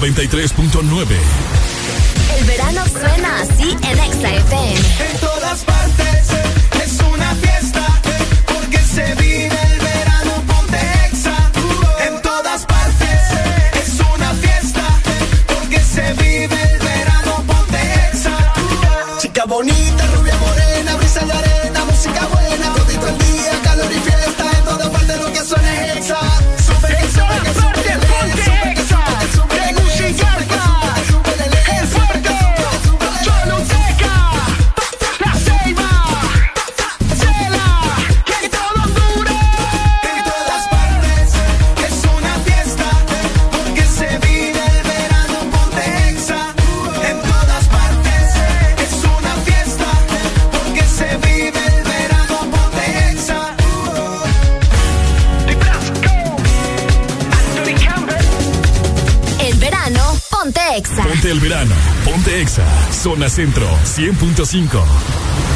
93. Centro 100.5.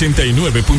89.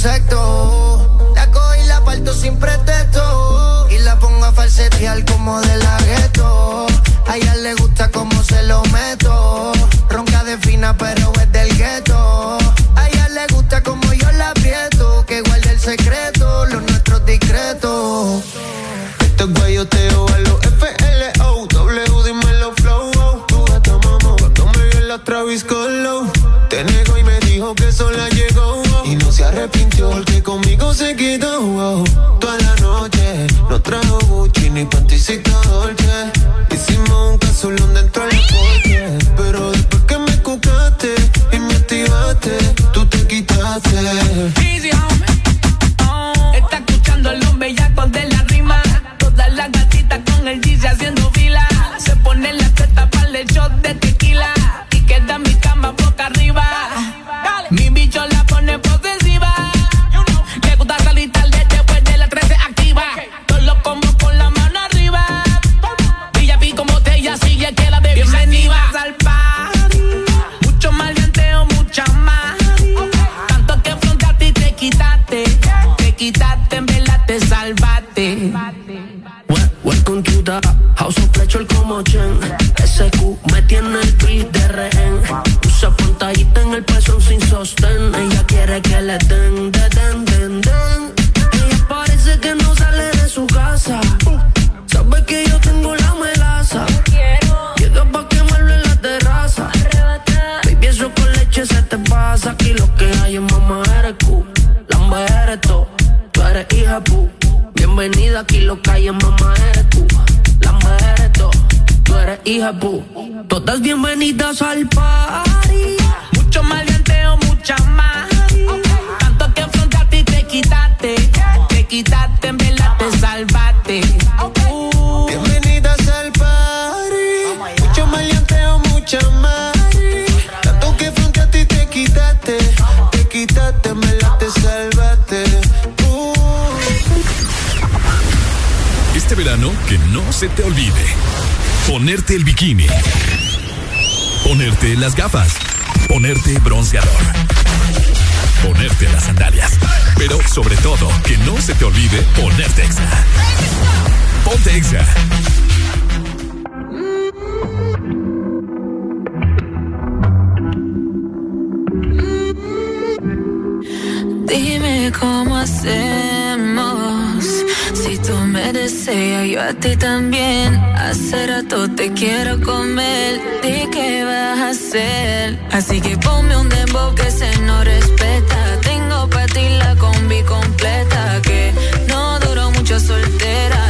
insecto. La cojo y la parto sin pretexto. Y la pongo a falsetear como de la gueto. A ella le gusta como se lo meto. Ronca de fina, pero es del gueto. A ella le gusta como yo la aprieto. Que guarde el secreto, los nuestros discretos. Este guayoteo a lo no se quitó. Toda la noche nos trajo Gucci ni pantisita Dolce. sale de, parece que no sale de su casa. Sabe que yo tengo la melaza. Llega pa' quemarlo en la terraza. Baby, eso con leche se te pasa. Aquí lo que hay es mamá eres cu. La mujer to. Tú eres hija pu. Bienvenida, aquí lo que hay es mamá eres tú. La mujer. Tú eres hija pu. Todas bienvenidas al party. que no se te olvide. Ponerte el bikini. Ponerte las gafas. Ponerte bronceador. Ponerte las sandalias. Pero sobre todo, que no se te olvide ponerte Exa. Ponte Exa. Dime cómo hacer me desea, yo a ti también. Hace rato te quiero comer, ¿de qué vas a hacer? Así que ponme un dembow que se no respeta. Tengo para ti la combi completa, que no duró mucho soltera.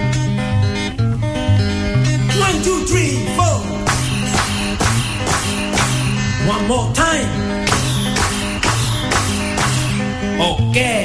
Okay.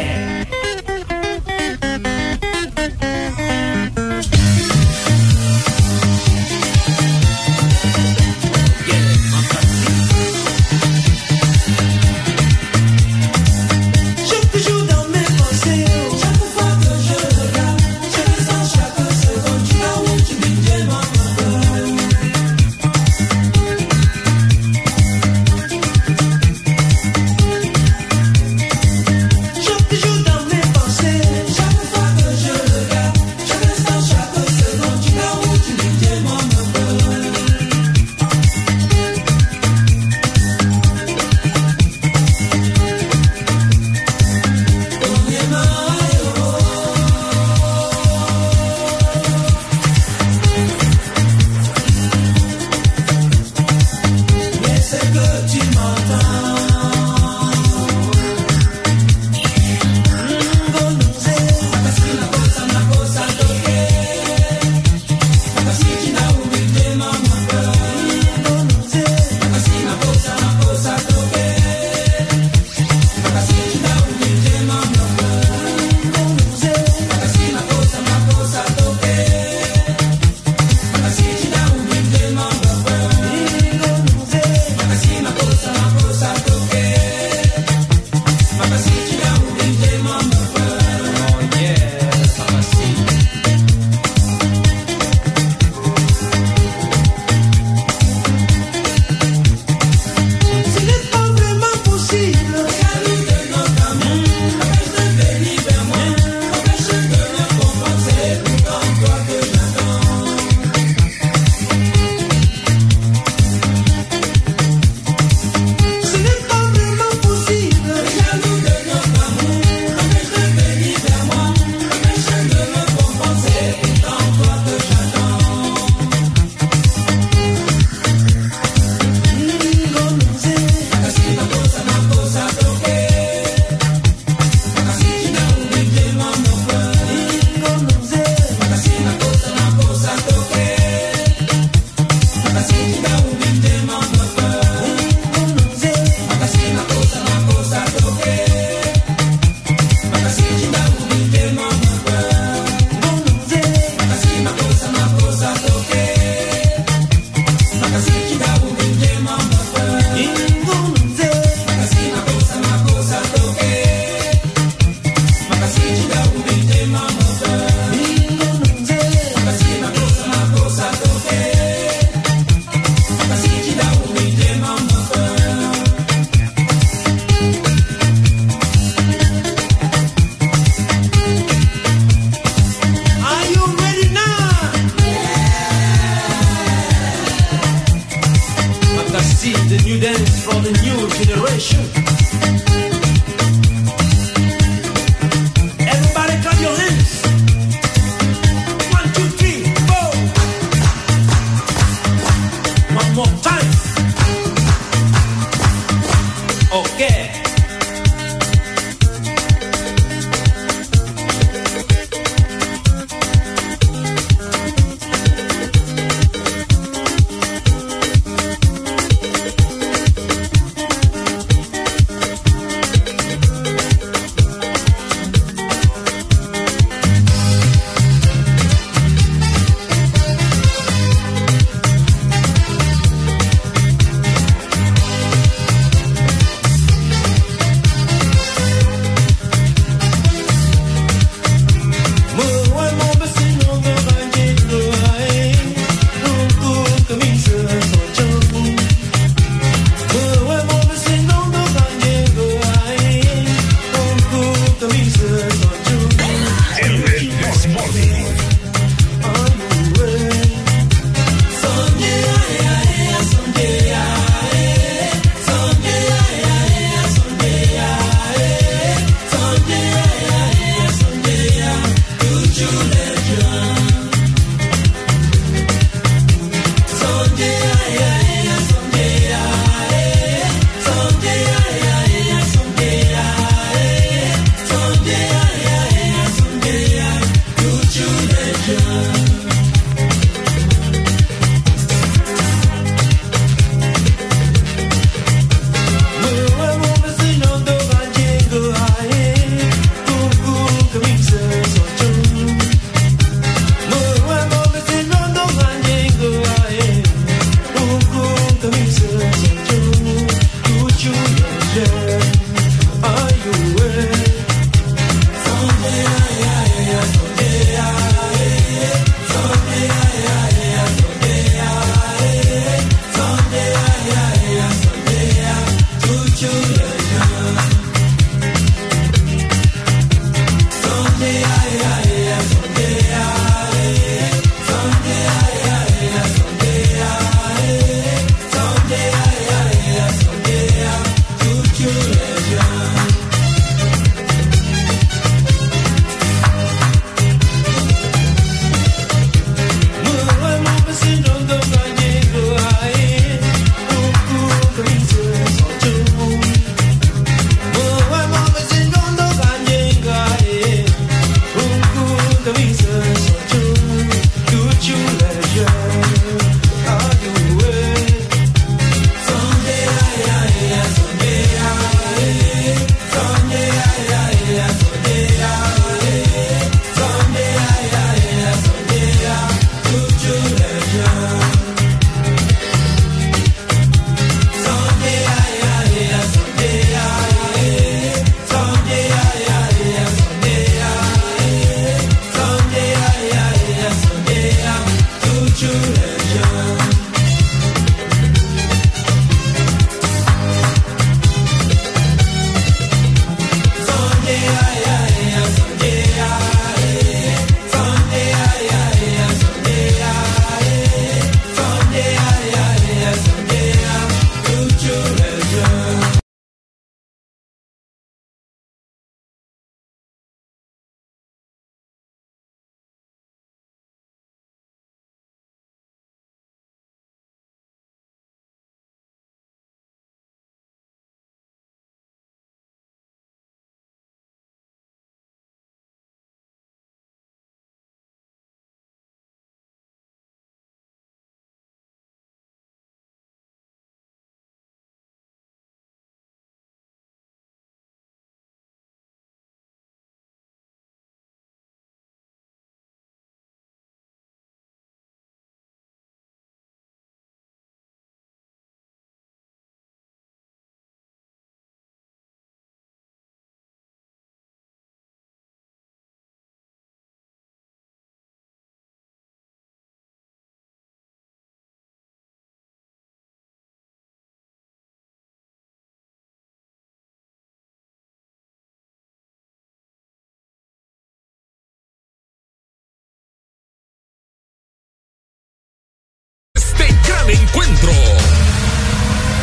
encuentro.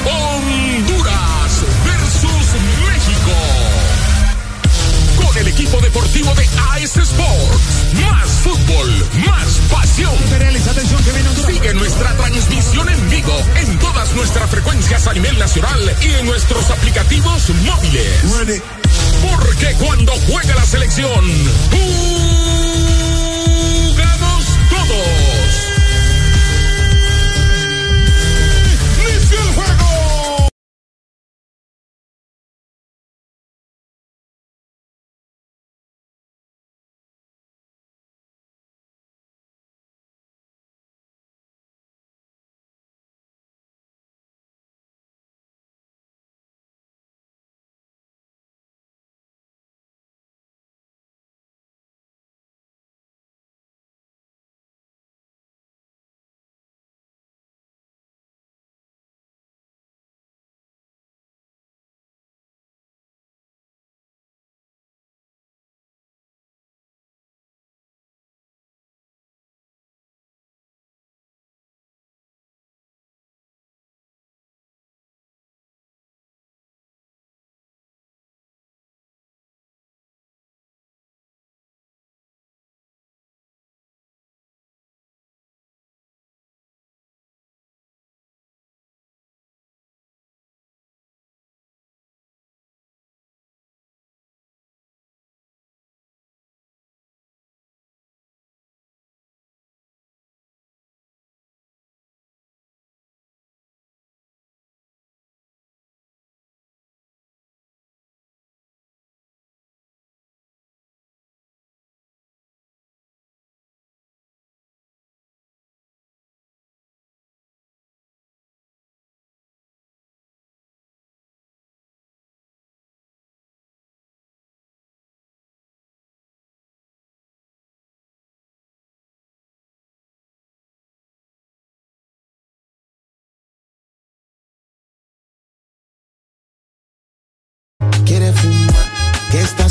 Honduras versus México. Con el equipo deportivo de AS Sports. Más fútbol, más pasión. Sigue nuestra transmisión en vivo en todas nuestras frecuencias a nivel nacional y en nuestros aplicativos móviles. Porque cuando juega la selección, ¡pum!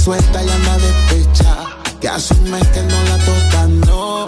Suelta y anda despecha, que asume que no la toca, no.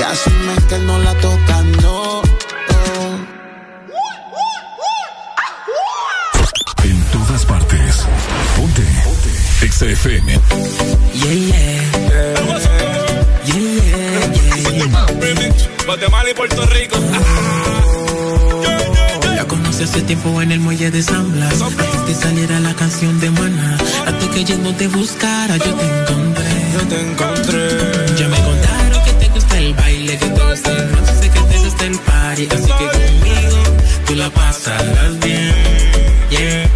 Que asume que no la toca, no. En todas partes. Ponte. Ponte. XFM. Yeah, yeah. Yeah, yeah, yeah. Guatemala y Puerto Rico. La conocí hace tiempo en el muelle de San Blas. Antes de salir a la canción de Maná. Hasta que yendo te buscara, yo te encontré. te encontré. Así que conmigo tú la pasarás bien. Yeah.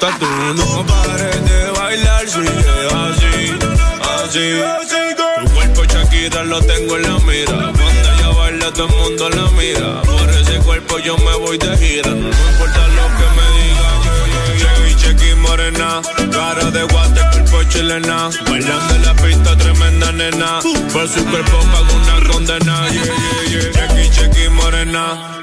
No pares de bailar, sigue así, así. Tu cuerpo Shakira lo tengo en la mira, cuando ella baila todo el mundo la mira. Por ese cuerpo yo me voy de gira, no importa lo que me digan. Chequi, chequi, morena, cara de guate, cuerpo chilena. Bailando en la pista, tremenda nena. Por su cuerpo pago una condena. Yeah. Chequi, chequi, morena,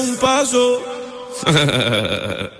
un paso.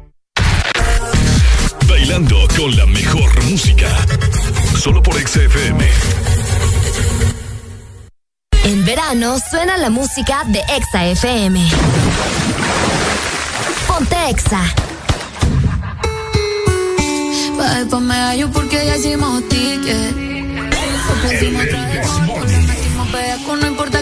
bailando con la mejor música. Solo por XFM. En verano suena la música de Exa FM. Ponte Exa. Pa' después me hallo porque ya hicimos ticket. Porque si no traje con no importa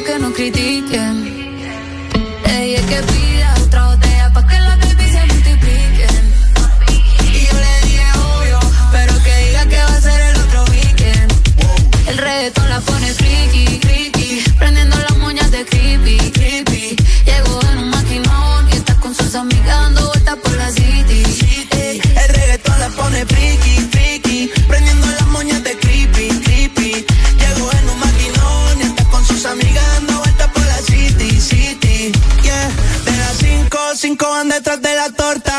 El reggaetón la pone friki, friki. Prendiendo las moñas de creepy, creepy. Llegó en un maquinón y está con sus amigas dando vueltas por la city. Ey. El reggaetón la pone friki, friki. Prendiendo las moñas de creepy, creepy. Llegó en un maquinón y está con sus amigas dando vueltas por la city, city. Yeah, de las cinco, cinco van detrás de la torta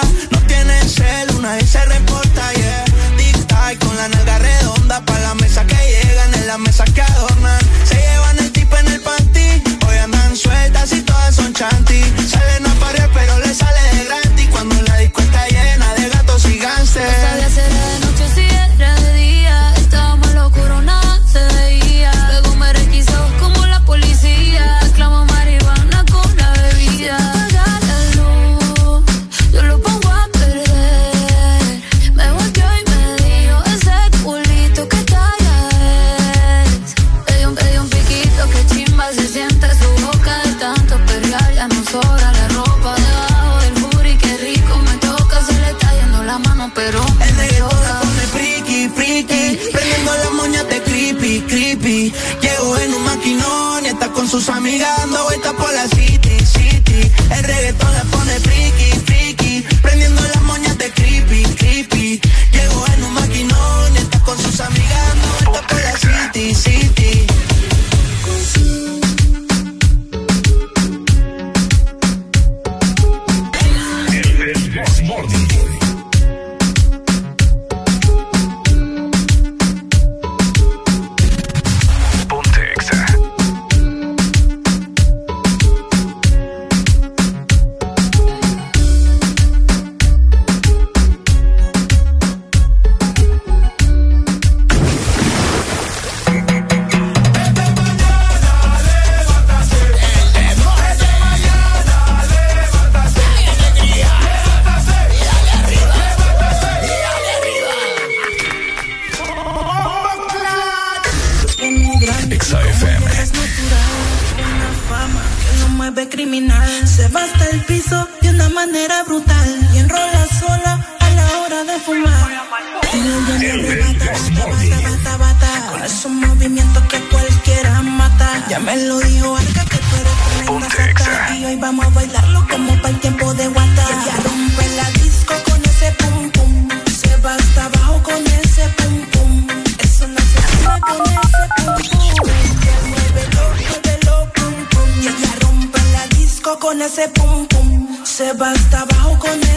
se va hasta abajo con el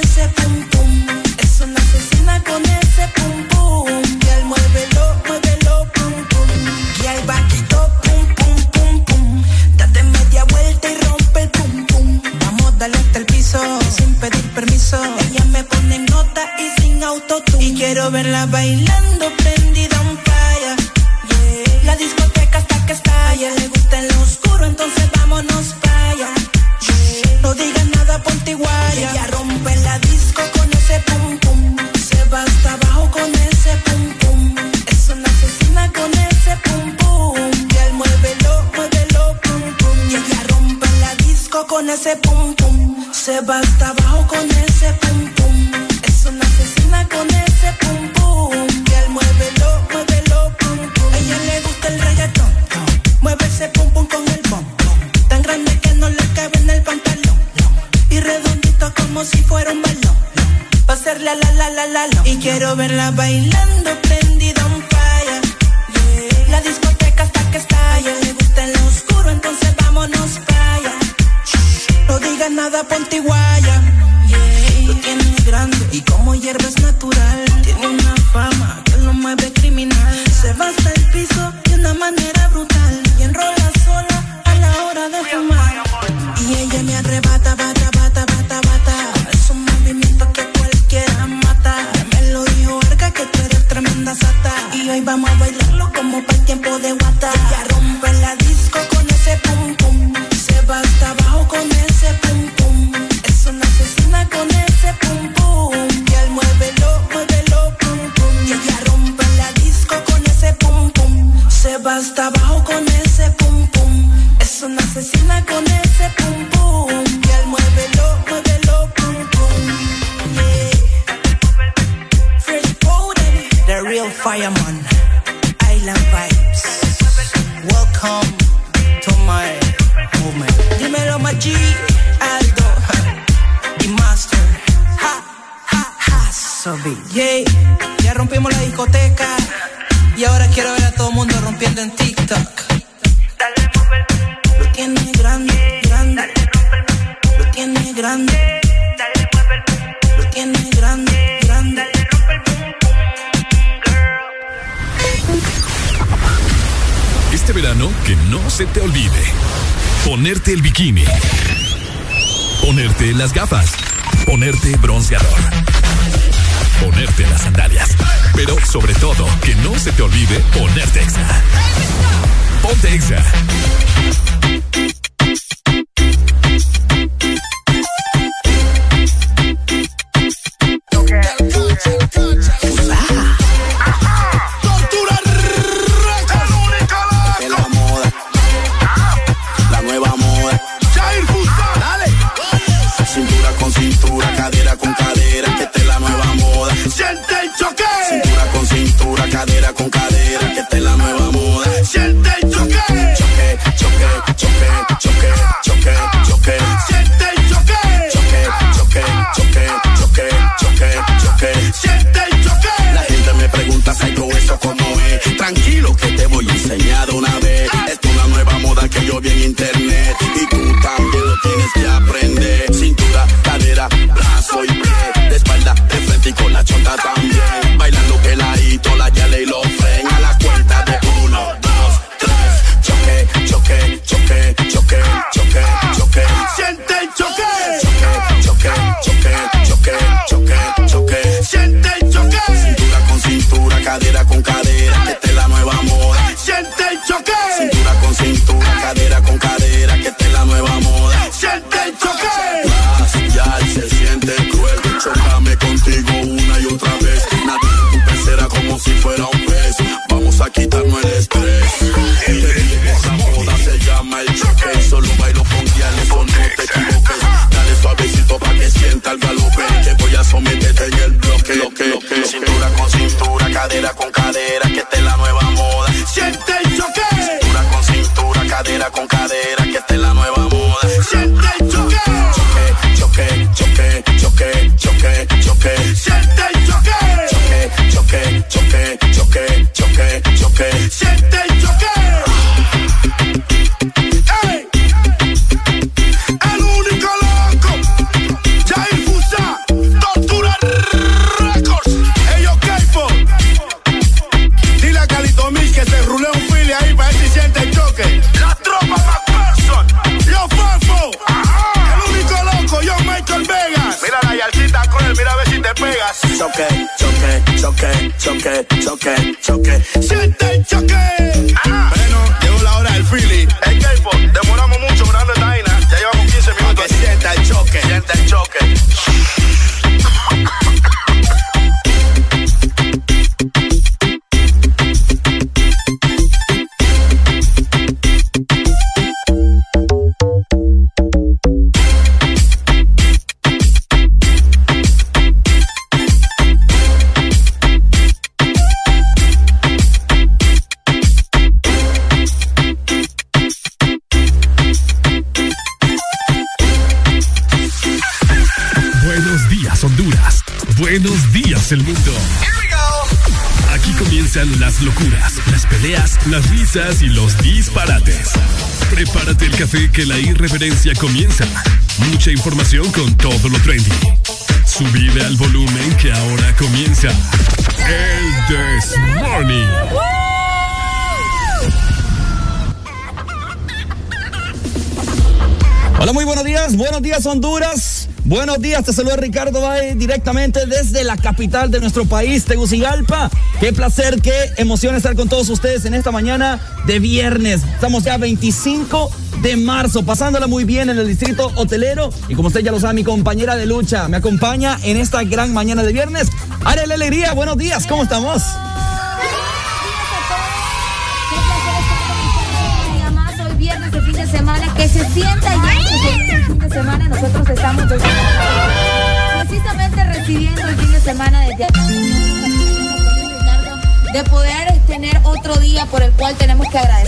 días, te Ricardo Valle directamente desde la capital de nuestro país, Tegucigalpa. Qué placer, qué emoción estar con todos ustedes en esta mañana de viernes. Estamos ya 25 de marzo, pasándola muy bien en el distrito hotelero. Y como usted ya lo sabe, mi compañera de lucha me acompaña en esta gran mañana de viernes. Arele Alegría, buenos días, ¿cómo estamos?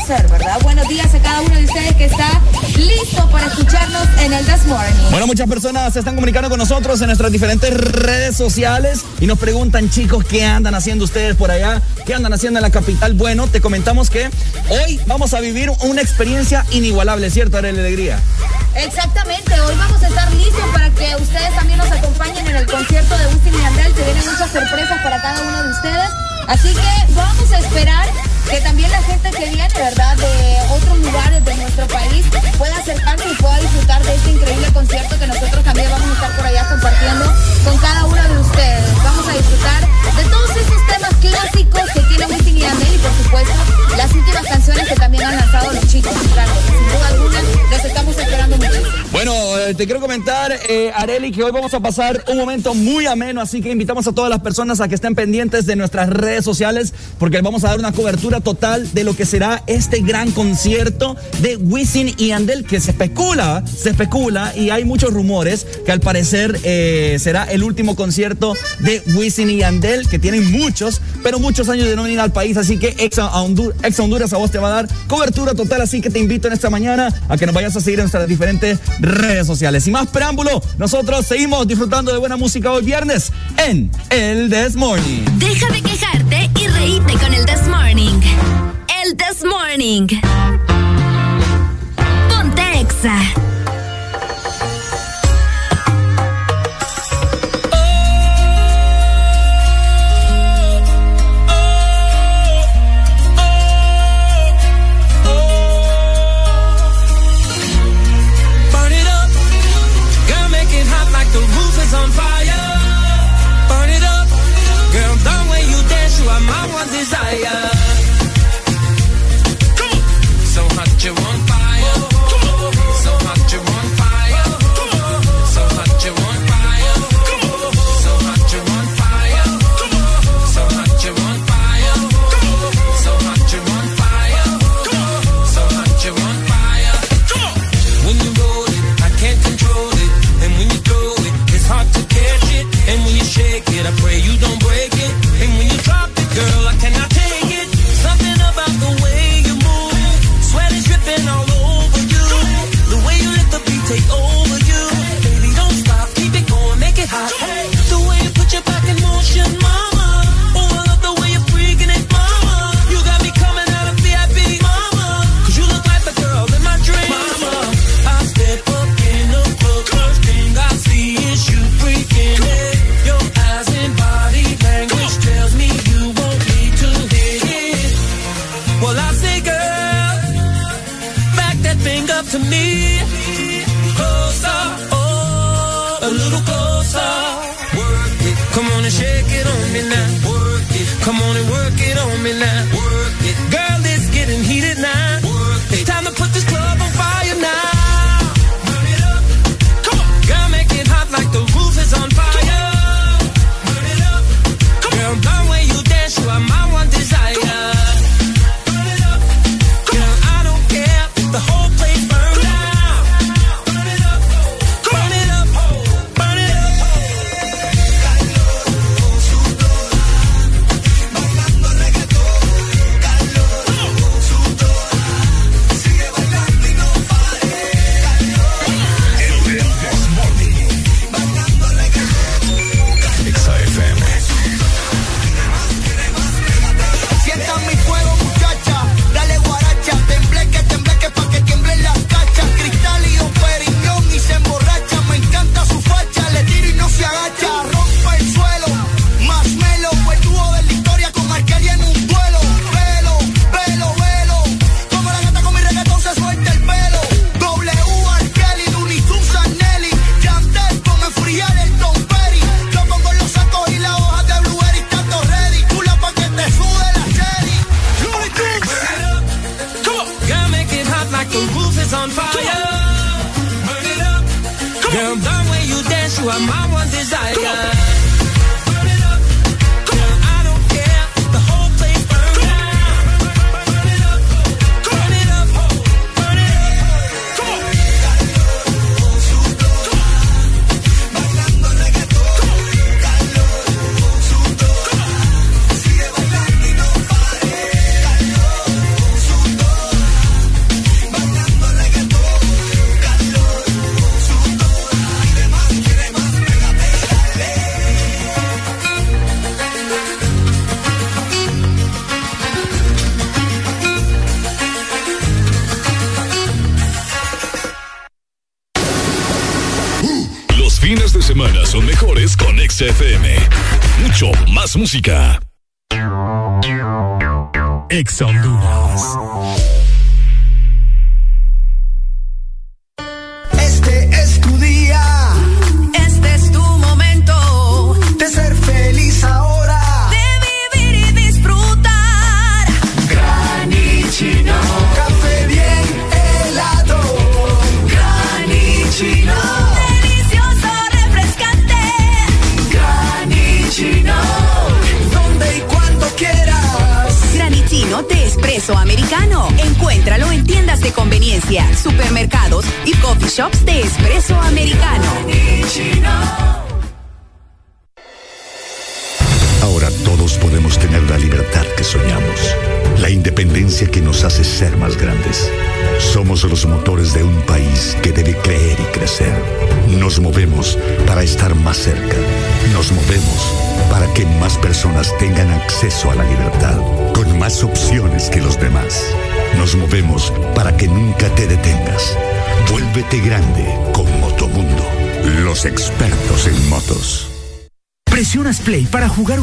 ¿Verdad? Buenos días a cada uno de ustedes que está listo para escucharnos en el This Morning. Bueno, muchas personas se están comunicando con nosotros en nuestras diferentes redes sociales y nos preguntan, chicos, ¿qué andan haciendo ustedes por allá? ¿Qué andan haciendo en la capital? Bueno, te comentamos que hoy vamos a vivir una experiencia inigualable, ¿cierto, Arely Alegría? Exactamente, hoy vamos a estar listos para que ustedes también nos acompañen en el concierto de y Yandel, que vienen muchas sorpresas para cada uno de ustedes. Así que vamos a esperar que también la gente que viene, ¿verdad?, de otros lugares de nuestro país pueda acercarse y pueda disfrutar de este increíble concierto que nosotros también vamos a estar por allá compartiendo con cada uno de ustedes. Vamos a disfrutar de todos esos temas clásicos que tiene Wisin y Yandel y por supuesto las últimas canciones que también han lanzado los chicos. Sin duda alguna, los estamos esperando muchísimo. Bueno, eh, te quiero comentar, eh, Areli, que hoy vamos a pasar un momento muy ameno, así que invitamos a todas las personas a que estén pendientes de nuestras redes sociales, porque vamos a dar una cobertura total de lo que será este gran concierto de Wisin y Andel, que se especula, se especula, y hay muchos rumores que al parecer eh, será el último concierto de Wisin y Andel, que tienen muchos, pero muchos años de no venir al país, así que Exa, Hondu- Exa Honduras a vos te va a dar cobertura total, así que te invito en esta mañana a que nos vayas a seguir en nuestras diferentes redes sociales. Sin más preámbulo, nosotros seguimos disfrutando de buena música hoy viernes en el This Morning. Deja de This música.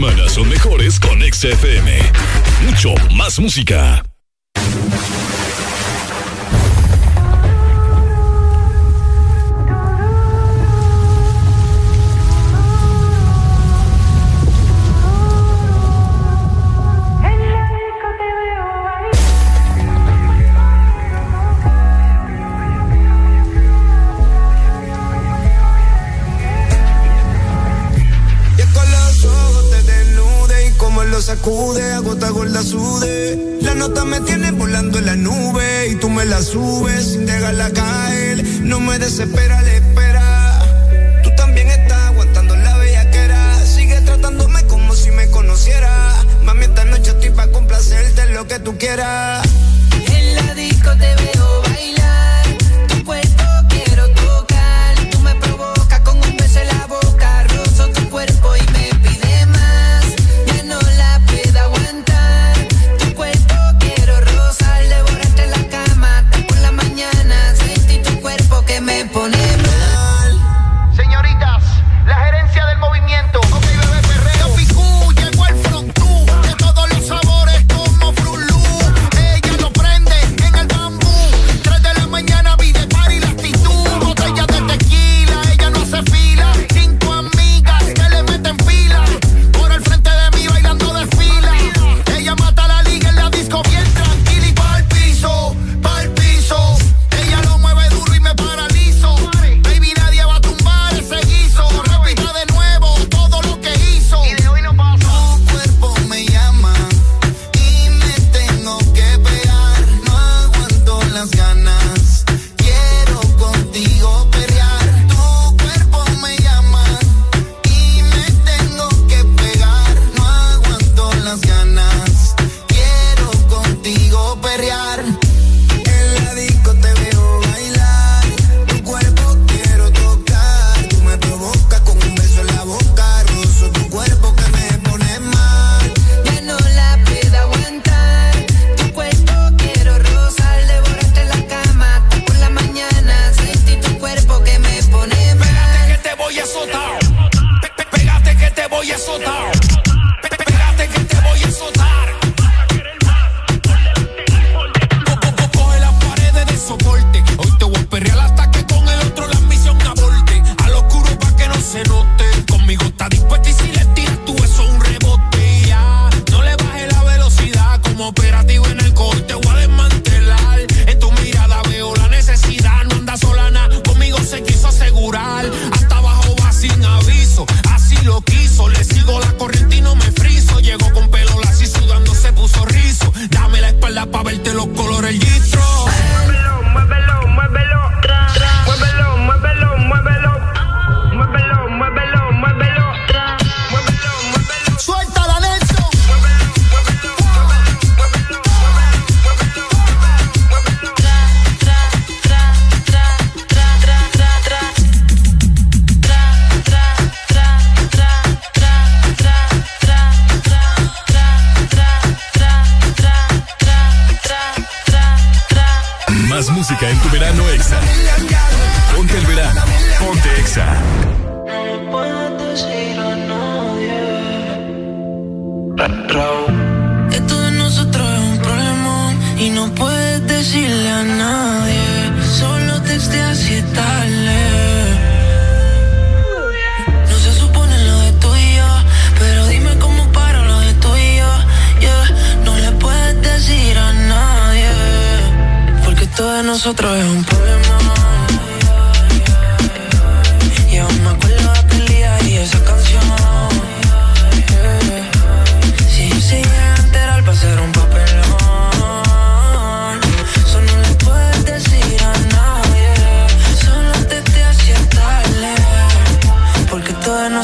semanas son mejores con XFM. Mucho más música.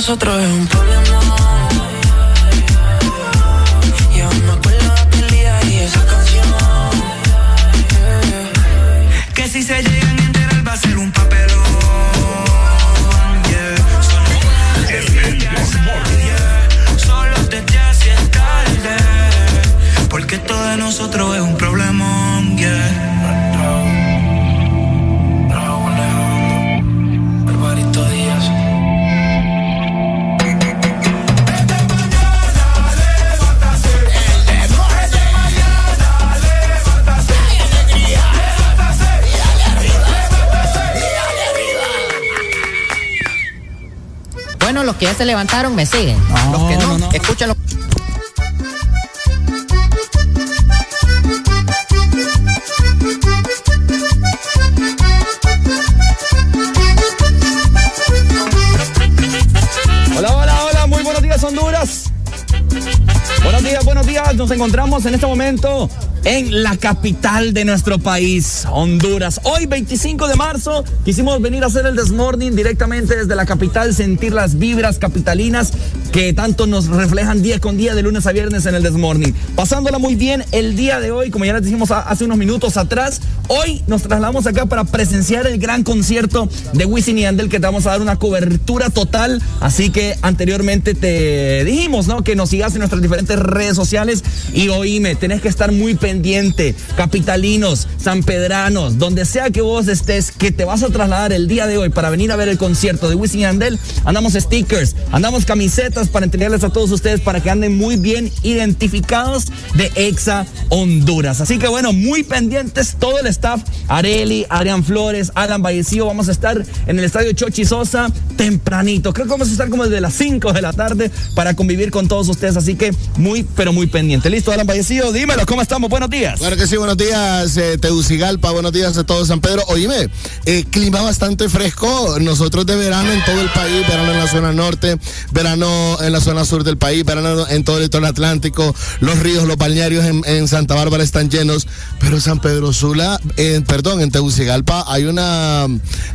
nosotros es un que ya se levantaron me siguen. los que no, escuchen lo Hola, hola, hola, muy buenos días Honduras. Buenos días, buenos días. Nos encontramos en este momento en la capital de nuestro país, Honduras. Hoy, 25 de marzo, quisimos venir a hacer el Desmorning directamente desde la capital, sentir las vibras capitalinas que tanto nos reflejan día con día de lunes a viernes en el Desmorning. Pasándola muy bien el día de hoy, como ya les dijimos hace unos minutos atrás, hoy nos trasladamos acá para presenciar el gran concierto de Wisin y Andel que te vamos a dar una cobertura total. Así que anteriormente te dijimos, ¿no? Que nos sigas en nuestras diferentes redes sociales y oíme, tenés que estar muy pendiente, capitalinos, sanpedranos, donde sea que vos estés, que te vas a trasladar el día de hoy para venir a ver el concierto de Wisin y Andel, andamos stickers, andamos camisetas para entregarles a todos ustedes para que anden muy bien identificados de Exa Honduras. Así que bueno, muy pendientes todo el staff, Areli, Adrián Flores, Alan Vallecillo, vamos a estar en el estadio Chochi Sosa tempranito. Creo que vamos a estar como desde las 5 de la tarde para convivir con todos ustedes, así que muy, pero muy pendiente. ¿Listo, Alan Vallecillo? Dímelo, ¿cómo estamos? Buenos días. Claro que sí, buenos días, eh, Tegucigalpa, buenos días a todo San Pedro. Oíme, eh, clima bastante fresco, nosotros de verano en todo el país, verano en la zona norte, verano verano en la zona sur del país, verano en todo el litoral atlántico, los ríos, los balnearios en, en Santa Bárbara están llenos, pero San Pedro Sula, perdón, en Tegucigalpa hay una,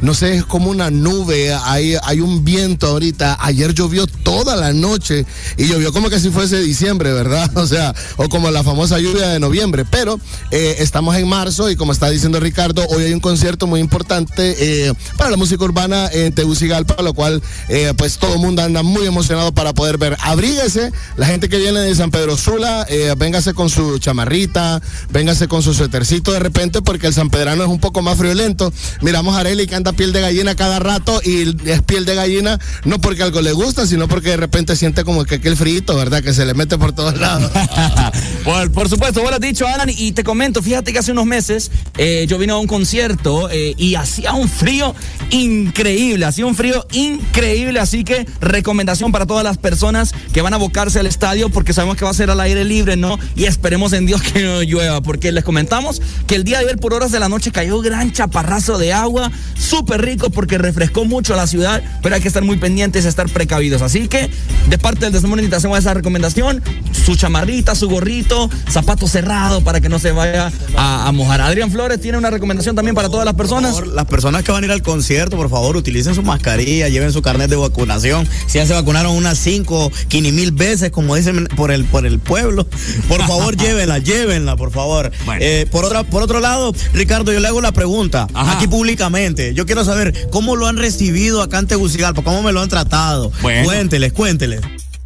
no sé, es como una nube, hay, hay un viento ahorita, ayer llovió toda la noche y llovió como que si fuese diciembre, ¿verdad? O sea, o como la famosa lluvia de noviembre, pero eh, estamos en marzo y como está diciendo Ricardo, hoy hay un concierto muy importante eh, para la música urbana en Tegucigalpa, lo cual eh, pues todo el mundo anda muy emocionado para poder ver. Abríguese, la gente que viene de San Pedro Sula, eh, véngase con su chamarrita, véngase con su suétercito de repente, porque el sanpedrano es un poco más friolento. Miramos a Areli que anda piel de gallina cada rato y es piel de gallina no porque algo le gusta, sino porque de repente siente como que aquel frito, ¿verdad? Que se le mete por todos lados. Por, por supuesto, vos lo has dicho, Alan, y te comento, fíjate que hace unos meses eh, yo vine a un concierto eh, y hacía un frío increíble, hacía un frío increíble, así que recomendación para todas las personas que van a abocarse al estadio porque sabemos que va a ser al aire libre, ¿no? Y esperemos en Dios que no llueva, porque les comentamos que el día de ayer por horas de la noche cayó gran chaparrazo de agua, súper rico porque refrescó mucho la ciudad, pero hay que estar muy pendientes y estar precavidos. Así que, de parte del Desmorning te hacemos esa recomendación, su chamarrita, su gorrito, zapato cerrado para que no se vaya a, a mojar. Adrián Flores tiene una recomendación también para todas las personas. Por favor, las personas que van a ir al concierto, por favor, utilicen su mascarilla, lleven su carnet de vacunación. Si ya se vacunaron unas cinco, quini mil veces, como dicen por el, por el pueblo, por favor, llévenla, llévenla, por favor. Eh, por, otra, por otro lado, Ricardo, yo le hago la pregunta, aquí públicamente. Yo quiero saber cómo lo han recibido acá en Tegucigalpa, cómo me lo han tratado. Bueno. Cuénteles, cuénteles.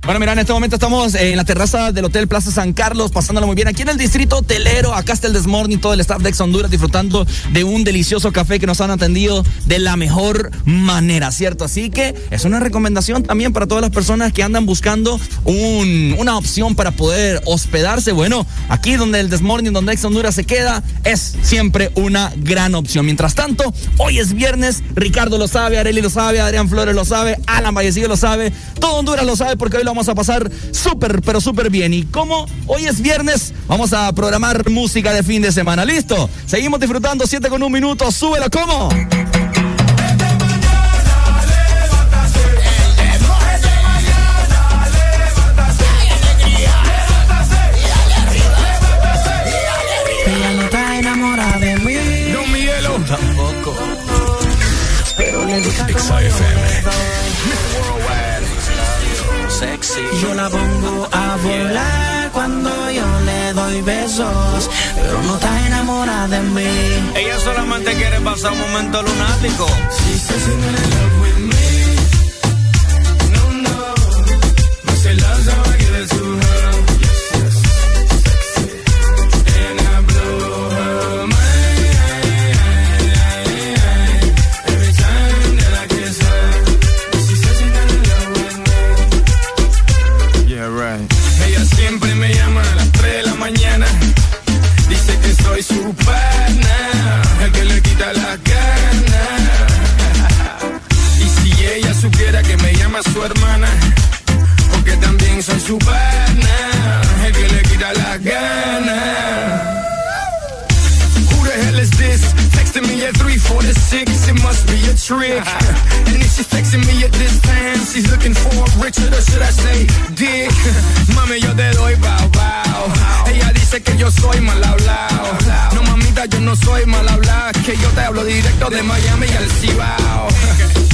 Bueno, mira, en este momento estamos en la terraza del Hotel Plaza San Carlos, pasándolo muy bien. Aquí en el distrito hotelero, acá está el Desmorning, todo el staff de Ex Honduras disfrutando de un delicioso café que nos han atendido de la mejor manera, ¿cierto? Así que es una recomendación también para todas las personas que andan buscando un- una opción para poder hospedarse. Bueno, aquí donde el Desmorning, donde Ex Honduras se queda, es siempre una gran opción. Mientras tanto, hoy es viernes, Ricardo lo sabe, Areli lo sabe, Adrián Flores lo sabe, Alan Vallecillo lo sabe, todo Honduras lo sabe porque hoy lo vamos a pasar súper, pero súper bien. Y como hoy es viernes, vamos a programar música de fin de semana. ¿Listo? Seguimos disfrutando 7 con un minuto. Súbelo, ¿cómo? Yo la pongo a volar cuando yo le doy besos. Pero no está enamorada de mí. Ella solamente quiere pasar un momento lunático. Llama su hermana, porque también soy su pana, el que le quita las ganas. Who the hell is this? Texting me at 346, it must be a trick. and if she's texting me at this time, she's looking for Richard, or should I say Dick? Mami, yo te doy bow bow. Ella dice que yo soy mal hablado. No, mamita, yo no soy mal hablado. Que yo te hablo directo de Miami al Cibao.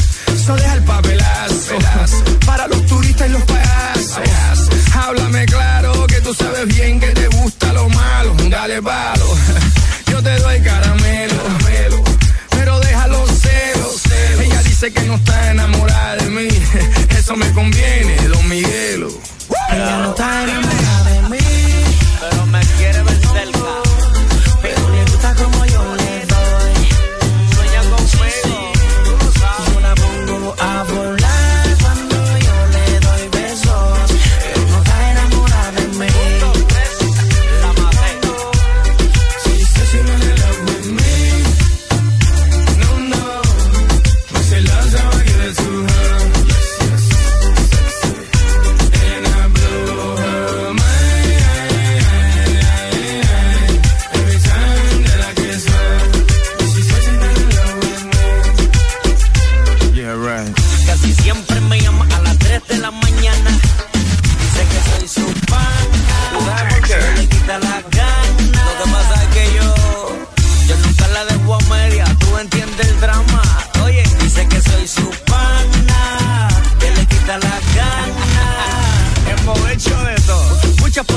Eso deja el papelazo para los turistas y los payasos. Háblame claro que tú sabes bien que te gusta lo malo. Dale palo, yo te doy caramelo, pero deja los celos. Ella dice que no está enamorada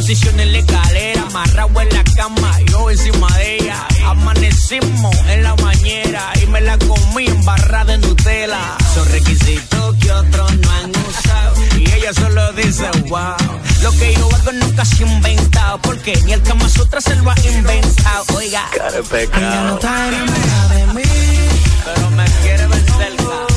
posición en la escalera, amarrado en la cama, yo encima de ella. Amanecimos en la bañera y me la comí embarrada en Nutella. Son requisitos que otros no han usado y ella solo dice wow. Lo que yo hago nunca se ha inventado porque ni el Kama Sutra se lo ha inventado. Oiga, cara pecado. Ella no está de mí, pero me quiere ver cerca.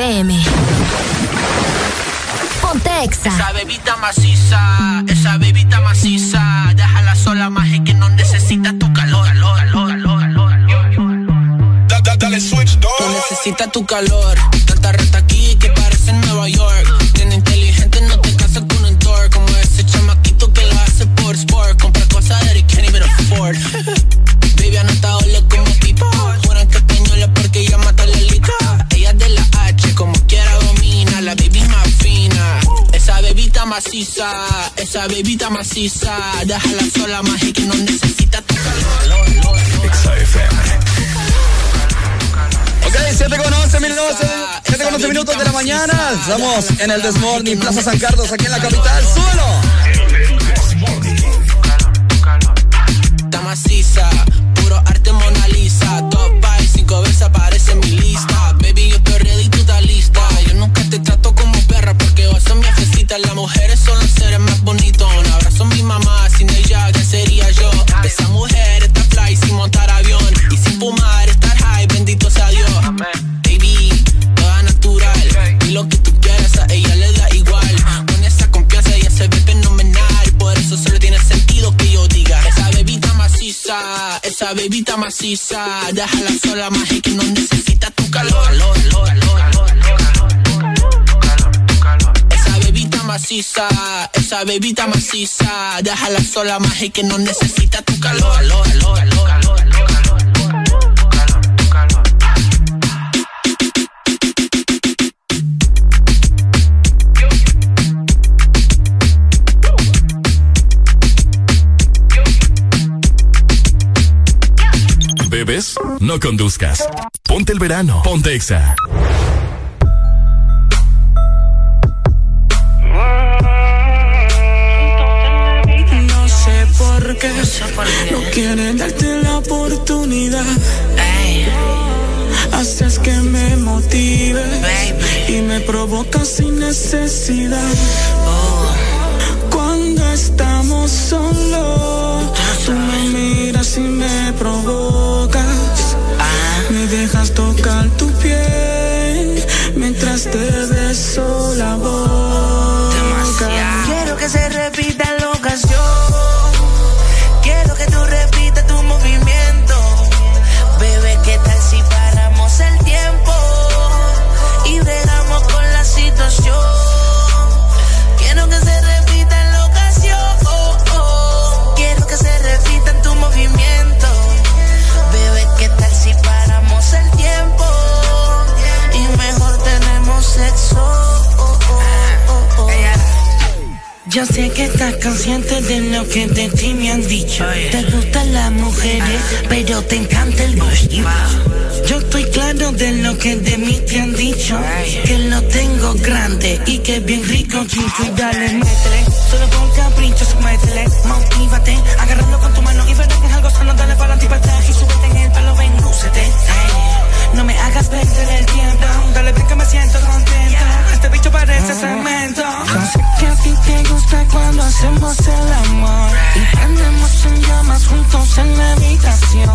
FM. en el Desmorning, Plaza San Carlos, bebita maciza. Déjala sola, maje, que no necesita tu calor. Calor, calor, calor, calor, calor. Bebes, no conduzcas. Ponte el verano. Ponte Exa. Yo sé que estás consciente de lo que de ti me han dicho. Oh, te gustan las mujeres, ah. pero te encanta el bush. Yo estoy claro de lo que de mí te han dicho. Que lo tengo grande y que es bien rico, chico. Y dale, métele. Solo con capricho, métele. Motívate, agárralo con tu mano y verás que es algo sano. Dale para ti, para atrás y súbete en el palo, venúcete no me hagas perder el tiempo. Dale, ven que me siento contento. Este bicho parece cemento. Yo sé que a ti te gusta cuando hacemos el amor. Y prendemos en llamas juntos en la habitación.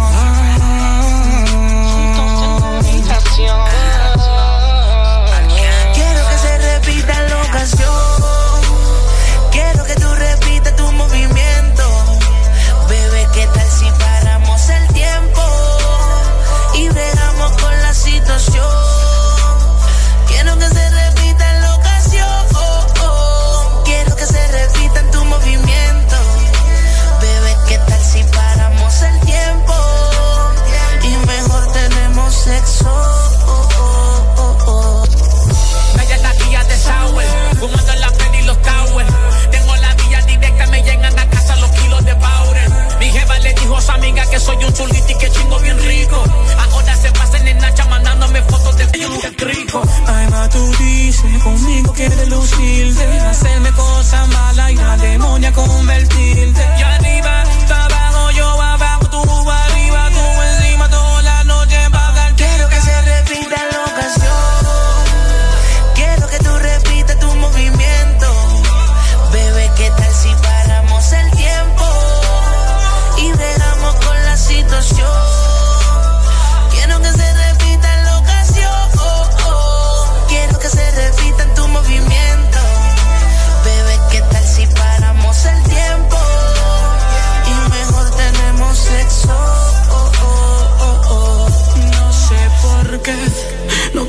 Juntos en la habitación. Quiero que se repita la ocasión. que soy un chulito que chingo bien rico. Ahora se pasan en Nacha mandándome fotos de yo rico. Ay, ma, tú dices conmigo quieres lucirte, hacerme cosas malas y una demonia convertirte. Y arriba, abajo yo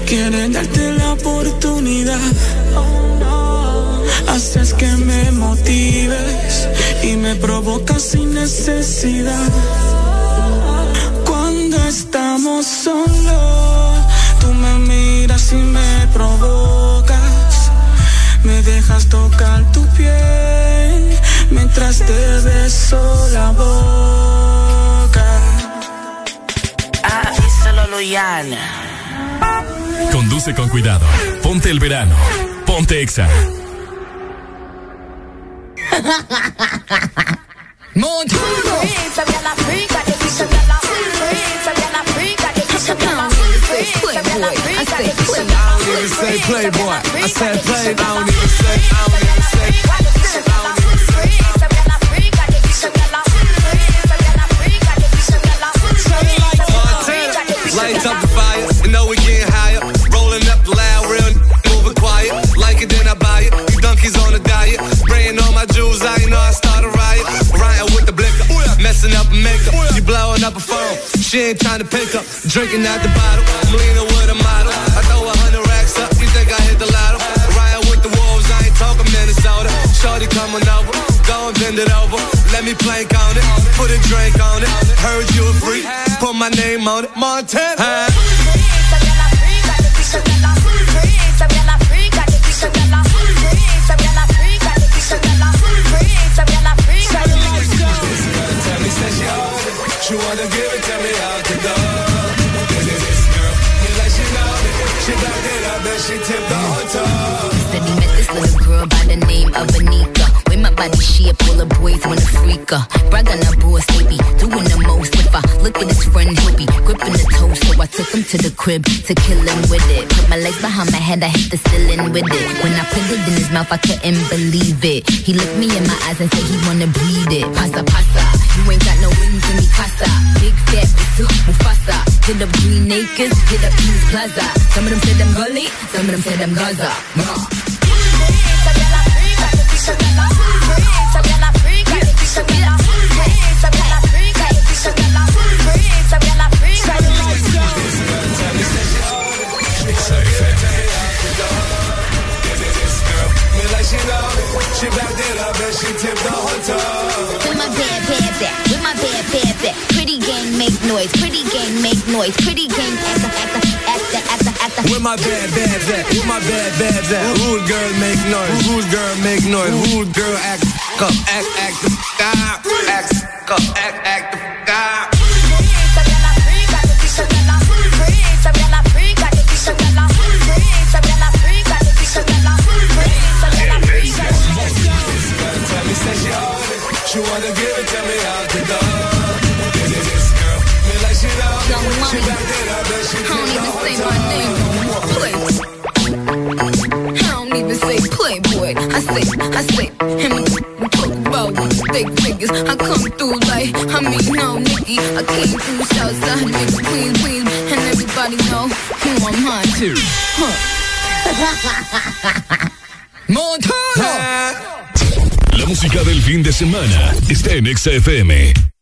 Quieren darte la oportunidad. Haces que me motives y me provocas sin necesidad. Cuando estamos solos, tú me miras y me provocas. Me dejas tocar tu piel mientras te beso la boca. Ah, y solo Luyana. Conduce con cuidado. Ponte el verano. Ponte Exa. Playboy. I said play. I don't even Drinking out the bottle, I'm with a model. I throw a hundred racks up, you think I hit the lotto? Riding with the wolves, I ain't talking Minnesota. Shorty coming over, go and bend it over. Let me plank on it, put a drink on it. Heard you a freak, put my name on it. Montana. All the boys wanna freak her. Brag on her boss, be doing the most. If I look at his friend, he'll be gripping the toe. So I took him to the crib to kill him with it. Put my legs behind my head, I hit the ceiling with it. When I put it in his mouth, I couldn't believe it. He looked me in my eyes and said he wanna breathe it. Pasa, pasa, you ain't got no wings in me casa. Big fat, bitch, Mufasa. Hit up Green Acres, hit up East Plaza. Some of them said them gully, some of them said them Gaza. Nah. She tipped the hotel. With my bad pants at, with my bad pants at. Pretty gang make noise, pretty gang make noise, pretty gang. Where my bad babs at? Where my bad babs at? Rude girl make noise. Rude girl make noise. Rude girl act up. Act act out. Act up. Act act La música del fin de semana está en Exa FM.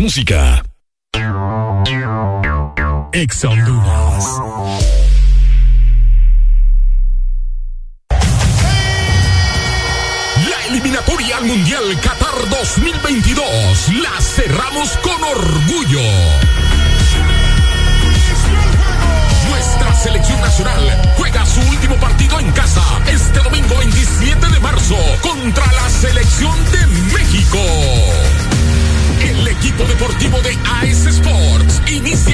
Música. Ex. La eliminatoria al Mundial Qatar 2022 la cerramos con orgullo.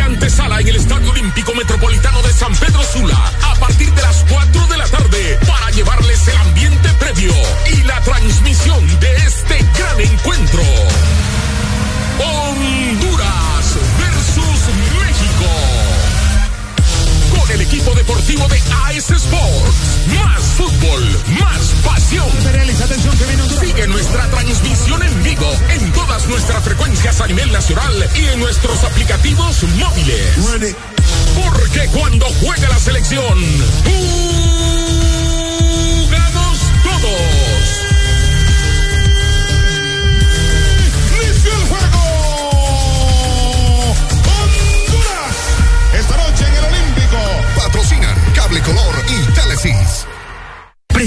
Antesala en el Estadio Olímpico Metropolitano de San Pedro Sula a partir de las 4 de la tarde para llevarles el ambiente previo y la transmisión de este gran encuentro. Honduras versus México. Con el equipo deportivo de AS Sports. Más fútbol, más pasión. Sigue nuestra transmisión en vivo en todas nuestras frecuencias a nivel nacional y en nuestros aplicativos móviles. Porque cuando juega la selección, jugamos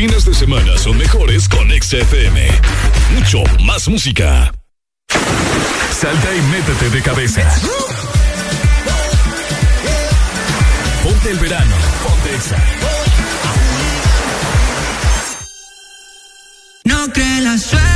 Fines de semana son mejores con XFM. Mucho más música. Salta y métete de cabeza. Ponte el verano. Ponte Exa. No cree la suerte.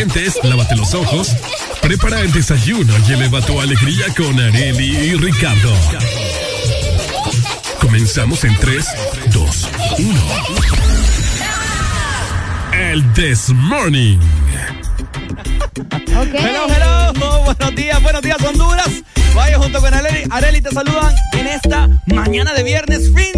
Dientes, lávate los ojos. Prepara el desayuno y eleva tu alegría con Areli y Ricardo. Comenzamos en 3, 2, 1. El This Morning. Hello, hello. Buenos días, buenos días, Honduras. Vaya junto con Areli. Areli te saludan en esta mañana de viernes, fin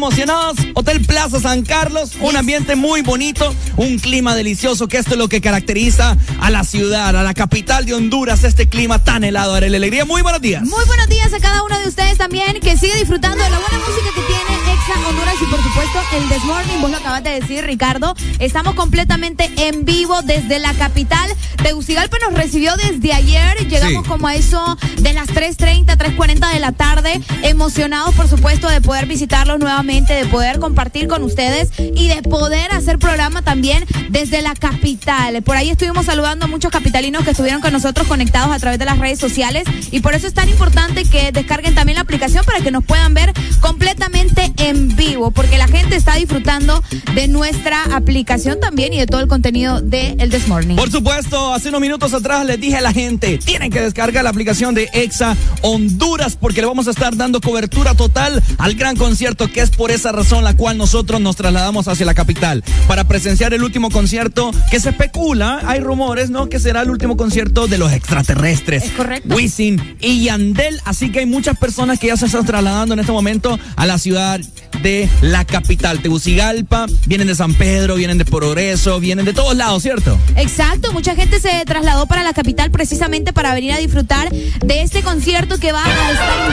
emocionados. Hotel Plaza San Carlos, un ambiente muy bonito, un clima delicioso, que esto es lo que caracteriza a la ciudad, a la capital de Honduras, este clima tan helado. Areli Alegría, muy buenos días. Muy buenos días a cada uno de ustedes también que sigue disfrutando de la buena música que tiene Exa Honduras y por supuesto el This Morning, vos lo acabas de decir Ricardo, estamos completamente en vivo desde la capital. Tegucigalpa nos recibió desde ayer, llegamos Sí. como a eso de las 3.30, 3.40 de la tarde, emocionados por supuesto de poder visitarlos nuevamente, de poder compartir con ustedes y de poder hacer programa también desde la capital. Por ahí estuvimos saludando a muchos capitalinos que estuvieron con nosotros conectados a través de las redes sociales y por eso es tan importante que descarguen también la aplicación para que nos puedan ver completamente en vivo, porque la gente está disfrutando de nuestra aplicación también y de todo el contenido de El This Morning. Por supuesto, hace unos minutos atrás les dije a la gente, tienen que descargar la aplicación de Exa Honduras porque le vamos a estar dando cobertura total al gran concierto que es por esa razón la cual nosotros nos trasladamos hacia la capital para presenciar el último concierto que se especula, hay rumores, ¿no? Que será el último concierto de los extraterrestres. Es correcto. Wisin y Yandel, así que hay muchas personas que ya se están trasladando en este momento a la ciudad de la capital, Tegucigalpa, vienen de San Pedro, vienen de Progreso, vienen de todos lados, ¿cierto? Exacto, mucha gente se trasladó para la capital precisamente para venir a disfrutar de este concierto que va a estar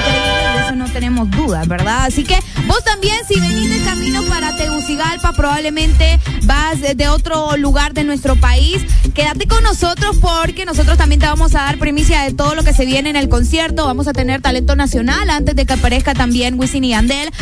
eso no tenemos dudas, ¿verdad? Así que vos también, si venís de camino para Tegucigalpa, probablemente vas de- otro lugar de nuestro país, quédate con nosotros porque nosotros también te vamos a dar primicia de todo lo que se viene en el concierto, vamos a tener talento nacional antes de que aparezca también Wisin y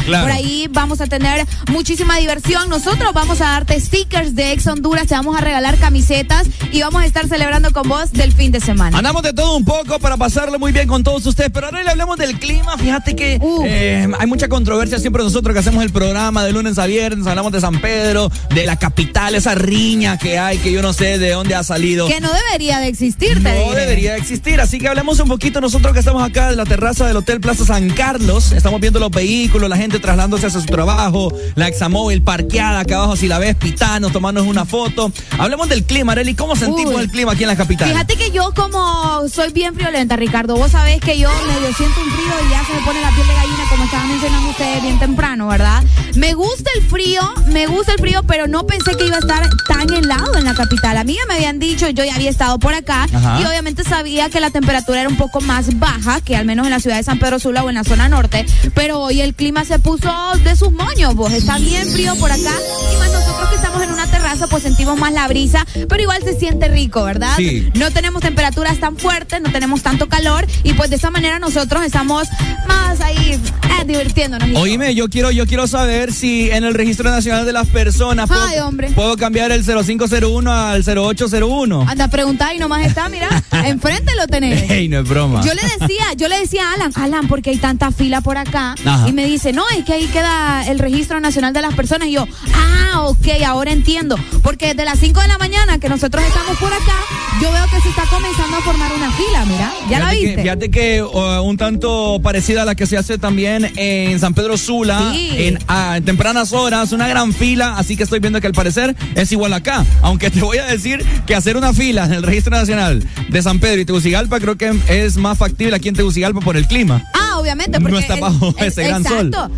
Claro. por ahí vamos a tener muchísima diversión, nosotros vamos a darte stickers de Ex Honduras, te vamos a regalar camisetas y vamos a estar celebrando con vos del fin de semana. Andamos de todo un poco para pasarlo muy bien con todos ustedes, pero ahora le hablemos del clima. Fíjate que eh, hay mucha controversia siempre nosotros que hacemos el programa de lunes a viernes, hablamos de San Pedro, de la capital, esa riña que hay, que yo no sé de dónde ha salido. Que no debería de existir, te No diré. debería existir, así que hablemos un poquito nosotros que estamos acá en la terraza del Hotel Plaza San Carlos. Estamos viendo los vehículos, la gente trasladándose hacia su trabajo, la examóvil parqueada acá abajo, si la ves, pitando, tomándonos una foto. Hablemos del clima, Areli, ¿cómo sentimos el clima aquí en la capital? Fíjate que yo como soy bien friolenta, Ricardo, vos sabés que yo medio siento un frío y ya se me pone la piel de gallina como estaban mencionando ustedes bien temprano, ¿verdad? Me gusta el frío, me gusta el frío, pero no pensé que iba a estar tan helado en la capital. A mí ya me habían dicho, yo ya había estado por acá Ajá. y obviamente sabía que la temperatura era un poco más baja que al menos en la ciudad de San Pedro Sula o en la zona norte, pero hoy el clima se puso de sus moños, vos. Está bien frío por acá y más nosotros terraza pues sentimos más la brisa, pero igual se siente rico, ¿verdad? Sí. No tenemos temperaturas tan fuertes, no tenemos tanto calor y pues de esa manera nosotros estamos más ahí eh, divirtiéndonos. Oíme, yo quiero, yo quiero saber si en el registro nacional de las personas puedo, Ay, hombre. puedo cambiar el 0501 al 0801. Anda preguntar y nomás está, mira, enfrente lo tenés. Ey, no es broma. Yo le decía, yo le decía a Alan, Alan, porque hay tanta fila por acá. Ajá. Y me dice, no, es que ahí queda el registro nacional de las personas. Y yo, ah, ok, ahora entiendo. Porque desde las 5 de la mañana que nosotros estamos por acá, yo veo que se está comenzando a formar una fila, mira. ¿Ya la Fíjate que- viste? fíjate que uh, un tanto parecida a la que se hace también en San Pedro Sula, Sí. en, en tempranas horas, una gran fila, así que estoy viendo que al parecer es igual acá. Aunque te voy a decir que hacer una fila en el Registro Nacional de San Pedro y Tegucigalpa creo que es más factible aquí en Tegucigalpa por el clima. Ah, obviamente, porque No está en- bajo en- ese gran sol. exacto.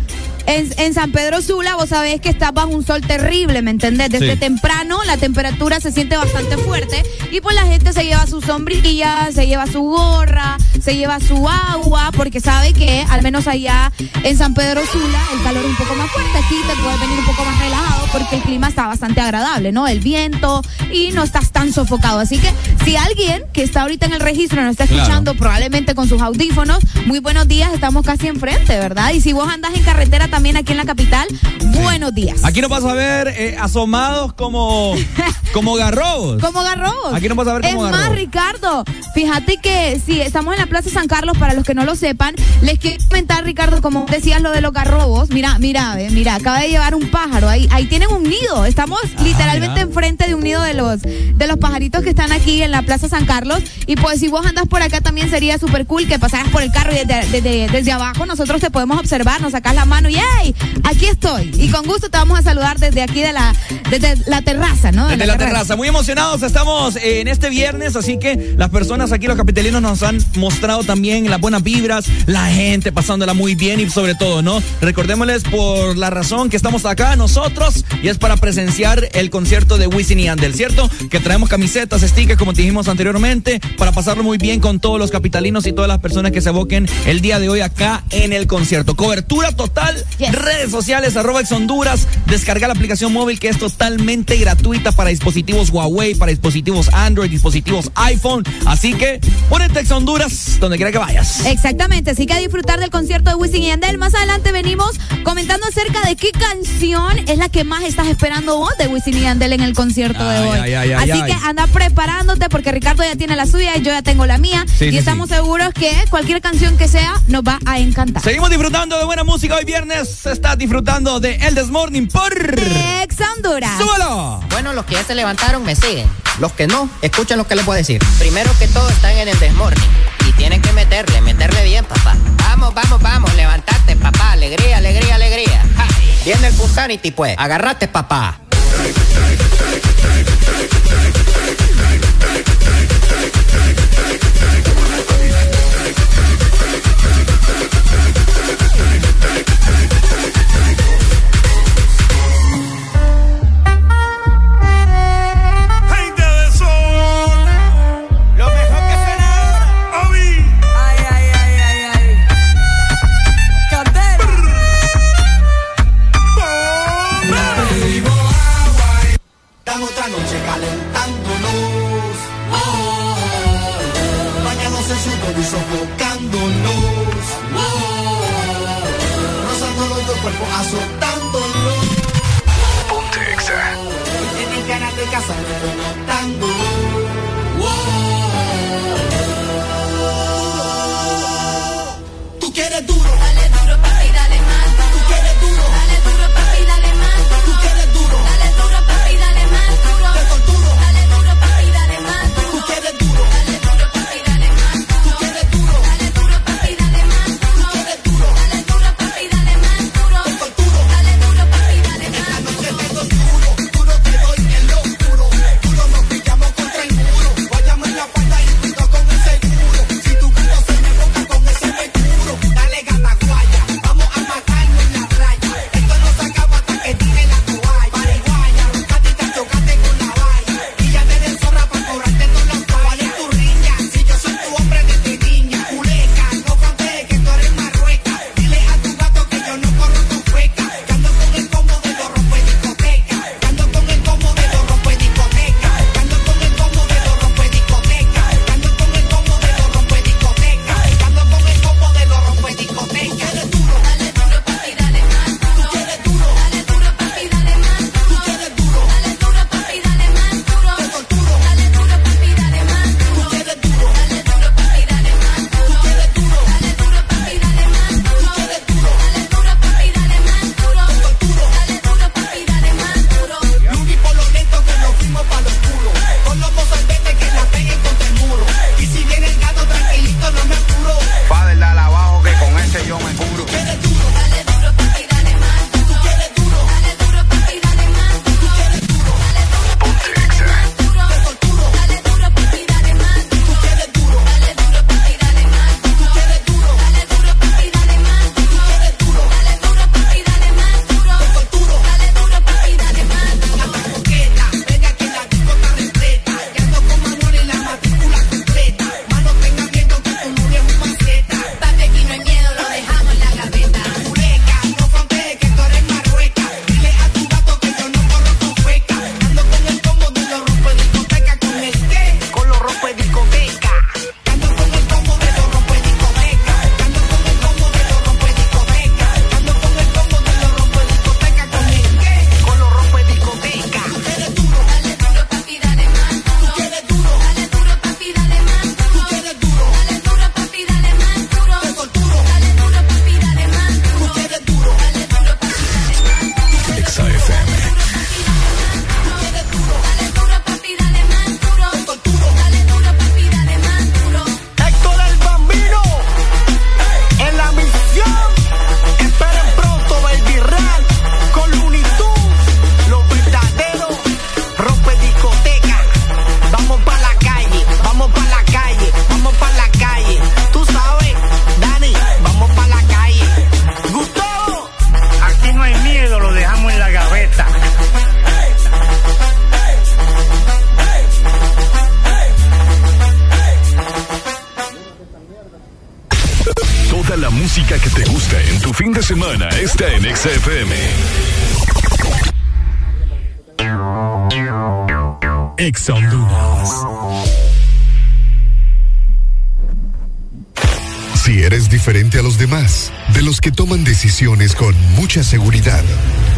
En, en San Pedro Sula, vos sabés que está bajo un sol terrible, ¿me entendés? Desde Sí. temprano la temperatura se siente bastante fuerte y pues la gente se lleva su sombrilla, se lleva su gorra, se lleva su agua, porque sabe que al menos allá en San Pedro Sula el calor es un poco más fuerte. Aquí te puedes venir un poco más relajado porque el clima está bastante agradable, ¿no? El viento y no estás tan sofocado. Así que si alguien que está ahorita en el registro nos está Claro. escuchando probablemente con sus audífonos, muy buenos días, estamos casi enfrente, ¿verdad? Y si vos andás en carretera también aquí en la capital, buenos días. Aquí nos vas a ver eh, asomados como, como garrobos. Como garrobos. Aquí nos vas a ver como Es más, garrobos. Ricardo, fíjate que sí, estamos en la plaza San Carlos, para los que no lo sepan, les quiero comentar, Ricardo, como decías lo de los garrobos. Mira, mira, mira, acaba de llevar un pájaro. Ahí, ahí tienen un nido. Estamos literalmente mira. enfrente de un nido de los, de los pajaritos que están aquí en la Plaza San Carlos. Y pues si vos andas por acá también sería súper cool que pasaras por el carro y desde, desde- desde abajo nosotros te podemos observar, nos sacas la mano y ¡hey! Aquí estoy. Y con gusto te vamos a saludar desde aquí de la, desde la terraza, ¿no? De Desde la terraza, muy emocionados estamos eh, en este viernes, así que las personas aquí, los capitalinos, nos han mostrado también las buenas vibras, la gente pasándola muy bien y sobre todo, ¿no? Recordémosles por la razón que estamos acá nosotros y es para presenciar el concierto de Wisin y Andel, ¿cierto? Que traemos camisetas, stickers, como te dijimos anteriormente, para pasarlo muy bien con todos los capitalinos y todas las personas que se aboquen el día de hoy acá en el concierto. Cobertura total, redes sociales, arroba ex Honduras, descarga la aplicación móvil que es totalmente gratuita para dispositivos Huawei, para dispositivos Android, dispositivos iPhone. Así que ponete ex Honduras donde quiera que vayas. Exactamente, así que a disfrutar del concierto de Wisin y Yandel. Más adelante venimos comentando acerca de qué canción es la que más estás esperando vos de Wisin y Yandel en el concierto de hoy. ay, ay, ay, así ay. que anda preparándote porque Ricardo ya tiene la suya y yo ya tengo la mía. Sí, y sí, estamos seguros que cualquier canción que sea nos va a encantar. Seguimos disfrutando de buena música hoy viernes. Estás disfrutando de El This Morning por Ex Honduras. ¡Súbelo! Bueno, los que ya se levantaron me siguen. Los que no, escuchen lo que les voy a decir. Primero que todo están en el desmorning. Tienen que meterle, meterle bien, papá. Vamos, vamos, vamos, levantate, papá. Alegría, alegría, alegría. Viene el Punsanity, pues. Agarrate, papá. XFM. Ex. Si eres diferente a los demás, de los que toman decisiones con mucha seguridad,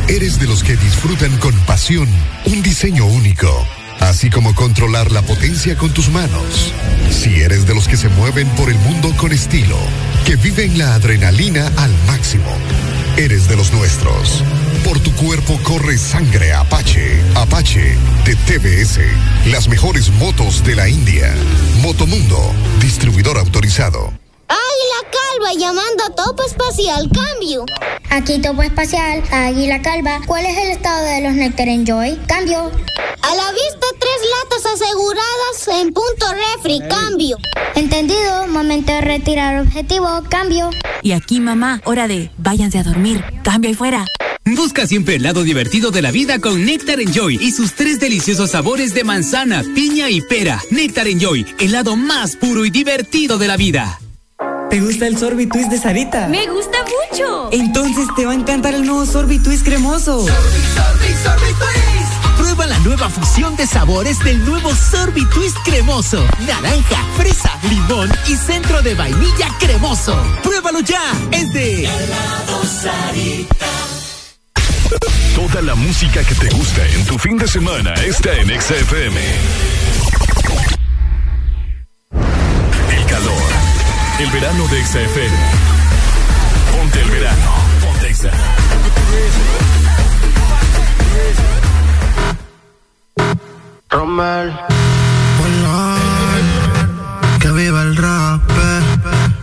eres de los que disfrutan con pasión un diseño único, así como controlar la potencia con tus manos. Si eres de los que se mueven por el mundo con estilo, que viven la adrenalina al máximo, eres de los nuestros. Por tu cuerpo corre sangre Apache. Apache de TBS. Las mejores motos de la India. Motomundo, distribuidor autorizado. Águila Calva llamando a Topo Espacial, cambio. Aquí Topo Espacial, Águila Calva. ¿Cuál es el estado de los Nectar Enjoy? Cambio. A la vista, tres latas aseguradas en punto refri, cambio. Entendido, momento de retirar objetivo, cambio. Y aquí, mamá, hora de váyanse a dormir. Cambio ahí fuera. Busca siempre el lado divertido de la vida con Nectar Enjoy y sus tres deliciosos sabores de manzana, piña y pera. Nectar Enjoy, el lado más puro y divertido de la vida. ¿Te gusta el Sorbitwist de Sarita? Me gusta mucho. Entonces te va a encantar el nuevo Sorbitwist cremoso. La nueva fusión de sabores del nuevo Sorbitwist cremoso. Naranja, fresa, limón y centro de vainilla cremoso. Pruébalo ya. Es de Toda la música que te gusta en tu fin de semana está en XFM. El calor. El verano de XFM. mal. Que viva el rap,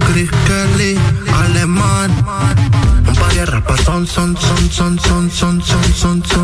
Chris Kelly, alemán. Un par de rapas son, son, son, son, son, son, son, son. son.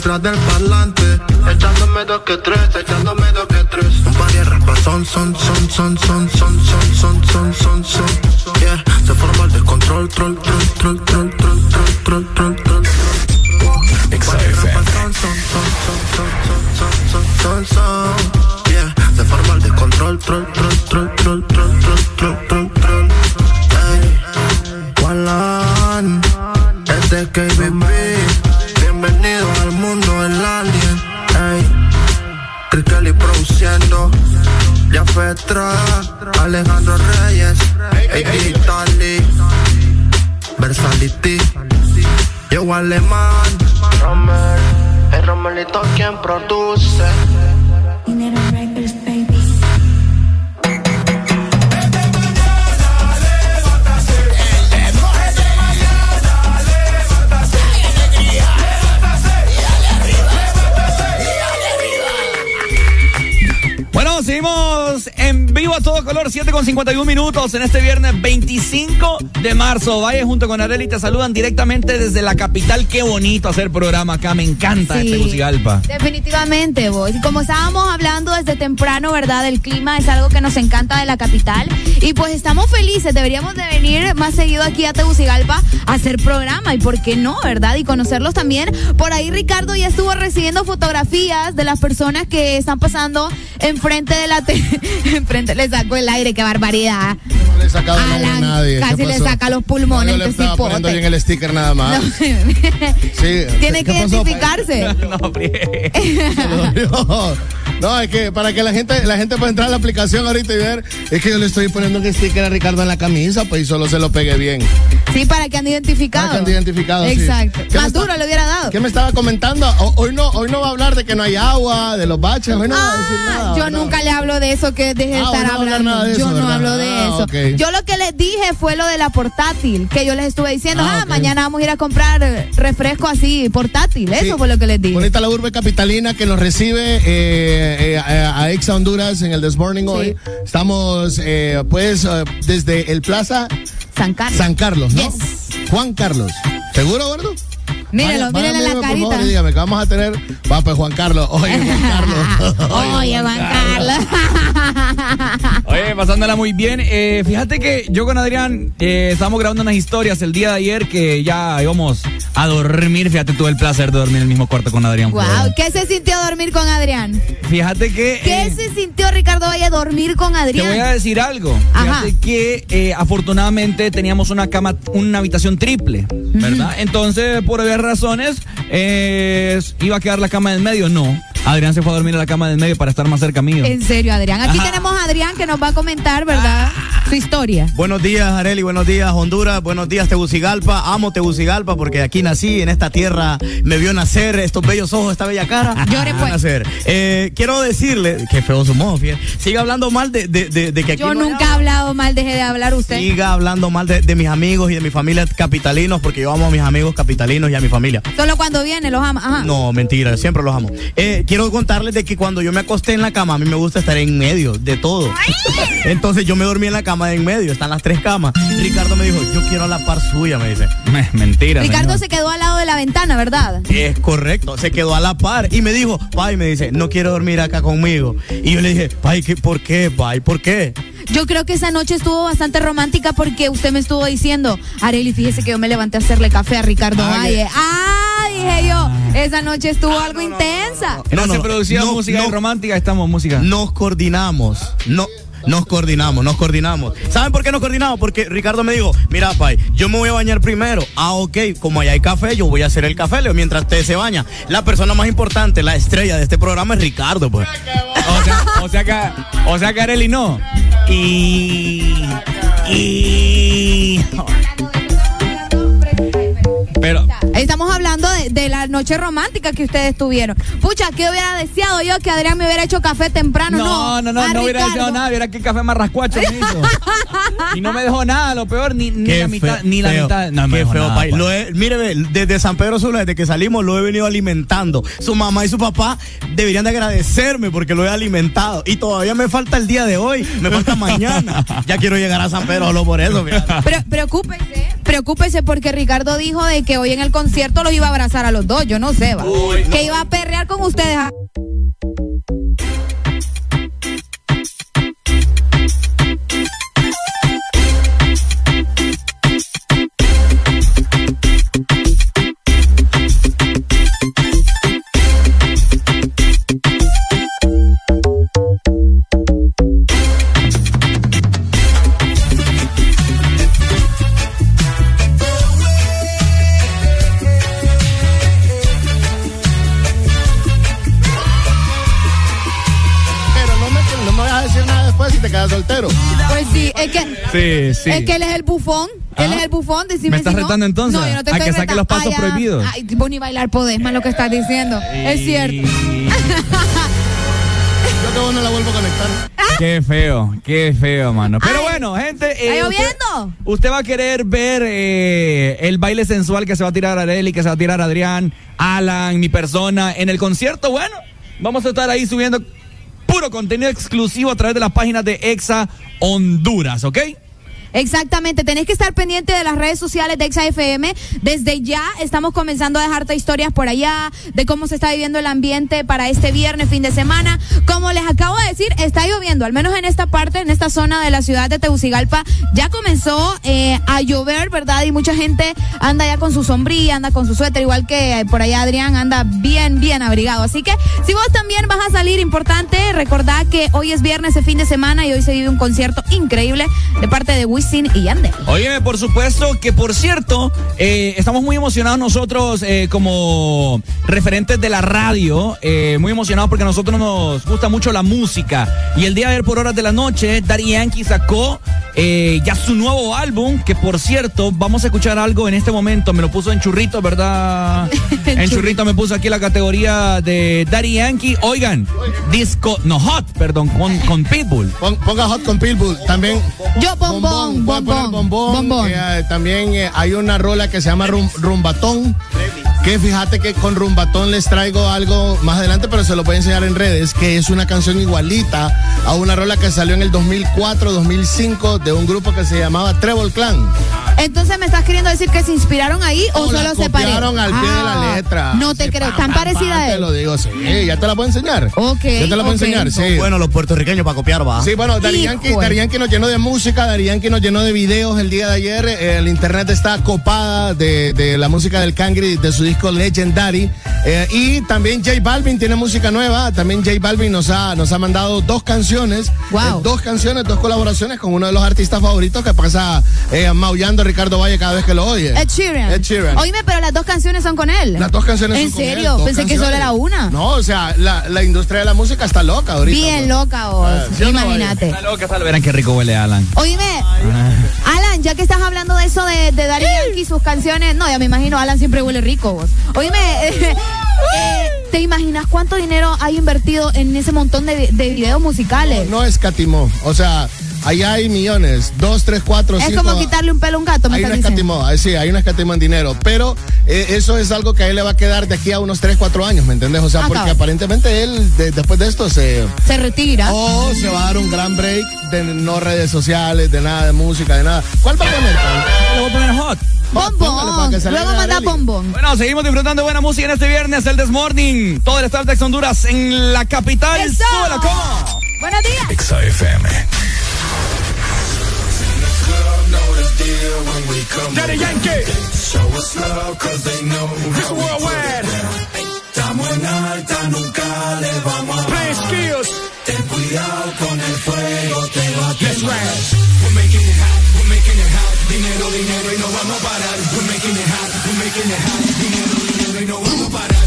Detrás 51 minutos en este viernes 25 de marzo. Vaya junto con Areli, te saludan directamente desde la capital. Qué bonito hacer programa acá, me encanta Sí. este Tegucigalpa. Definitivamente, vos. Y como estábamos hablando desde temprano, ¿verdad? El clima es algo que nos encanta de la capital. Y pues estamos felices. Deberíamos de venir más seguido aquí a Tegucigalpa a hacer programa. ¿Y por qué no, verdad? Y conocerlos también. Por ahí Ricardo ya estuvo recibiendo fotografías de las personas que están pasando enfrente de la... te- enfrente, le sacó el aire, qué barbaridad. No le he sacado el nombre a Alan, nadie. ¿Qué casi le saca los pulmones, No, yo le este estaba poniendo bien el sticker nada más. No. Sí, Tiene ¿qué que pasó? identificarse. No, no, es que para que la gente, la gente pueda entrar a la aplicación ahorita y ver, es que yo le estoy poniendo un sticker a Ricardo en la camisa, pues y solo se lo pegué bien. Sí, para que han identificado. Para que ande identificado. Exacto. ¿Qué me Más duro le hubiera dado. ¿Qué me estaba comentando? O- hoy no, hoy no va a hablar de que no hay agua, de los baches, hoy no va a decir nada. Ah, Yo ¿verdad? nunca le hablo de eso que deje de Ah, estar no hablando. nada de yo eso, no ¿verdad? hablo de Ah, eso. Yo lo que les dije fue lo de la portátil, que yo les estuve diciendo, Ah, ah, mañana vamos a ir a comprar eh, refresco así, portátil. Eso Sí. fue lo que les dije. Bonita la urbe capitalina que nos recibe eh, eh, a, Exa Honduras en el This Morning hoy. Estamos, eh, pues, desde el Plaza San Carlos. San Carlos, ¿no? Juan Carlos. ¿Seguro, gordo? Mírenlo, Vaya- vaya, la por favor, carita. y dígame que vamos a tener. Va, pues Juan Carlos. Oye, Juan Carlos. Oye, Juan Carlos. Oye, pasándola muy bien. Eh, fíjate que yo con Adrián eh, estábamos grabando unas historias el día de ayer que ya íbamos a dormir. Fíjate, tuve el placer de dormir en el mismo cuarto con Adrián. wow, ¿qué se sintió dormir con Adrián? Fíjate que... ¿Qué eh, se sintió Ricardo Valle dormir con Te Adrián? voy a decir algo. Ajá. Fíjate que eh, afortunadamente teníamos una cama, una habitación triple, ¿verdad? Entonces, por varias razones, eh, iba a quedar la cama del medio. No. Adrián se fue a dormir a la cama del medio para estar más cerca mío. En serio, Adrián. Aquí Ajá. tenemos a Adrián que nos va a comentar, ¿verdad? Su historia. Buenos días, Areli. Buenos días, Honduras. Buenos días, Tegucigalpa. Amo Tegucigalpa porque aquí nací, en esta tierra me vio nacer estos bellos ojos, esta bella cara. Llore, pues. nacer. Eh, quiero decirle, que feo su modo, fíjate. Sigue hablando mal de, de, de, de que aquí Yo no nunca he hablado mal, deje de hablar usted. Siga hablando mal de, de mis amigos y de mi familia capitalinos porque yo amo a mis amigos capitalinos y a mi familia. Solo cuando viene los ama. Ajá. No, mentira, siempre los amo. Eh, quiero contarles de que cuando yo me acosté en la cama, a mí me gusta estar en medio de todo. Entonces yo me dormí en la cama de en medio, están las tres camas. Ricardo me dijo, yo quiero a la par suya, me dice. Mentira. Ricardo se quedó al lado de la ventana, ¿verdad? Es correcto, se quedó a la par y me dijo, Pai, me dice, no quiero dormir acá conmigo. Y yo le dije, Pai, ¿qué, ¿por qué, Pai? ¿Por qué? Yo creo que esa noche estuvo bastante romántica porque usted me estuvo diciendo, Areli, fíjese que yo me levanté a hacerle café a Ricardo Ah, Valle. Ah, dije yo, esa noche estuvo algo intensa. No, se producía música romántica, estamos música. Nos coordinamos. No. Nos coordinamos, nos coordinamos. ¿Saben por qué nos coordinamos? Porque Ricardo me dijo, mira, Pai, yo me voy a bañar primero. Ah, ok, como allá hay café, yo voy a hacer el café, Leo, mientras usted se baña. La persona más importante, la estrella de este programa es Ricardo, pues. O sea, o sea que, o sea que Areli no. Y. Y. Pero. Estamos hablando de, de la noche romántica que ustedes tuvieron. Pucha, que hubiera deseado yo que Adrián me hubiera hecho café temprano. No, No, no, no, hubiera deseado nada, hubiera que café más rascuacho me hizo. Y no me dejó nada, lo peor, ni, ni la mitad, feo, ni la feo, mitad. No qué feo, nada, pues. Lo he- mire, ve, desde San Pedro Sula, desde que salimos, lo he venido alimentando. Su mamá y su papá deberían de agradecerme porque lo he alimentado. Y todavía me falta el día de hoy, me falta mañana. Ya quiero llegar a San Pedro solo por eso. Pero preocúpese, preocúpese porque Ricardo dijo de que hoy en el concierto los iba a abrazar a los dos. Yo no sé, va. Que iba a perrear con ustedes. Sí, sí. es que él es el bufón. Él es el bufón. Decime ¿Me estás si no. retando entonces? No, yo no te A estoy que saque retando. los pasos Ay, ah, prohibidos. Ay, vos ni bailar podés, más lo que estás diciendo. Es cierto. Yo que vos no la vuelvo a conectar. Qué feo, qué feo, mano. Pero bueno, gente. ¿Está usted- lloviendo? Usted, va a querer ver eh, el baile sensual que se va a tirar Areli, que se va a tirar Adrián, Alan, mi persona, en el concierto. Bueno, vamos a estar ahí subiendo puro contenido exclusivo a través de las páginas de Exa Honduras, ¿ok? Exactamente, tenés que estar pendiente de las redes sociales de ExaFM. Desde ya estamos comenzando a dejarte historias por allá de cómo se está viviendo el ambiente para este viernes, fin de semana. Como les acabo de decir, está lloviendo, al menos en esta parte, en esta zona de la ciudad de Tegucigalpa, ya comenzó eh, a llover, ¿verdad? Y mucha gente anda ya con su sombrilla, anda con su suéter, igual que por allá Adrián anda bien, bien abrigado. Así que si vos también vas a salir, importante, recordad que hoy es viernes, es fin de semana y hoy se vive un concierto increíble de parte de Wisin y Yandel. Óyeme, por supuesto que por cierto, eh, estamos muy emocionados nosotros eh, como referentes de la radio, eh, muy emocionados porque a nosotros nos gusta mucho la música. Y el día de ayer por horas de la noche, Daddy Yankee sacó eh, ya su nuevo álbum, que por cierto, vamos a escuchar algo en este momento, me lo puso en churrito, ¿verdad? en churrito me puso aquí la categoría de Daddy Yankee. Oigan, disco, no hot, perdón, con, con Pitbull. Pon- Ponga hot con Pitbull. También. Yo, bombón, bombón, bombón. bombón. Eh, también eh, hay una rola que se llama Rum- Rumbatón. Que fíjate que con Rumbatón les traigo algo más adelante, pero se lo voy a enseñar en redes, que es una canción igualita a una rola que salió en el 2004-2005 de un grupo que se llamaba Treble Clan. Entonces, ¿me estás queriendo decir que se inspiraron ahí o No, la solo se parecen? copiaron al pie de la letra. No te creo, tan parecida a Te él. lo digo, sí. Ya te la puedo enseñar. Ok. Ya te la puedo ok. enseñar, sí. Bueno, los puertorriqueños para copiar, va. Sí, bueno, Dari Yankee, Híjole. Daddy Yankee nos llenó de música, Dari Yankee nos llenó de videos el día de ayer. El internet está copada de, de la música del Cangri, de su disco Legendary. Eh, y también J Balvin tiene música nueva. También J Balvin nos ha, nos ha mandado dos canciones. Wow. Eh, dos canciones, dos colaboraciones con uno de los artistas favoritos que pasa eh, maullando a Ricardo Valle cada vez que lo oye. Ed Sheeran. Ed Sheeran. Oíme, pero las dos canciones son con él. Las dos canciones ¿En son con él, serio? Pensé que canciones. solo era una. No, o sea, la, la industria de la música está loca ahorita. Bien ¿no? loca vos. Ah, ¿sí o no, Imagínate. Está loca, tal, verán qué rico huele Alan. Oíme, Alan, ya que estás hablando de eso de, de Daddy Yankee y sus canciones, no, ya me imagino, Alan siempre huele rico vos. Oíme, eh, eh, ¿te imaginas cuánto dinero hay invertido en ese montón de, de videos musicales? No escatimó. O sea, allá hay millones. Dos, tres, cuatro, es cinco. como quitarle un pelo a un gato, me una diciendo. escatimó, sí, hay una escatimó en dinero, pero eh, eso es algo que a él le va a quedar de aquí a unos 3, 4 años, ¿me entiendes? O sea, porque aparentemente él de- después de esto se... Se retira. O se va a dar un gran break de no redes sociales, de nada de música, de nada. ¿Cuál va a poner? Le voy a poner hot. Bombón. Luego manda bombón. Bueno, seguimos disfrutando de buena música en este viernes, el Desmorning. Todo el Star Honduras en la capital. ¡Eso! ¿cómo? Buenos días. Exa FM. Daddy Yankee. Show us love cause they know This worldwide. Estamos en alta, nunca le vamos a Play skills. Ten cuidado con el fuego, te va a. We're making it hot, we're making it hot. Dinero, dinero y no vamos a parar. We're making it hot, we're making it hot. Dinero, dinero y no vamos a parar.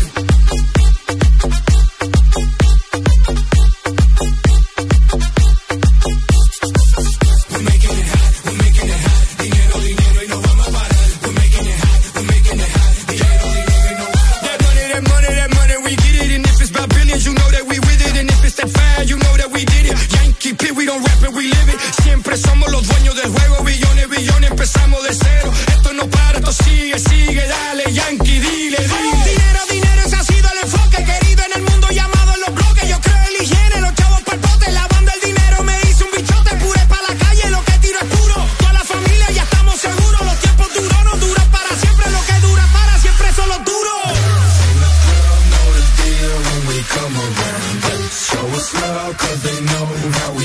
We live it. Siempre somos los dueños del juego. Billones, billones, empezamos de cero. Esto no para, esto sigue, sigue. Dale, Yankee, dile, dile. Dinero, dinero, ese ha sido el enfoque. Querido en el mundo llamado en los bloques. Yo creo en la higiene, los chavos pa'l pote. Lavando el dinero, me hice un bichote. Pure pa' la calle, lo que tiro es puro. Toda la familia ya estamos seguros. Los tiempos duros no duran para siempre. Lo que dura para siempre son los duros. Show us love cause they know how we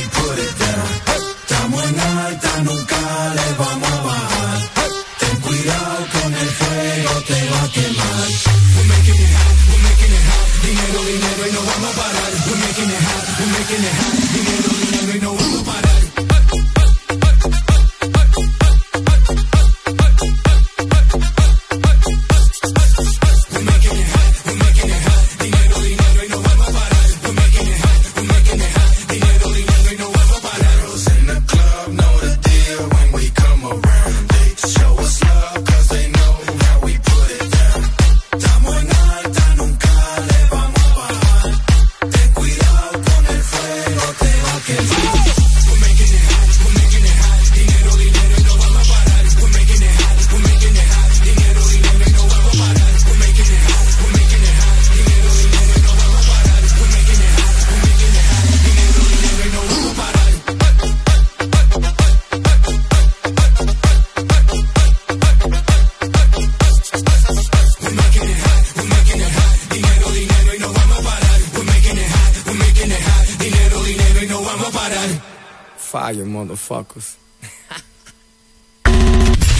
motherfuckers.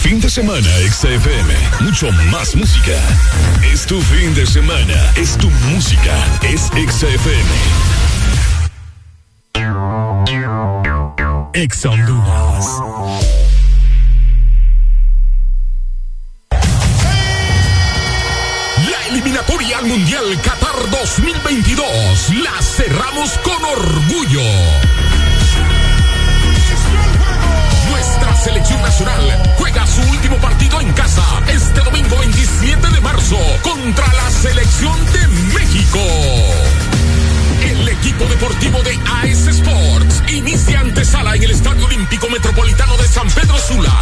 Fin de semana, XFM. Mucho más música. Es tu fin de semana. Es tu música. Es XFM. Ex Honduras. Eliminatoria al Mundial Qatar 2022 la cerramos con orgullo. En el Estadio Olímpico Metropolitano de San Pedro Sula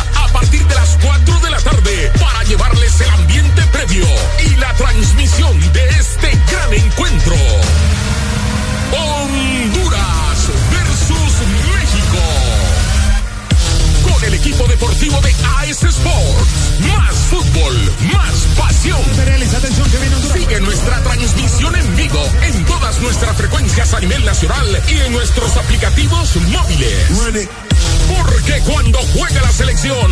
a nivel nacional y en nuestros aplicativos móviles. Porque cuando juega la selección,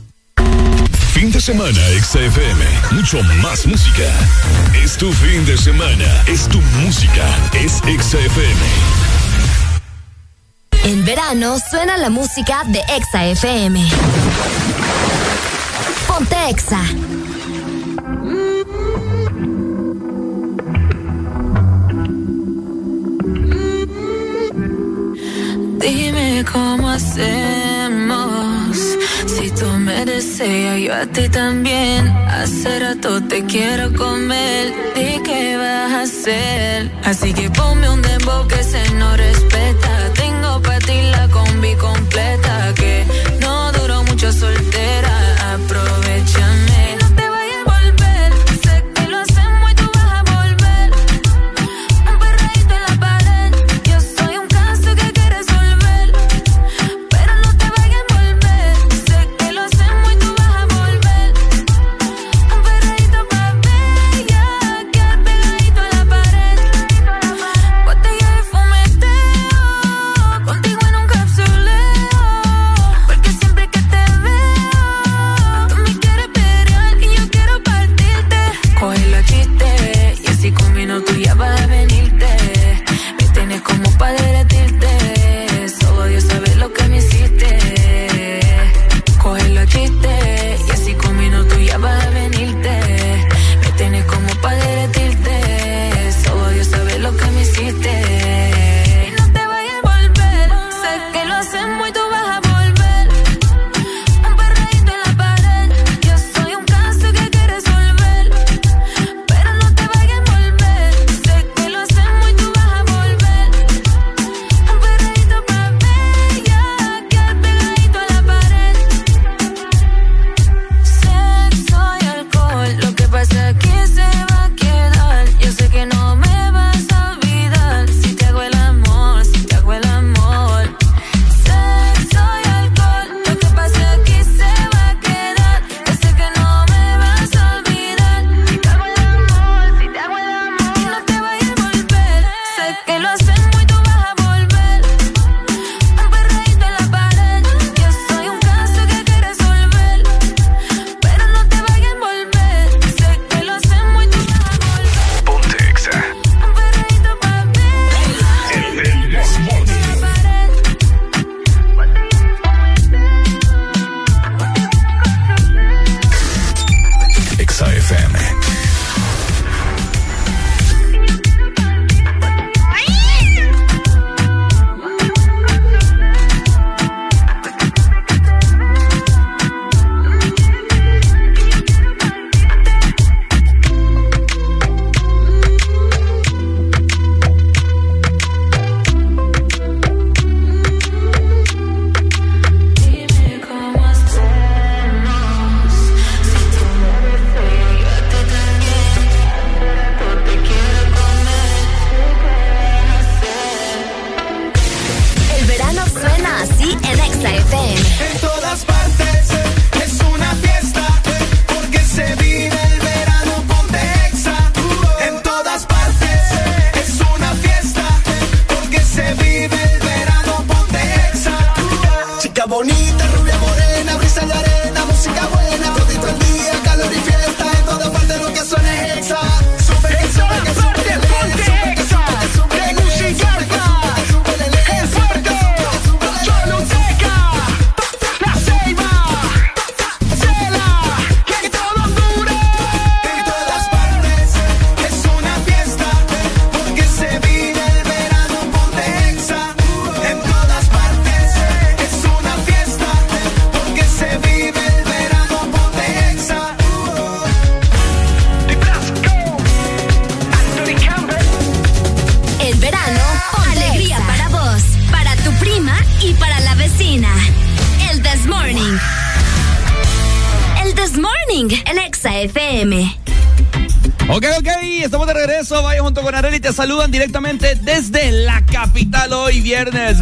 Fin de semana, XFM. Mucho más música. Es tu fin de semana. Es tu música. Es XFM. En verano suena la música de Exa FM. Ponte Exa. Dime cómo hacemos. Me deseas, yo a ti también. Hace rato te quiero comer. Di qué vas a hacer. Así que ponme un dembow que se no respeta.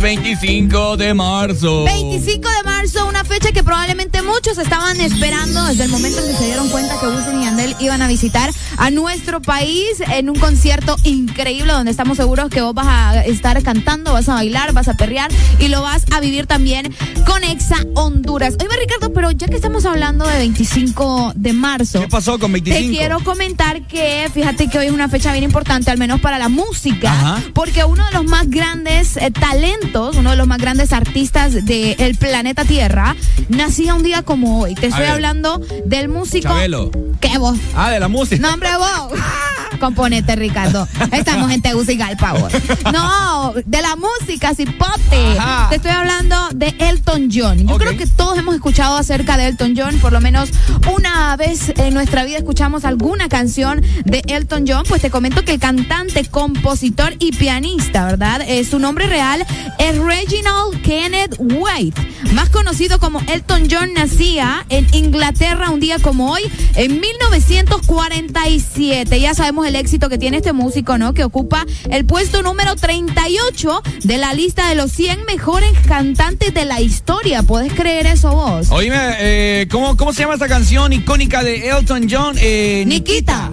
25 de marzo. 25 de marzo, una fecha que probablemente muchos estaban esperando desde el momento en que se dieron cuenta que Wisin y Yandel iban a visitar a nuestro país en un concierto increíble donde estamos seguros que vos vas a estar cantando, vas a bailar, vas a perrear y lo vas a vivir también con Exa Honduras. Oye, Ricardo, pero ya que estamos hablando de 25 de marzo, ¿Qué pasó con 25? te quiero comentar que fíjate que hoy es una fecha bien importante, al menos para la música, Ajá. porque uno de los más grandes eh, talentos, uno de los más grandes artistas del planeta Tierra, nacía un día como hoy. Te estoy hablando del músico. Chabelo. ¿Qué vos? Ah, de la música. No, hombre, vos. Componete, Ricardo. Estamos en Tegucigalpa, vos. No, de la música, cipote. Ajá. Te estoy hablando de Elton John. Yo creo que todos hemos escuchado acerca de Elton John. Por lo menos una vez en nuestra vida escuchamos alguna canción de Elton John. Pues te comento que el cantante, compositor y pianista, ¿verdad? Eh, su nombre real es Reginald Kenneth White. Más conocido como Elton John, nacía en Inglaterra un día como hoy, en 1947. Ya sabemos el éxito que tiene este músico, ¿no? Que ocupa el puesto número 38 de la lista de los 100 mejores cantantes de la historia. ¿Puedes creer eso vos? Oíme, eh, ¿cómo, ¿cómo se llama esta canción icónica de Elton John? Eh, Nikita.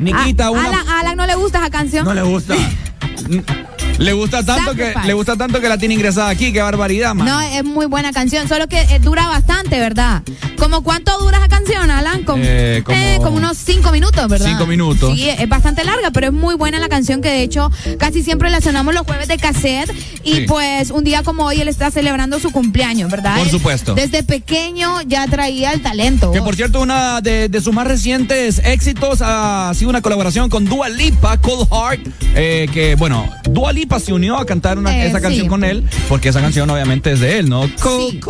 Nikita, A- una... Alan, Alan no le gusta esa canción. No le gusta. le gusta tanto que le gusta tanto que la tiene ingresada aquí, qué barbaridad, man. No, es muy buena canción, solo que eh, dura bastante, ¿verdad? ¿Como cuánto dura esa canción, Alan? Como, Eh, como- eh, como unos cinco minutos, ¿verdad? Cinco minutos. Sí, es bastante larga, pero es muy buena la canción que de hecho casi siempre la sonamos los jueves de cassette y Sí. pues un día como hoy él está celebrando su cumpleaños, ¿verdad? Por supuesto. Desde pequeño ya traía el talento. Que por cierto, una de, de sus más recientes éxitos ha sido una colaboración con Dua Lipa, Cold Heart, eh, que bueno, Dua Lipa se unió a cantar una, Eh, esa sí. canción con él, porque esa canción obviamente es de él, ¿no? Cold, Sí.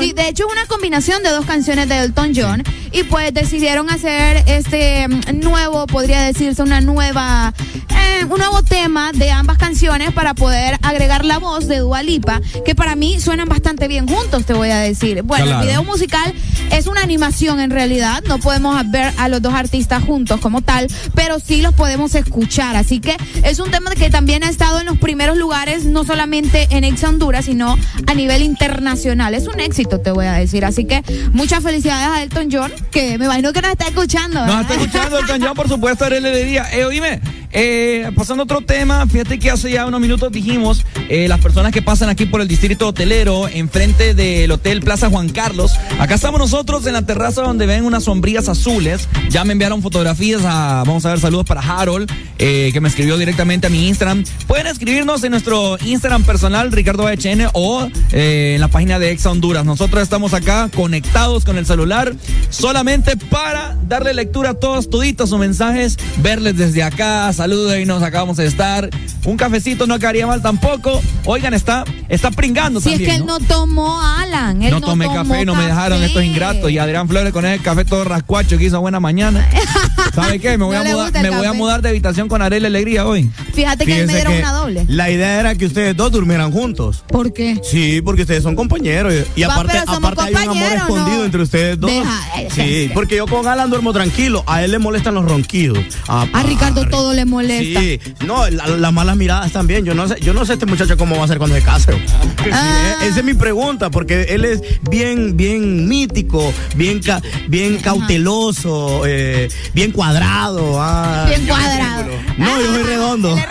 Sí, de hecho es una combinación de dos canciones de Elton John y pues decidieron hacer este mm, nuevo, podría decirse, una nueva, eh, un nuevo tema de ambas canciones para poder agregar la voz de Dua Lipa, que para mí suenan bastante bien juntos, te voy a decir. Bueno, Claro. el video musical es una animación en realidad, no podemos ver a los dos artistas juntos como tal, pero sí los podemos escuchar, así que es un tema que también ha estado en los primeros lugares, no solamente en Ex Honduras, sino a nivel internacional. Es un éxito, te voy a decir. Así que muchas felicidades a Elton John, que me imagino que nos está escuchando. Nos ¿verdad? está escuchando el cañón, por supuesto, Arely Alegría. Eh, oíme, eh, pasando a otro tema, fíjate que hace ya unos minutos dijimos, eh, las personas que pasan aquí por el distrito hotelero, enfrente del Hotel Plaza Juan Carlos, acá estamos nosotros en la terraza donde ven unas sombrillas azules. Ya me enviaron fotografías a, vamos a ver, saludos para Harold, eh, que me escribió directamente a mi Instagram. Pueden escribirnos en nuestro Instagram personal, Ricardo HN, o eh, en la página de Exa Honduras. Nosotros estamos acá conectados con el celular solamente para darle lectura a todos, toditos sus mensajes, verles desde acá, saludos y nos acabamos de estar. Un cafecito no caería mal tampoco. Oigan, está, está pringando Si es también. que él ¿no? tomó Alan. Él No no, tomé tomó café y no me dejaron café. estos ingratos. Y Adrián Flores con ese café todo rascuacho que hizo buena mañana. ¿Sabe qué? Me voy, No a, mudar, me voy a mudar de habitación con Arely Alegría hoy. Fíjate que él me dieron que una doble. La idea era que ustedes dos durmieran juntos. ¿Por qué? Sí, porque ustedes son compañeros. Y Va, aparte, aparte hay un amor escondido entre ustedes dos. Deja, eh, sí, porque yo con Alan duermo tranquilo. A él le molestan los ronquidos. A, A Ricardo todo le molesta. Sí, no, la- las malas miradas también. Yo no sé, yo no sé este muchacho cómo va a ser cuando se case. Sí, Ah. eh, esa es mi pregunta, porque él es bien, bien mítico, bien, ca- bien cauteloso, eh, bien cuadrado. ah. Bien cuadrado. No, yo soy redondo.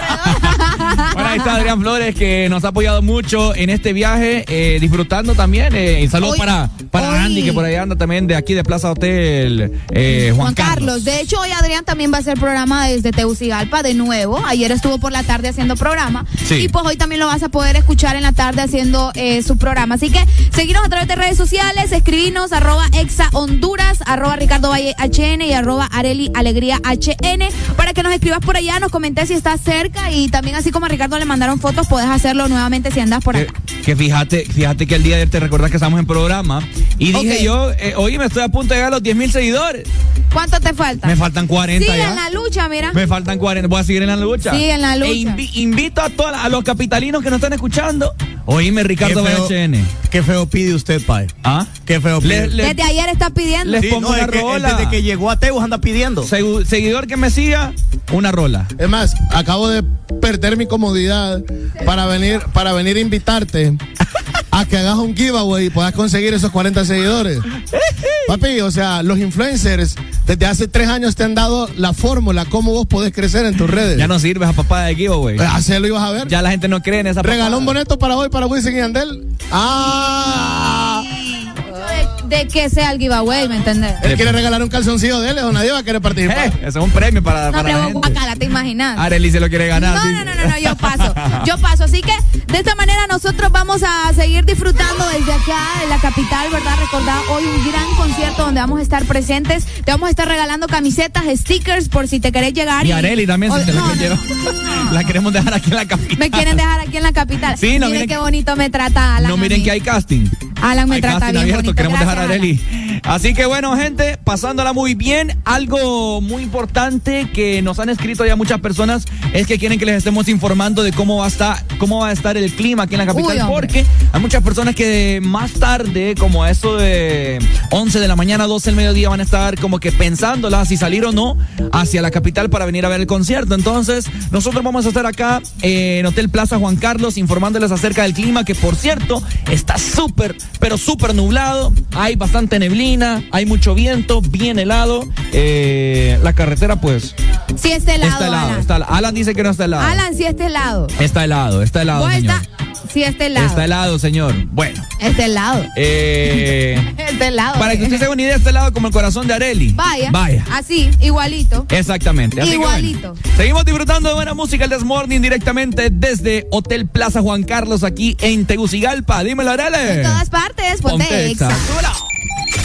Por ahí está Adrián Flores que nos ha apoyado mucho en este viaje, eh, disfrutando también. eh, y saludos Hoy- para, para hoy- Andy que por ahí anda también de aquí de Plaza Hotel eh, Juan, Juan Carlos. De hecho, hoy Adrián también va a hacer programa desde Tegucigalpa de nuevo. Ayer estuvo por la tarde haciendo programa. Sí. Y pues hoy también lo vas a poder escuchar en la tarde haciendo eh, su programa. Así que seguinos a través de redes sociales, escribinos arroba exa Honduras, arroba Ricardo Valle HN y arroba Areli Alegría HN para que nos escribas por allá, nos comentes si estás cerca y también así como a Ricardo le mandaron fotos, puedes hacerlo nuevamente si andas por acá. Que fíjate, fíjate que el día de ayer te recordás que estamos en programa y dije yo, eh, oye, me estoy a punto de llegar a los 10 mil seguidores. ¿Cuánto te falta? Me faltan 40 Sigue ya. en la lucha, mira. Me faltan 40. Voy a seguir en la lucha. Sigue en la lucha. E invi- invito a todos a los capitalinos que nos están escuchando. Oíme, Ricardo Qué feo- BHN. Qué feo pide usted, Pai. ¿Ah? Qué feo pide. Le- le- Desde ayer está pidiendo. les Sí, pongo no, una es que él rola. desde que llegó a Teus anda pidiendo. Segu- seguidor que me siga, una rola. Es más, acabo de perder mi comodidad para venir, para venir a invitarte a que hagas un giveaway y puedas conseguir esos 40 seguidores. Papi, o sea, los influencers desde hace tres años te han dado la fórmula, cómo vos podés crecer en tus redes. Ya no sirves a papá de giveaway. Hacelo y vas a ver. Ya la gente no cree en esa Regaló un boleto para hoy para Wisin y Andel. Ah, De, que sea el giveaway, ¿me entendés? él quiere regalar un calzoncillo de él, o nadie va a querer participar. Eh, ese es un premio para, No, para la pero gente. guacala, ¿te imaginas? Arely se lo quiere ganar. No, no, no, no, no, yo paso. Yo paso. Así que de esta manera nosotros vamos a seguir disfrutando desde acá, de la capital, ¿verdad? Recordad hoy un gran concierto donde vamos a estar presentes. Te vamos a estar regalando camisetas, stickers, por si te querés llegar. Y Areli también, O- si te no, la no. La queremos dejar aquí en la capital. Me quieren dejar aquí en la capital. Sí, no, miren miren qué bonito me trata Alan. No a miren mí. que hay casting. Alan me Hay trata bien abierto, bonito. queremos dejar a Gracias, Areli. Así que bueno, gente, pasándola muy bien. Algo muy importante que nos han escrito ya muchas personas es que quieren que les estemos informando de cómo va a estar, cómo va a estar el clima aquí en la capital. Uy, porque hay muchas personas que más tarde, como a eso de 11 de la mañana, 12 del mediodía, van a estar como que pensándola si salir o no hacia la capital para venir a ver el concierto. Entonces, nosotros vamos a estar acá eh, en Hotel Plaza Juan Carlos informándoles acerca del clima, que por cierto está súper, pero súper nublado. Hay bastante neblina, hay mucho viento, bien helado. Eh, la carretera, pues, Sí, está helado, está helado. Alan. Está, Alan dice que no está helado. Alan, sí está helado. Está helado, está helado, señor. está... Sí está helado. Está helado, señor. Bueno, Está helado. eh, Está helado. para que usted se haga una idea, está helado como el corazón de Areli. Vaya. Vaya. Así, igualito. Exactamente. Así que bueno, Igualito. seguimos disfrutando de buena música el This Morning directamente desde Hotel Plaza Juan Carlos aquí en Tegucigalpa. Dímelo, Arele. En todas partes, ponte, Ponte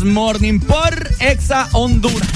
El Desmorning por Exa Honduras.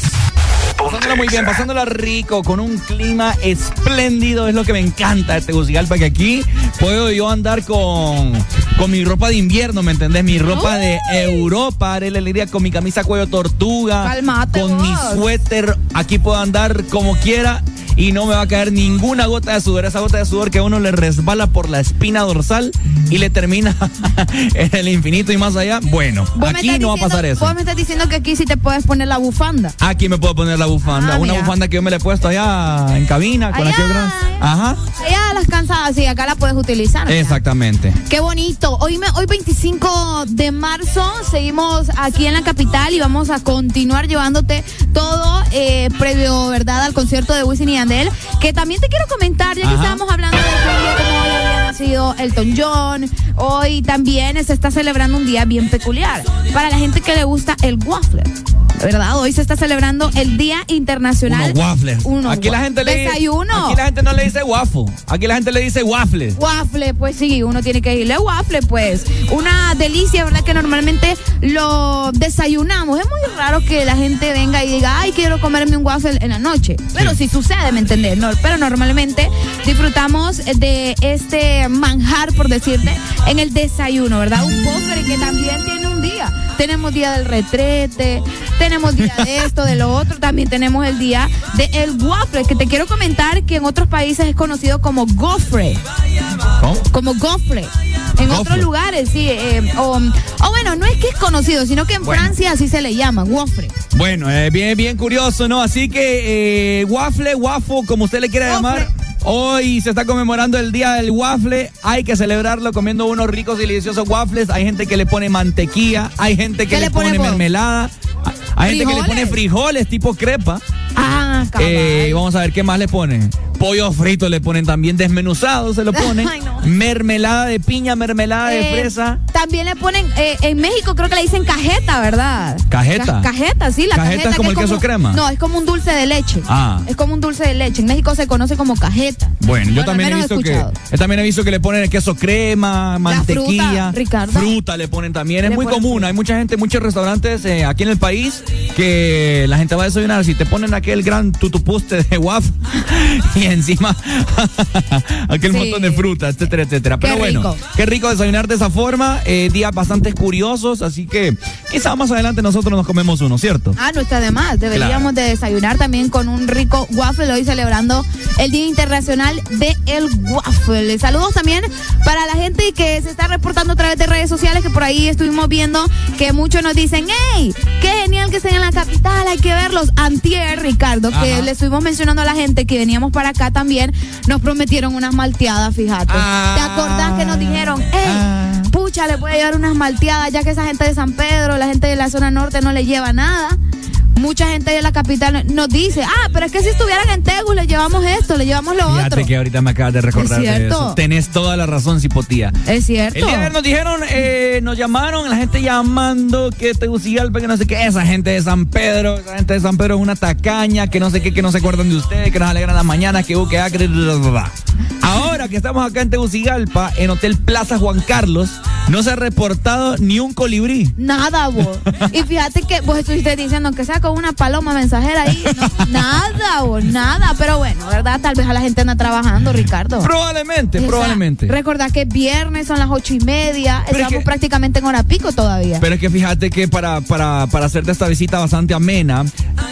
Pasándola muy bien, pasándola rico, con un clima espléndido, es lo que me encanta de Tegucigalpa, que aquí puedo yo andar con, con mi ropa de invierno, ¿me entendés? Mi ropa de Europa, haré la alegría con mi camisa cuello tortuga, Calmate con mi suéter, aquí puedo andar como quiera y no me va a caer ninguna gota de sudor, esa gota de sudor que a uno le resbala por la espina dorsal y le termina en el infinito y más allá. Bueno, aquí no va a pasar eso. Vos me estás diciendo que aquí sí te puedes poner la bufanda. Aquí me puedo poner la bufanda. Ah, Una mira. bufanda que yo me la he puesto allá en cabina con Allá. aquel gran. Ajá. Allá las cansadas, sí, acá la puedes utilizar. Exactamente. Qué bonito. Hoy, me- hoy 25 de marzo seguimos aquí en la capital y vamos a continuar llevándote todo eh, previo, ¿verdad?, al concierto de Wisin y Yandel. Que también te quiero comentar, ya que estábamos hablando nacido Elton John, hoy también se está celebrando un día bien peculiar para la gente que le gusta el waffle. ¿Verdad? Hoy se está celebrando el Día Internacional. Unos waffles. Unos Aquí la gente le Desayuno. Aquí la gente no le dice waffle. Aquí la gente le dice waffles. Waffle, pues sí, uno tiene que irle waffle, pues. Una delicia, ¿verdad? Que normalmente lo desayunamos. Raro que la gente venga y diga, ay, quiero comerme un waffle en la noche. Pero sí, sucede, ¿me entendés? No, pero normalmente disfrutamos de este manjar, por decirte, en el desayuno, ¿verdad? Un postre que también tiene un día. Tenemos día del retrete, tenemos día de esto, de lo otro, también tenemos el día del el waffle, que te quiero comentar que en otros países es conocido como gofre ¿Cómo? como gofre. En otros lugares, sí. eh, o, o bueno, no es que es conocido, sino que en Bueno. Francia así se le llama, gofre. Bueno, eh, bien, bien curioso, ¿no? Así que eh, waffle, waffle, como usted le quiera llamar. Hoy se está conmemorando el día del waffle. Hay que celebrarlo comiendo unos ricos y deliciosos waffles. Hay gente que le pone mantequilla, hay gente que ¿Qué le le pone mermelada, hay gente que le pone ¿Frijoles? tipo crepa. Ah. Eh, vamos a ver qué más le ponen. Pollo frito le ponen también desmenuzado, se lo ponen. Ay, no. Mermelada de piña, mermelada de Eh, fresa. También le ponen, eh, en México creo que le dicen cajeta, ¿verdad? ¿Cajeta? Ca- cajeta, sí, la ¿Cajeta cajeta. es como que el queso crema? No, es como un dulce de leche. Ah. Es como un dulce de leche. En México se conoce como cajeta. Bueno, yo también he visto que también he visto que le ponen el queso crema, mantequilla, fruta, le ponen también, es muy ponen común, hay mucha gente, muchos restaurantes eh, aquí en el país que la gente va a desayunar si te ponen aquel gran tutupuste de waffle y encima aquel Sí. montón de fruta, etcétera, etcétera. Qué Pero bueno, rico. qué rico desayunar de esa forma, eh, días bastante curiosos, así que quizá más adelante nosotros nos comemos uno, ¿cierto? Ah, no está de más. Deberíamos de desayunar también con un rico waffle hoy celebrando el Día Internacional de el Waffle. Saludos también para la gente que se está reportando a través de redes sociales que por ahí estuvimos viendo que muchos nos dicen, hey, qué genial que estén en la capital, hay que verlos. Antier, Ricardo, que le estuvimos mencionando a la gente que veníamos para acá también, nos prometieron unas malteadas, fíjate. ¿Te acordás que nos dijeron, hey, pucha, le voy a llevar unas malteadas, ya que esa gente de San Pedro, la gente de la zona norte no le lleva nada? Mucha gente de la capital nos dice, ah, pero es que si estuvieran en Tegu le llevamos esto, le llevamos lo Fíjate otro. que ahorita me acabas de recordar Es de cierto. eso. Tenés toda la razón, Cipotía. Es cierto. El día de nos dijeron, eh, nos llamaron, la gente llamando que Tegucigalpa, que no sé qué, esa gente de San Pedro, esa gente de San Pedro es una tacaña, que no sé qué, que no se acuerdan de ustedes, que nos alegran las mañanas, que que que bla, bla, bla. Ahora que estamos acá en Tegucigalpa, en Hotel Plaza Juan Carlos, no se ha reportado ni un colibrí. Nada, vos. Y fíjate que vos estuviste diciendo que sea con una paloma mensajera ahí. No, nada, vos, nada. Pero bueno, ¿verdad? Tal vez a la gente anda trabajando, Ricardo. Probablemente, O probablemente. Recordá que es viernes, son las ocho y media. Pero es Estamos que- prácticamente en hora pico todavía. Pero es que fíjate que para, para, para hacerte esta visita bastante amena,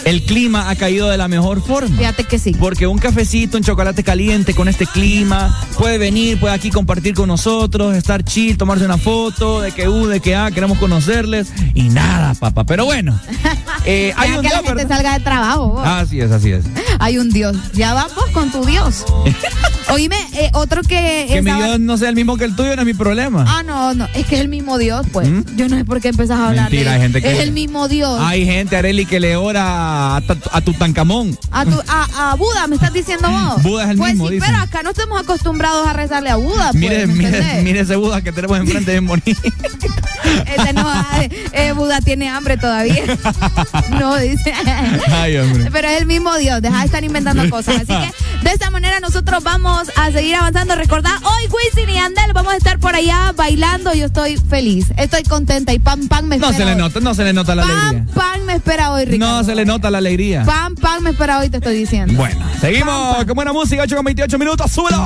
el clima ha caído de la mejor forma. Fíjate que sí. Porque un cafecito, un chocolate caliente con este clima, puede venir, puede aquí compartir con nosotros, estar chill, tomarse una foto de que U, de que A, queremos conocerles y nada, papá. Pero bueno, eh, hay un que la Dios, gente ¿verdad? salga de trabajo. vos. Así es, así es. Hay un Dios. Ya vamos con tu Dios. Oíme, eh, otro que. Que mi Dios no sea el mismo que el tuyo no es mi problema. Ah, no, no. Es que es el mismo Dios, pues. Yo no sé por qué empezás a hablar ¿Mm? Mentira, de hay gente que- Es el mismo Dios. Hay gente, Areli, que le ora a, a Tutankamón. A, tu, a, a Buda, me estás diciendo vos. Buda es el pues mismo, sí, dicen. pero acá no estamos acostumbrados a rezarle a Buda. Pues, Mire, ¿me mire, mire ese Buda que tenemos enfrente bien bonito. Ese no, eh, eh, Buda tiene hambre todavía. no, dice. Ay, hombre. Pero es el mismo Dios, deja de estar inventando cosas. Así que De esta manera nosotros vamos a seguir avanzando. Recordad, hoy Wisin y Andel vamos a estar por allá bailando. Yo estoy feliz, estoy contenta y pam, pam me No espera se le hoy. nota, no se le nota la Pam, alegría. pam me espera hoy, Ricardo. No se le nota la alegría. Pam, pam me espera hoy, te estoy diciendo. Bueno, seguimos con buena música, 8 con 28 minutos, súbelo.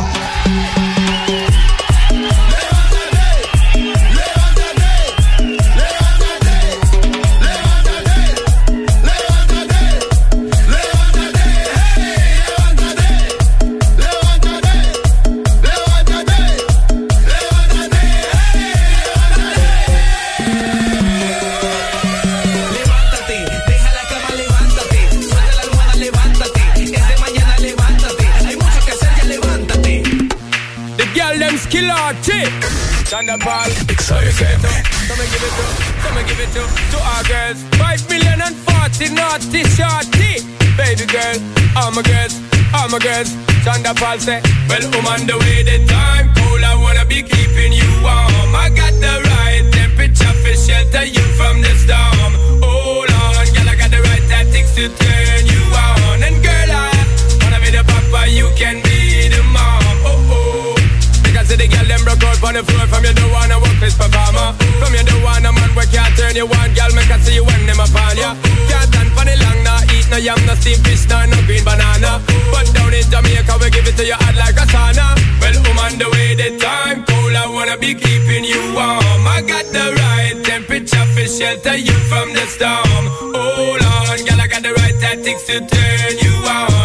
Thunderball. XFM. Come and give it to, come and give it to, to our girls. Five million and forty naughty shorty. Baby girl, all my girls, all my girls. Thunderball say, well, I'm on the way, the time cold. I wanna be keeping you warm. I got the right temperature for shelter you from the storm. Hold on, girl, I got the right tactics to turn the From you don't wanna work this performer From you don't want a man where can't turn you on Girl, make I see you when them upon ya. Can't stand for the long, nah Eat no yam, no steamed fish, nah, no green banana. But down in Jamaica, we give it to you hot like a sauna. Well, on the way, the time cold I wanna be keeping you warm. I got the right temperature for shelter you from the storm. Hold on, girl, I got the right tactics to turn you on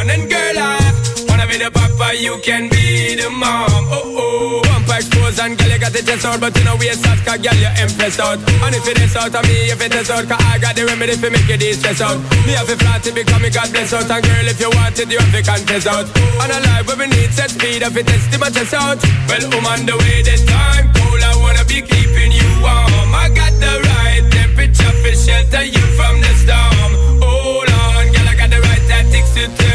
the papa, you can be the mom. Oh oh, bumper expose and girl you got the chest out, but you know we out, cause girl you impress out. And if it is out of me, if it is out, cause I got the remedy for make you de-stress out. Me have a flat to become me God bless out, and girl if you want it, you have to confess out. And a life where we need set speed, if it is to my chest out. Well, I'm on the way, the time cold, I wanna be keeping you warm. I got the right temperature for shelter you from the storm. Hold on, girl, I got the right tactics to turn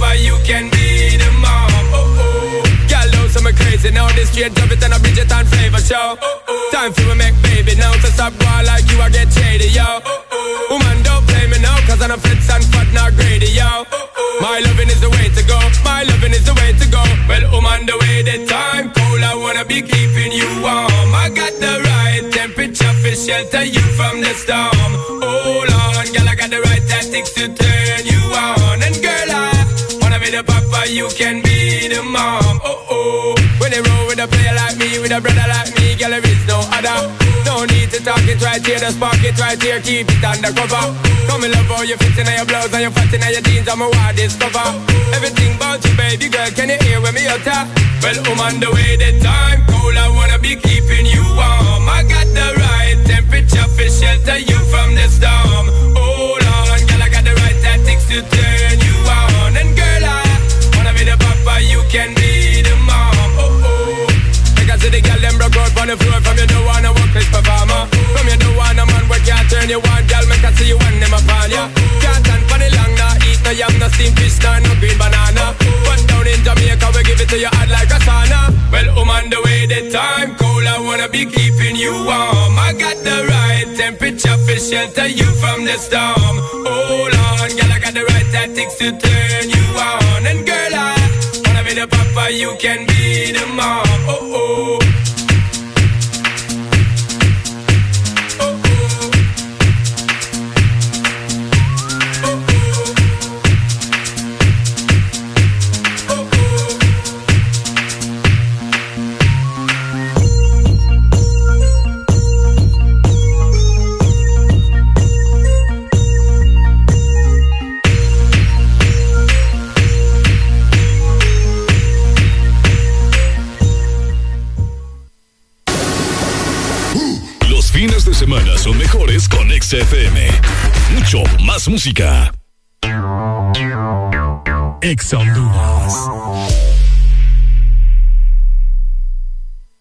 the you can be the mom. Oh oh, girl, those some crazy now. This straight drop it and a Bridget and flavor show. Oh, oh. Time for we make baby now. To stop going like you, I get shady, yo. Oh, woman, don't play me now, cause I'm a fits and fat, not greedy, yo. My loving is the way to go. My loving is the way to go. Well, I'm the way, the time cold. I wanna be keeping you warm. I got the right temperature for shelter you from the storm. Hold on, girl, I got the right tactics to turn you can be the mom. Oh oh, when they roll with a player like me, with a brother like me, girl, there is no other. No need to talk it right here, the spark it right here, keep it undercover. Come in love how you fit in your blouse and you fat in your jeans, I'm a wild discover. Everything about you, baby girl, can you hear when me utter? Well, I'm on the way, the time cold, I wanna be keeping you warm. I got the right temperature for shelter you from the storm. Hold on, girl, I got the right tactics to turn papa, you can be the mom. Oh oh. Like I see the girl them broke out on the floor from you don't wanna work this performer. From you don't want a man where can't turn you on, girl, make I see you when them upon ya. Can't stand for the long, nah, eat no yam, no steamed fish, nah, no green banana. But down in Jamaica, we give it to you hot like a sauna. Well, on the way, the time cold, I wanna be keeping you warm. I got the right temperature for shelter you from the storm. Hold on, girl, I got the right tactics to turn you on. And girl, I wanna be the papa, you can be the mom. Oh oh. Mejores con XFM. Mucho más música. Ex Honduras.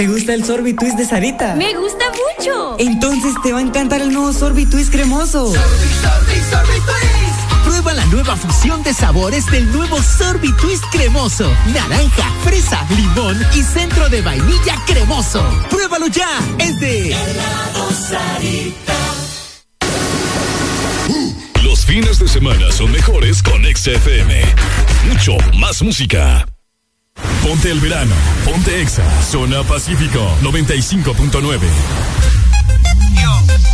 ¿Te gusta el Sorbitwist de Sarita? Me gusta mucho. Entonces te va a encantar el nuevo Sorbitwist cremoso. Prueba la nueva fusión de sabores del nuevo Sorbitwist cremoso. Naranja, fresa, limón y centro de vainilla cremoso. Pruébalo ya. Es de Los fines de semana son mejores con XFM. Mucho más música. Ponte el verano, ponte Exa, zona Pacífico 95.9.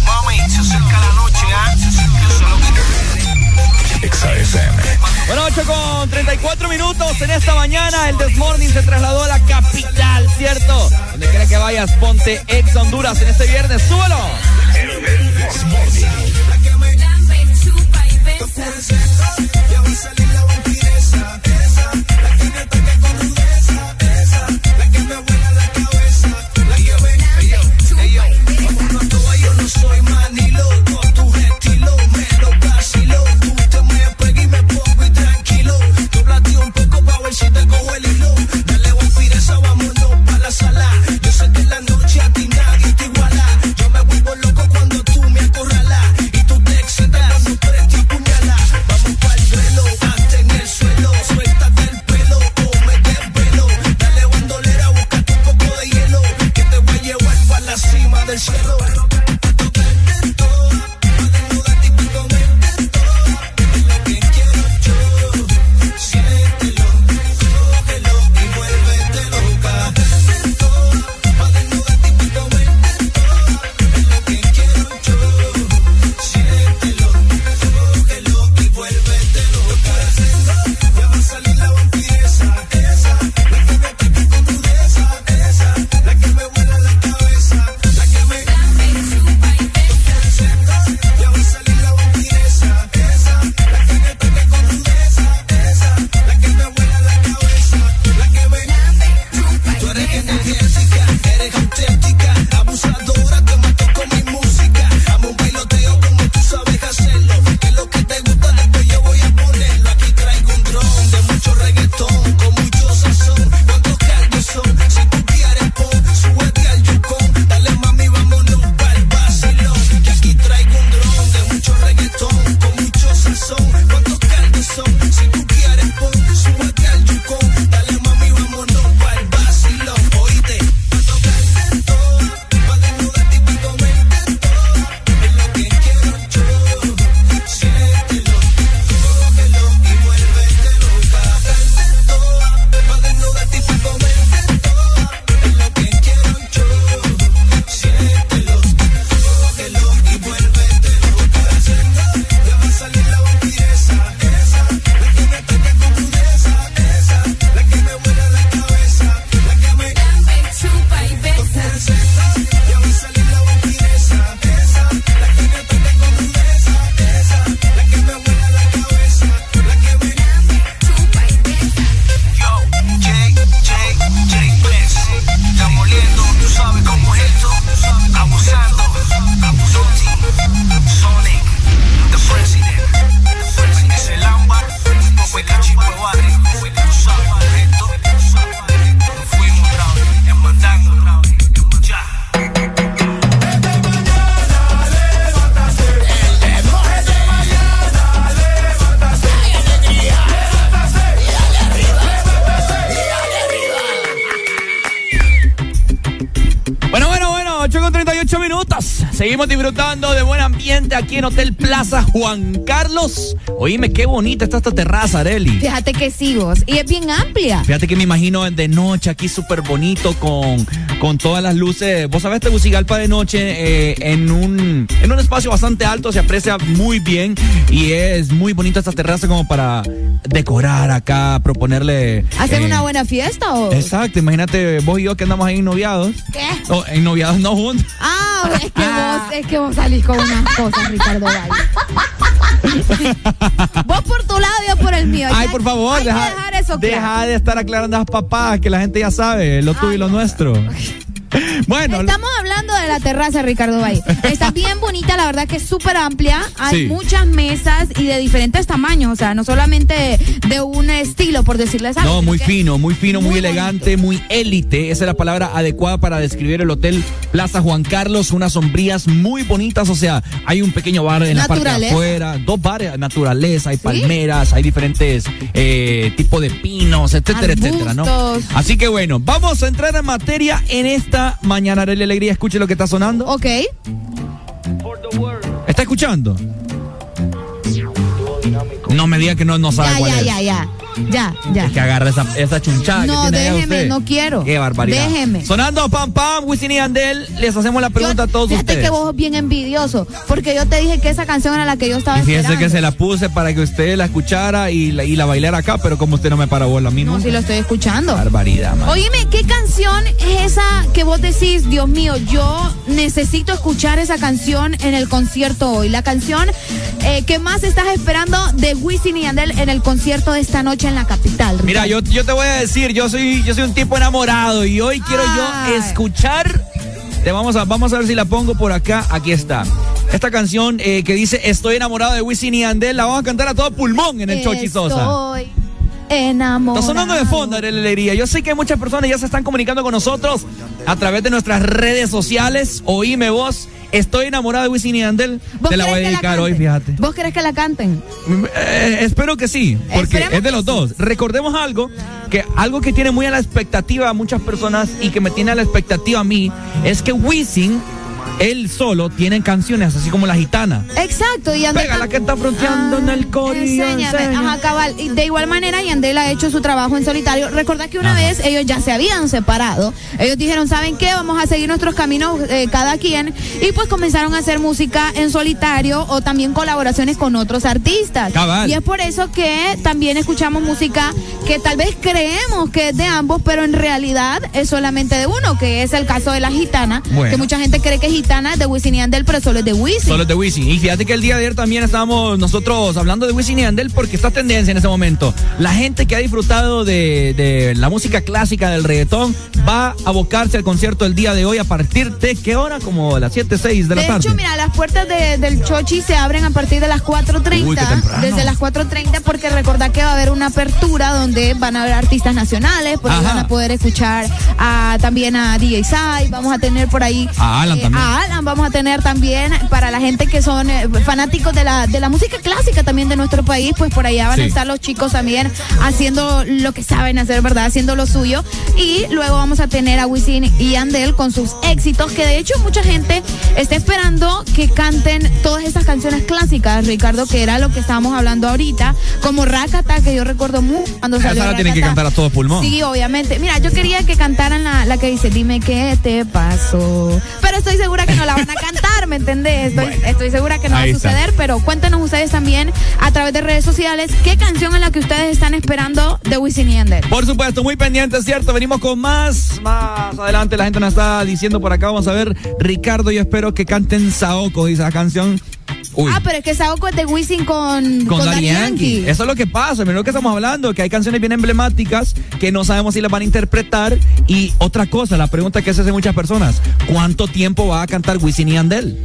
Mami, se acerca la noche, ¿ah? Exa FM. Bueno, 8 con 34 minutos en esta mañana. El Desmorning se trasladó a la capital, ¿cierto? Donde quiera que vayas, ponte ex Honduras en este viernes. ¡Súbelo! ver si te cojo el hilo. Dale vampiresa, vámonos para la sala. Yo sé que la noche a ti nadie te iguala. Yo me vuelvo loco cuando tú me acorralas. Y tú te excitas cuando tú puñala. Vamos para el duelo, hasta en el suelo. Suéltate el pelo o me desvelo. Dale bandolera, busca un poco de hielo. Que te voy a llevar para la cima del cielo. Juan Carlos. Oíme, qué bonita está esta terraza, Areli. Fíjate que sí, vos. Y es bien amplia. Fíjate que me imagino de noche aquí súper bonito con, con todas las luces. Vos sabés, Tegucigalpa de noche eh, en, un, en un espacio bastante alto se aprecia muy bien y es muy bonita esta terraza como para decorar acá, proponerle... ¿Hacen eh, una buena fiesta o...? Exacto, imagínate vos y yo que andamos ahí noviados. ¿Qué? No, en noviados no juntos. Ah, es que vos, es que vos salís con unas cosas, Ricardo Valle. vos por tu lado y yo por el mío. Ay, Ya por favor, deja, dejar eso claro. deja de estar aclarando a las papás, que la gente ya sabe, lo tuyo y lo nuestro. Bueno, Estamos de la terraza, Ricardo Valle. Está bien bonita, la verdad que es súper amplia. Hay Sí. muchas mesas y de diferentes tamaños, o sea, no solamente de un estilo, por decirles algo. No, muy fino, muy fino, muy, muy elegante, muy élite. Esa es la palabra adecuada para describir el hotel Plaza Juan Carlos. Unas sombrías muy bonitas. O sea, hay un pequeño bar en la parte de afuera, dos bares, naturaleza, hay palmeras, hay diferentes eh, tipos de pinos, etcétera, etcétera, ¿no? Así que bueno, vamos a entrar en materia en esta mañana. Arely Alegría, escuche lo que está sonando. Ok. ¿Está escuchando? No me diga que no, no sabe Ya, cuál ya, es. ya, ya. Ya, ya. Es que agarra esa, esa chunchada que No, tiene allá déjeme, usted. no quiero. Qué barbaridad. Déjeme. Sonando pam pam, Wisin y Andel, les hacemos la pregunta a todos Fíjate ustedes. que vos bien envidioso, porque yo te dije que esa canción era la que yo estaba Y fíjese esperando. que se la puse para que usted la escuchara y la, y la bailara acá, pero como usted no me para bola a mí, No, nunca. si lo estoy escuchando. Barbaridad, man. Oíme, ¿qué canción es esa que vos decís, Dios mío, yo necesito escuchar esa canción en el concierto hoy? La canción eh, que más estás esperando de Wisin y Yandel en el concierto de esta noche en la capital. Mira, yo, yo te voy a decir, yo soy, yo soy un tipo enamorado y hoy quiero yo escuchar. Te vamos a, vamos a ver si la pongo por acá. Aquí está. Esta canción eh, que dice Estoy enamorado de Wisin y Andel, la vamos a cantar a todo pulmón en el Chochi Sosa. Estoy enamorada. Está sonando de fondo, Arely Alegría. Yo sé que muchas personas ya se están comunicando con nosotros a través de nuestras redes sociales. Oíme vos, estoy enamorado de Wisin y Andel. ¿Vos Te la voy a dedicar hoy, fíjate. ¿Vos querés que la canten? Eh, espero que sí, porque Esperemos es de los dos. Recordemos algo, que algo que tiene muy a la expectativa a muchas personas y que me tiene a la expectativa a mí, es que Wisin, él solo, tiene canciones así como La Gitana. Exacto, y. Pega la que está fronteando en el corillo. Ajá, cabal. Y de igual manera, Yandel ha hecho su trabajo en solitario. Recordad que una vez ellos ya se habían separado. Ellos dijeron, ¿saben qué? Vamos a seguir nuestros caminos eh, cada quien. Y pues comenzaron a hacer música en solitario o también colaboraciones con otros artistas. Cabal. Y es por eso que también escuchamos música que tal vez creemos que es de ambos, pero en realidad es solamente de uno, que es el caso de la gitana. Bueno. Que mucha gente cree que es gitana, de Wisin y Yandel, pero solo es de Wisin. Solo es de Wisin. Y fíjate que el día de ayer también estábamos nosotros hablando de Wisin y Andel porque está tendencia en ese momento. La gente que ha disfrutado de, de la música clásica del reggaetón va a abocarse al concierto el día de hoy a partir de qué hora? Como las 7, 6 de la de tarde. hecho, mira, las puertas de- del Chochi se abren a partir de las Uy, qué 4.30. temprano. Desde las 4.30 porque recordad que va a haber una apertura donde van a haber artistas nacionales, porque Ajá. van a poder escuchar a, también a DJ Sai, vamos a tener por ahí A Alan eh, también. a Alan, vamos a tener también para la gente que son eh, fanáticos de la, de la música clásica también de nuestro país, pues por allá van a estar los chicos también haciendo lo que saben hacer, ¿verdad? Haciendo lo suyo. Y luego vamos a tener a Wisin y Andel con sus éxitos, que de hecho mucha gente está esperando que canten todas esas canciones clásicas, Ricardo, que era lo que estábamos hablando ahorita, como Rakata, que yo recuerdo mucho cuando salió. Esa la tienen que cantar a todo pulmón. Sí, obviamente. Mira, yo quería que cantaran la, la que dice, dime qué te pasó. Pero estoy segura que no la van a cantar, ¿me entendés? Estoy, estoy segura que no va a está. suceder, pero cuéntenos ustedes también a través de redes sociales qué canción es la que ustedes están esperando de Wisin y Yandel. Por supuesto, muy pendiente, ¿cierto? Venimos con más. Más adelante la gente nos está diciendo por acá. Vamos a ver. Ricardo, yo espero que canten Saoko, dice la canción. Uy. Ah, pero es que Saoko es de Wisin con, Con, con Daddy Yankee. Eso es lo que pasa, mira lo que estamos hablando, que hay canciones bien emblemáticas que no sabemos si las van a interpretar. Y otra cosa, la pregunta que se hace muchas personas, ¿cuánto tiempo va a cantar Wisin y Andel?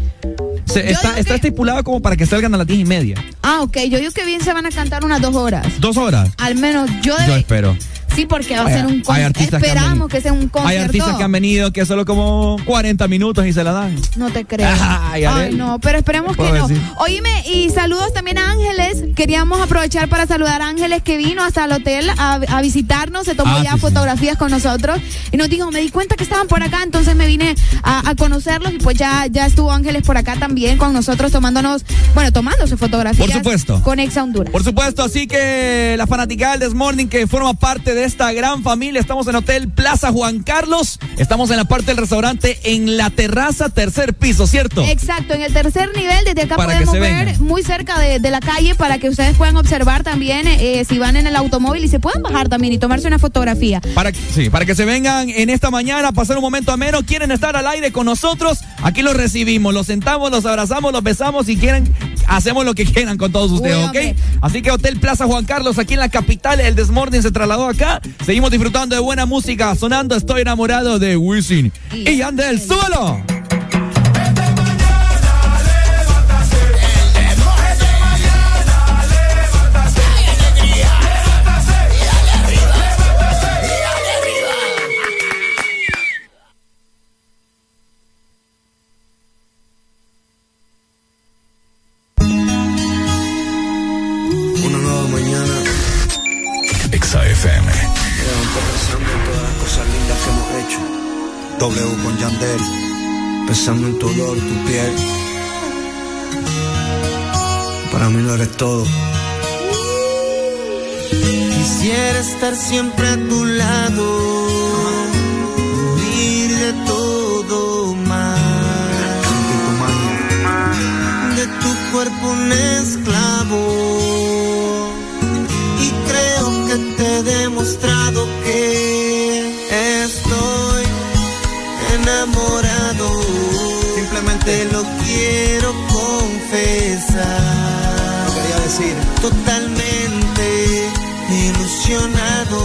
Se- está, está estipulado como para que salgan a las diez y media. Ah, ok. Yo digo que bien se van a cantar unas dos horas. ¿Dos horas? Al menos yo Yo debe- espero. Sí, porque va a ser un concierto. que Esperamos que sea un concierto. Hay artistas que han venido que solo como 40 minutos y se la dan. No te creo. Ay, Ay, no, pero esperemos ¿Qué que no. decir? Oíme, y saludos también a Ángeles. Queríamos aprovechar para saludar a Ángeles que vino hasta el hotel a, a visitarnos, se tomó Ah, ya sí, sí. fotografías con nosotros y nos dijo, me di cuenta que estaban por acá, entonces me vine a, a conocerlos y pues ya, ya estuvo Ángeles por acá también con nosotros tomándonos, bueno, tomándose fotografías. Por supuesto. Con Exa Honduras. Por supuesto, así que la fanaticada del Desmorning que forma parte de esta gran familia, estamos en Hotel Plaza Juan Carlos, estamos en la parte del restaurante en la terraza, tercer piso, ¿cierto? Exacto, en el tercer nivel, desde acá Para podemos ver vengan. muy cerca de, de la calle para que ustedes puedan observar también eh, si van en el automóvil y se puedan bajar también y tomarse una fotografía. Para, sí, para que se vengan en esta mañana a pasar un momento ameno, quieren estar al aire con nosotros, aquí los recibimos, los sentamos, los abrazamos, los besamos y quieren, hacemos lo que quieran con todos ustedes, Uy, ¿ok? hombre. Así que Hotel Plaza Juan Carlos, aquí en la capital, el Desmorning se trasladó acá, seguimos disfrutando de buena música, sonando Estoy enamorado de Wisin y Yandel, súbelo. Una W con Yandel. Pensando en tu olor, tu piel. Para mí lo eres todo. Quisiera estar siempre a tu lado. Vivir de todo magia. De tu cuerpo un esclavo. Y creo que te he demostrado que enamorado. Simplemente lo quiero confesar. Lo quería decir. Totalmente ilusionado.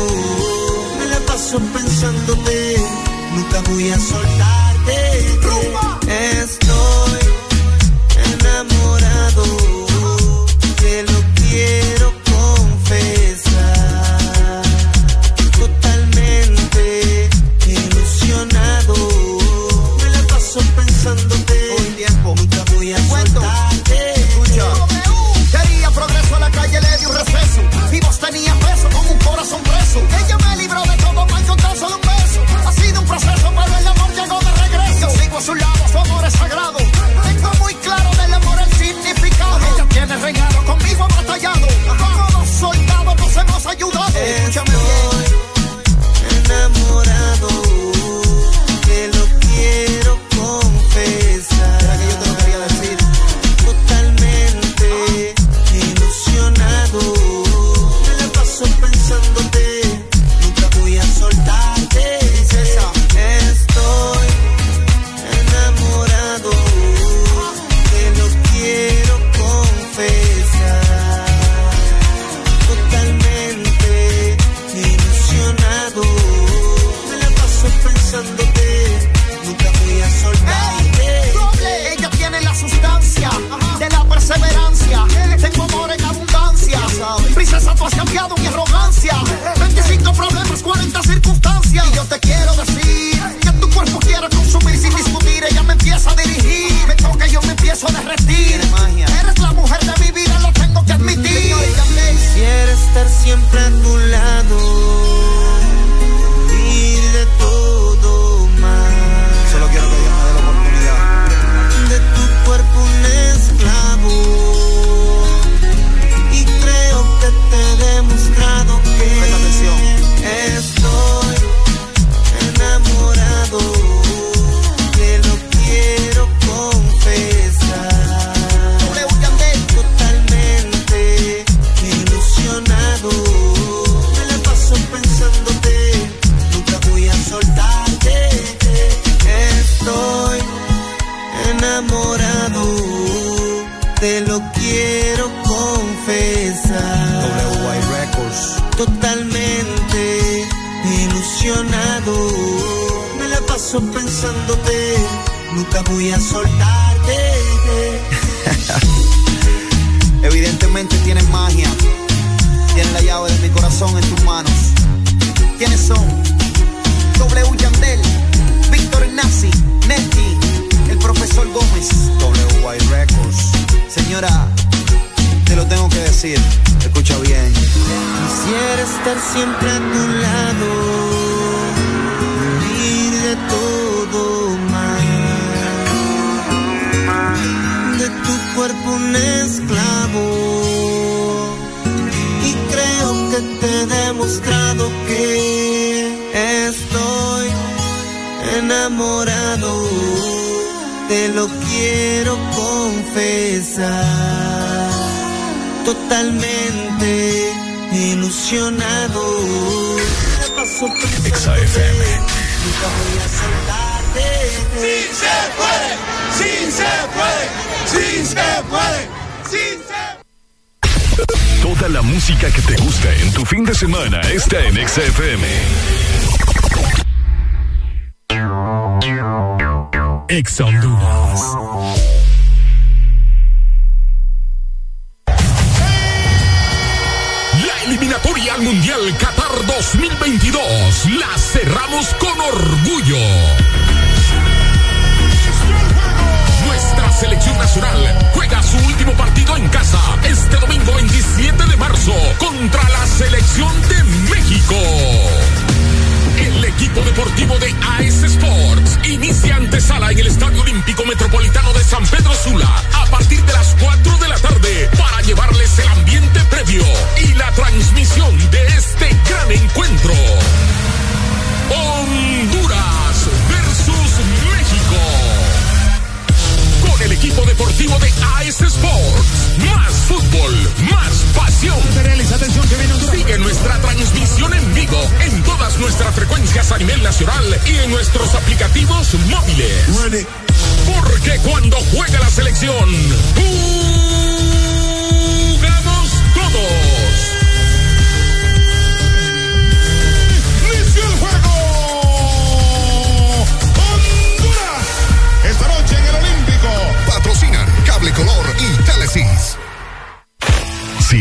Me la paso pensándote. Nunca voy a soltarte. Estoy Nunca voy a soltarte. Evidentemente tienes magia. Tienes la llave de mi corazón en tus manos. ¿Quiénes son? W Yandel, Víctor Nazi, Neti, el profesor Gómez. WY Records. Señora, te lo tengo que decir. Escucha bien. Quisiera estar siempre a te he demostrado que estoy enamorado, te lo quiero confesar totalmente ilusionado. XAFM. Nunca voy a soltarte. Sí se puede, sí se puede, sí se puede, sí se La música que te gusta en tu fin de semana está en XFM. Ex Honduras. La eliminatoria al Mundial Qatar 2022 la cerramos con orgullo. Nuestra selección nacional su último partido en casa este domingo 27 de marzo contra la selección de México. El equipo deportivo de AS Sports inicia antesala en el Estadio Olímpico Metropolitano de San Pedro Sula a partir de las 4 de la tarde para llevarles el ambiente previo y la transmisión de este gran encuentro. Honduras equipo deportivo de AS Sports. Más fútbol, más pasión. Sigue nuestra transmisión en vivo en todas nuestras frecuencias a nivel nacional y en nuestros aplicativos móviles. Porque cuando juega la selección, jugamos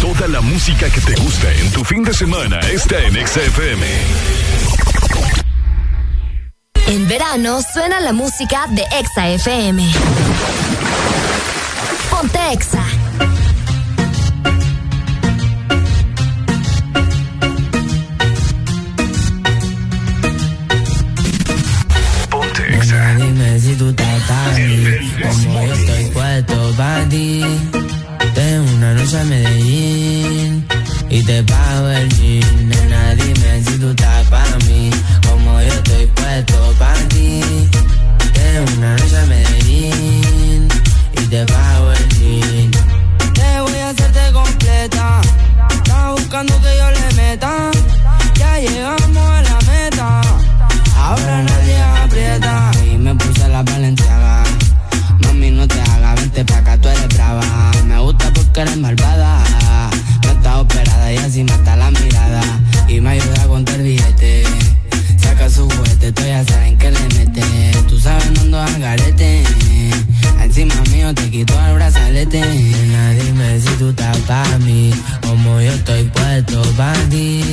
Toda la música que te gusta en tu fin de semana está en XFM. En verano suena la música de Exa FM. Ponte Exa. A Medellín y te pago el jean. Nena, dime si tú estás para mí, como yo estoy puesto para ti. Tengo una noche a Medellín y te pago el jean. Te voy a hacerte completa. Estás buscando que yo le meta. Ya llegamos a la meta. Ahora nadie aprieta. Y me puse la valenciaga. Mami, no te hagas, vente pa' acá, tú eres brava. Malvada. No estás operada y así mata la mirada. Y me ayuda a contar billete. Saca su juguete, tú ya saben que le mete. Tú sabes no ando al garete. Encima mío te quito el brazalete. Nena, dime si tú estás para mí. Como yo estoy puesto para ti.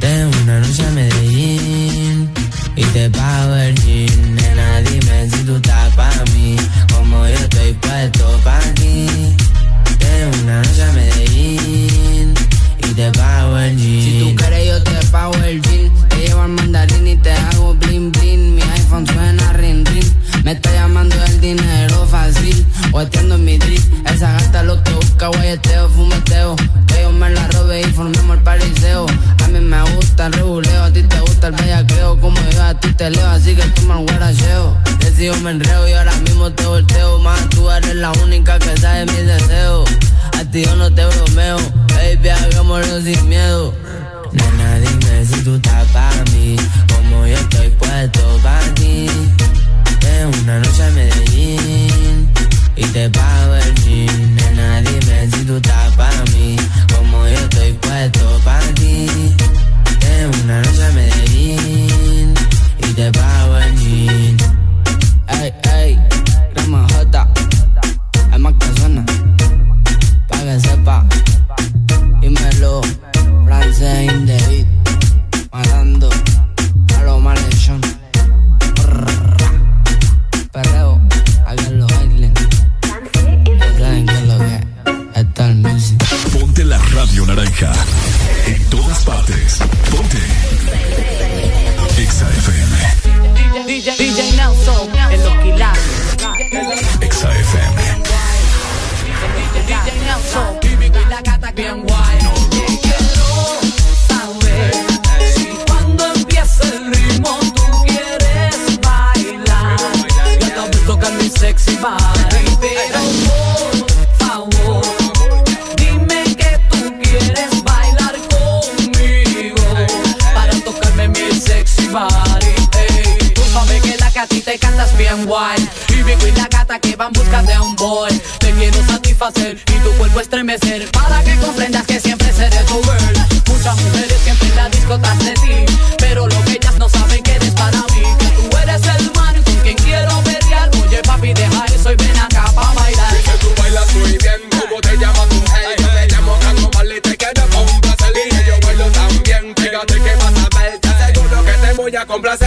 Tengo una noche a Medellín y te pago el jean. Nena, dime si tú estás para mí, como yo estoy puesto para ti. Una noche a Medellín y te pago el jean. Si tú quieres yo te pago el jean. Te llevo al mandarín y te hago bling bling. Mi iPhone suena. Me está llamando el dinero fácil, o atiendo mi drip. Esa gata lo que busca, guayeteo, fumeteo. Que yo me la robe y formemos el pariseo. A mí me gusta el reguleo, a ti te gusta el bellaqueo. Como yo a ti te leo, así que toma el guaracheo. Decido me enreo y ahora mismo te volteo. Más tú eres la única que sabe mis deseos. A ti yo no te bromeo, baby, hagámoslo sin miedo. Nena, dime si tú estás para mí, como yo estoy puesto para ti. Tengo una noche a Medellín y te pago el jean. Nena, dime si tú estás para mí, como yo estoy puesto para ti. Tengo una noche a Medellín y te pago el jean. Ey, ey, Rama J, es más que suena, pa' que sepa. Dímelo, Francine En todas partes. Ponte. Exa FM. DJ, DJ Nelson. El Oquilado. Exa DJ Nelson. Y la gata bien guay. No quiero saber si cuando empieza el ritmo tú quieres bailar. Yo te visto que mi sexy body. eres bien guay. Vive con la gata que va en busca de un boy. Te quiero satisfacer y tu cuerpo estremecer. Para que comprendas que siempre seré tu girl. Muchas mujeres siempre en la disco tras de ti. Pero lo que ellas no saben que eres para mí. Que tú eres el man con quien quiero pelear. Oye, papi, deja eso y ven acá para bailar. Y que tú bailas muy bien, como te llamas tú. Hey, yo te llamo Tango Marley, te quiero complacer. Y yo bailo también, fíjate que vas a ver. Seguro que te voy a complacer.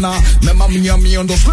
banana. me and me on those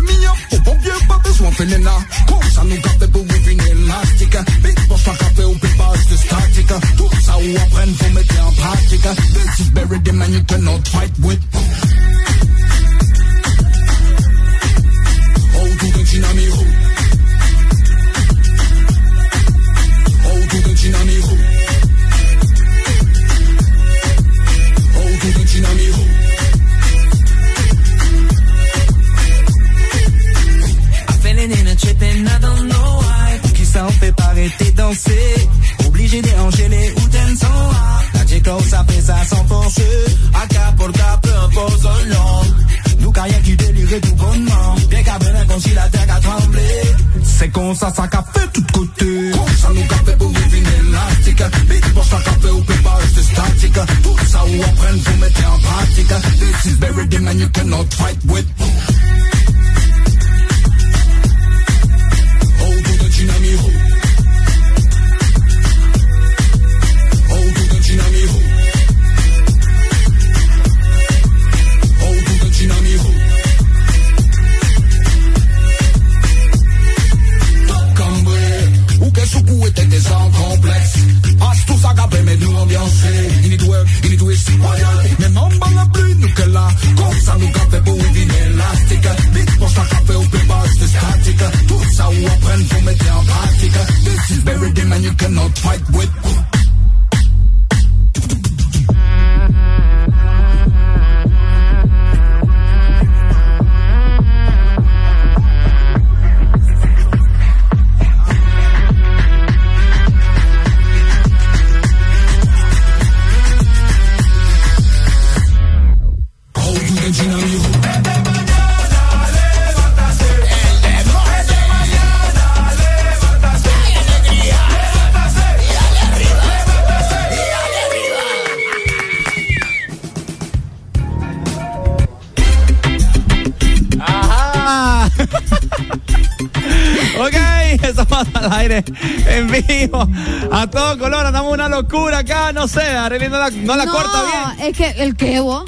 no sé, Arely no la, no la corta bien. es que el que vos.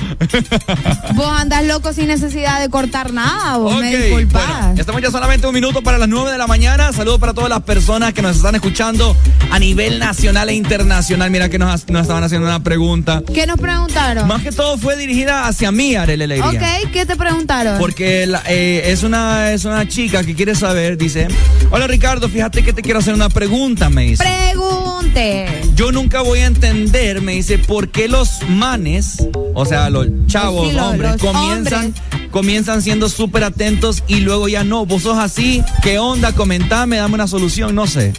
vos andás loco sin necesidad de cortar nada, vos me disculpás. bueno, estamos ya solamente un minuto para las 9 de la mañana. Saludos para todas las personas que nos están escuchando a nivel nacional e internacional. Mira que nos, nos estaban haciendo una pregunta. ¿Qué nos preguntaron? Más que todo fue dirigida hacia mí, Arely Alegría. Ok, ¿qué te preguntaron? Porque la- eh, es, una, es una chica que quiere saber, dice, hola Ricardo, fíjate que te quiero hacer una pregunta, me dice. Yo nunca voy a entender, me dice, por qué los manes, o sea, los chavos, Sí, los- hombres, los comienzan, comienzan siendo súper atentos y luego ya no. Vos sos así, ¿qué onda? Comentame, dame una solución, no sé.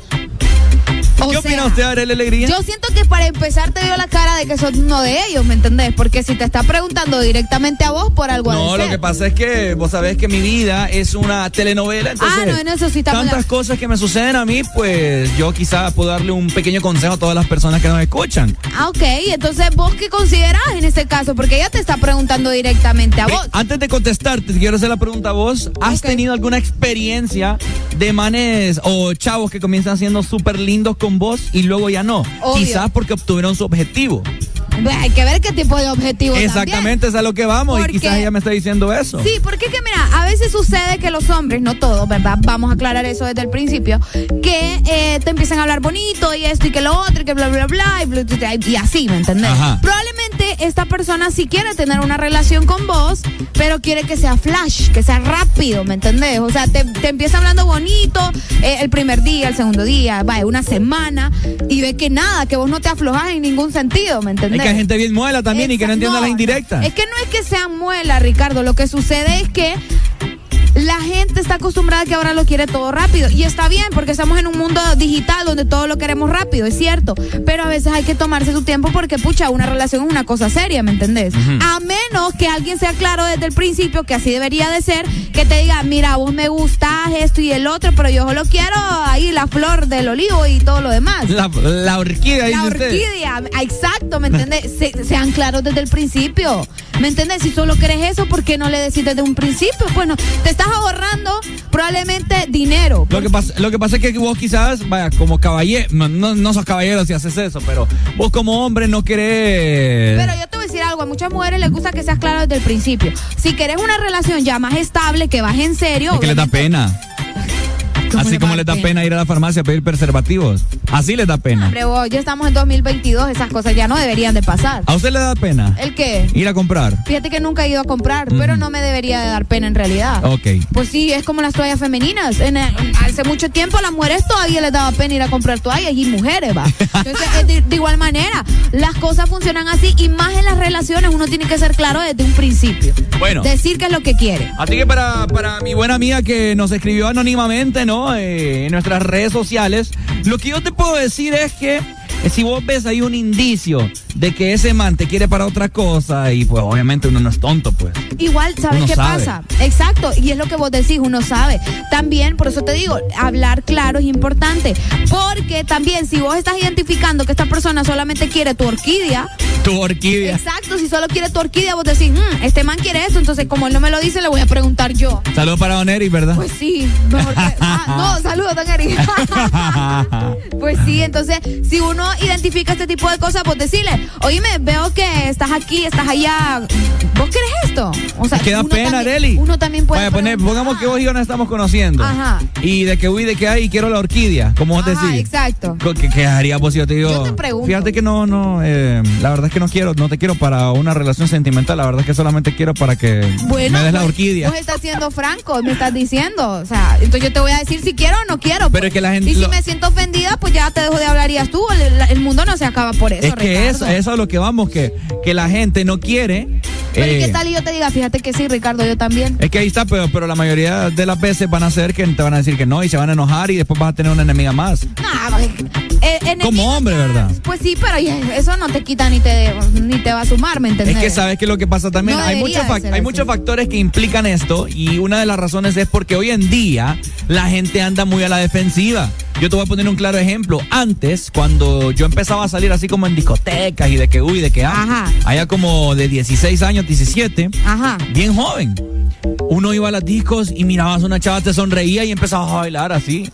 ¿Qué sea, opina usted, Arely Alegría? Yo siento que para empezar te dio la cara de que sos uno de ellos, ¿me entendés? Porque si te está preguntando directamente a vos por algo de No, lo ser. que pasa es que vos sabés que mi vida es una telenovela, entonces Ah, no, en eso sí tantas cosas que me suceden a mí, pues yo quizá puedo darle un pequeño consejo a todas las personas que nos escuchan. Ah, ok. Entonces, ¿vos qué considerás en ese caso? Porque ella te está preguntando directamente a Pri- vos. Antes de contestarte, te quiero hacer la pregunta a vos. ¿Has tenido alguna experiencia de manes o chavos que comienzan siendo súper lindos con vos y luego ya no? Obvio. Quizás porque obtuvieron su objetivo. Pues hay que ver qué tipo de objetivo Exactamente, es a lo que vamos Porque- y quizás ella me está diciendo eso. Sí, porque es que mira, a veces sucede que los hombres, no todos, ¿verdad? Vamos a aclarar eso desde el principio, que eh, te empiezan a hablar bonito y esto y que lo otro y que bla, bla, bla y, bla, y así, ¿me entendés? Ajá. Probablemente esta persona sí quiere tener una relación con vos, pero quiere que sea flash, que sea rápido, ¿me entendés? O sea, te, te empieza hablando bonito eh, el primer día, el segundo día, vaya, una semana y ve que nada, que vos no te aflojas en ningún sentido, ¿me entendés? Que hay gente bien muela también y que no entiende las indirectas. Es que no es que sean muela, Ricardo. Lo que sucede es que la gente está acostumbrada a que ahora lo quiere todo rápido. Y está bien, porque estamos en un mundo digital donde todo lo queremos rápido, es cierto. Pero a veces hay que tomarse su tiempo porque, pucha, una relación es una cosa seria, ¿me entendés? A menos que alguien sea claro desde el principio, que así debería de ser, que te diga, mira, vos me gustás esto y el otro, pero yo solo quiero ahí la flor del olivo y todo lo demás. La, la orquídea, La usted. orquídea, exacto, ¿me entiendes? Se- sean claros desde el principio. ¿Me entiendes? Si solo querés eso, ¿por qué no le decís desde un principio? Bueno, te estás ahorrando probablemente dinero. Lo que, pasa, lo que pasa es que vos quizás, vaya, como caballero, no, sos caballero si haces eso, pero vos como hombre no querés... Pero yo te voy a decir algo, a muchas mujeres les gusta que seas claro desde el principio. Si querés una relación ya más estable, que vas en serio, Es que les da pena. ¿Cómo Así como les da pena ir a la farmacia a pedir preservativos. Así les da pena. hombre, vos, ya estamos en 2022, esas cosas ya no deberían de pasar. ¿A usted le da pena? ¿El qué? Ir a comprar. Fíjate que nunca he ido a comprar, pero no me debería de dar pena en realidad. Ok. Pues sí, es como las toallas femeninas. En, hace mucho tiempo a las mujeres todavía les daba pena ir a comprar toallas y mujeres, va. Entonces, eh, de, de igual manera, las cosas funcionan así y más en las relaciones uno tiene que ser claro desde un principio. Bueno. Decir qué es lo que quiere. Así que para, para mi buena amiga que nos escribió anónimamente, ¿no? Eh, en nuestras redes sociales, lo que yo te puedo decir es que si vos ves ahí un indicio de que ese man te quiere para otra cosa, y pues obviamente uno no es tonto, pues. Igual, ¿sabes Uno qué sabe. pasa? Exacto, y es lo que vos decís, uno sabe. También, por eso te digo, hablar claro es importante. Porque también, si vos estás identificando que esta persona solamente quiere tu orquídea, Tu orquídea. Exacto, si solo quiere tu orquídea, vos decís, "Mm, este man quiere esto, entonces como él no me lo dice, le voy a preguntar yo. Saludos para Don Eric, ¿verdad? Pues sí, mejor que- ah, no, saludos, don Eric. Pues sí, entonces, si uno identifica este tipo de cosas, pues decirle, oíme, veo que estás aquí, estás allá, ¿vos querés esto? O sea, que da pena, Areli. Uno también puede Vaya, poner, pongamos que vos y yo nos estamos conociendo. Ajá. Y de que uy, de que hay, quiero la orquídea, como vos Ajá, decís. exacto. ¿Qué, qué harías vos si yo te digo? Yo te pregunto. Fíjate que no, no, eh, la verdad es que no quiero, no te quiero para una relación sentimental, la verdad es que solamente quiero para que Bueno, me des la pues, orquídea. Vos estás siendo franco, me estás diciendo. O sea, entonces yo te voy a decir si quiero o no quiero. Pero pues. es que la gente Y si lo- me siento ofendida, pues ya te dejo de hablar y tú. El, el mundo no se acaba por eso. es que Ricardo. eso, eso es lo que vamos, que, que la gente no quiere. Pero ¿y eh, qué tal y yo te diga, fíjate que sí, Ricardo, yo también. Es que ahí está, pero, pero la mayoría de las veces van a ser que te van a decir que no y se van a enojar y después vas a tener una enemiga más. Nah, eh, Como hombre, ¿verdad? Pues sí, pero eso no te quita ni te, ni te va a sumar, ¿me entendés? Es que sabes que lo que pasa también, No hay, muchos, hay muchos factores que implican esto y una de las razones es porque hoy en día la gente anda muy a la defensiva. Yo te voy a poner un claro ejemplo. Antes, cuando yo empezaba a salir así como en discotecas y de que, uy, de que, ah, allá como de 16 años, 17, Ajá. bien joven. Uno iba a las discos y mirabas a una chava, te sonreía y empezabas a bailar así.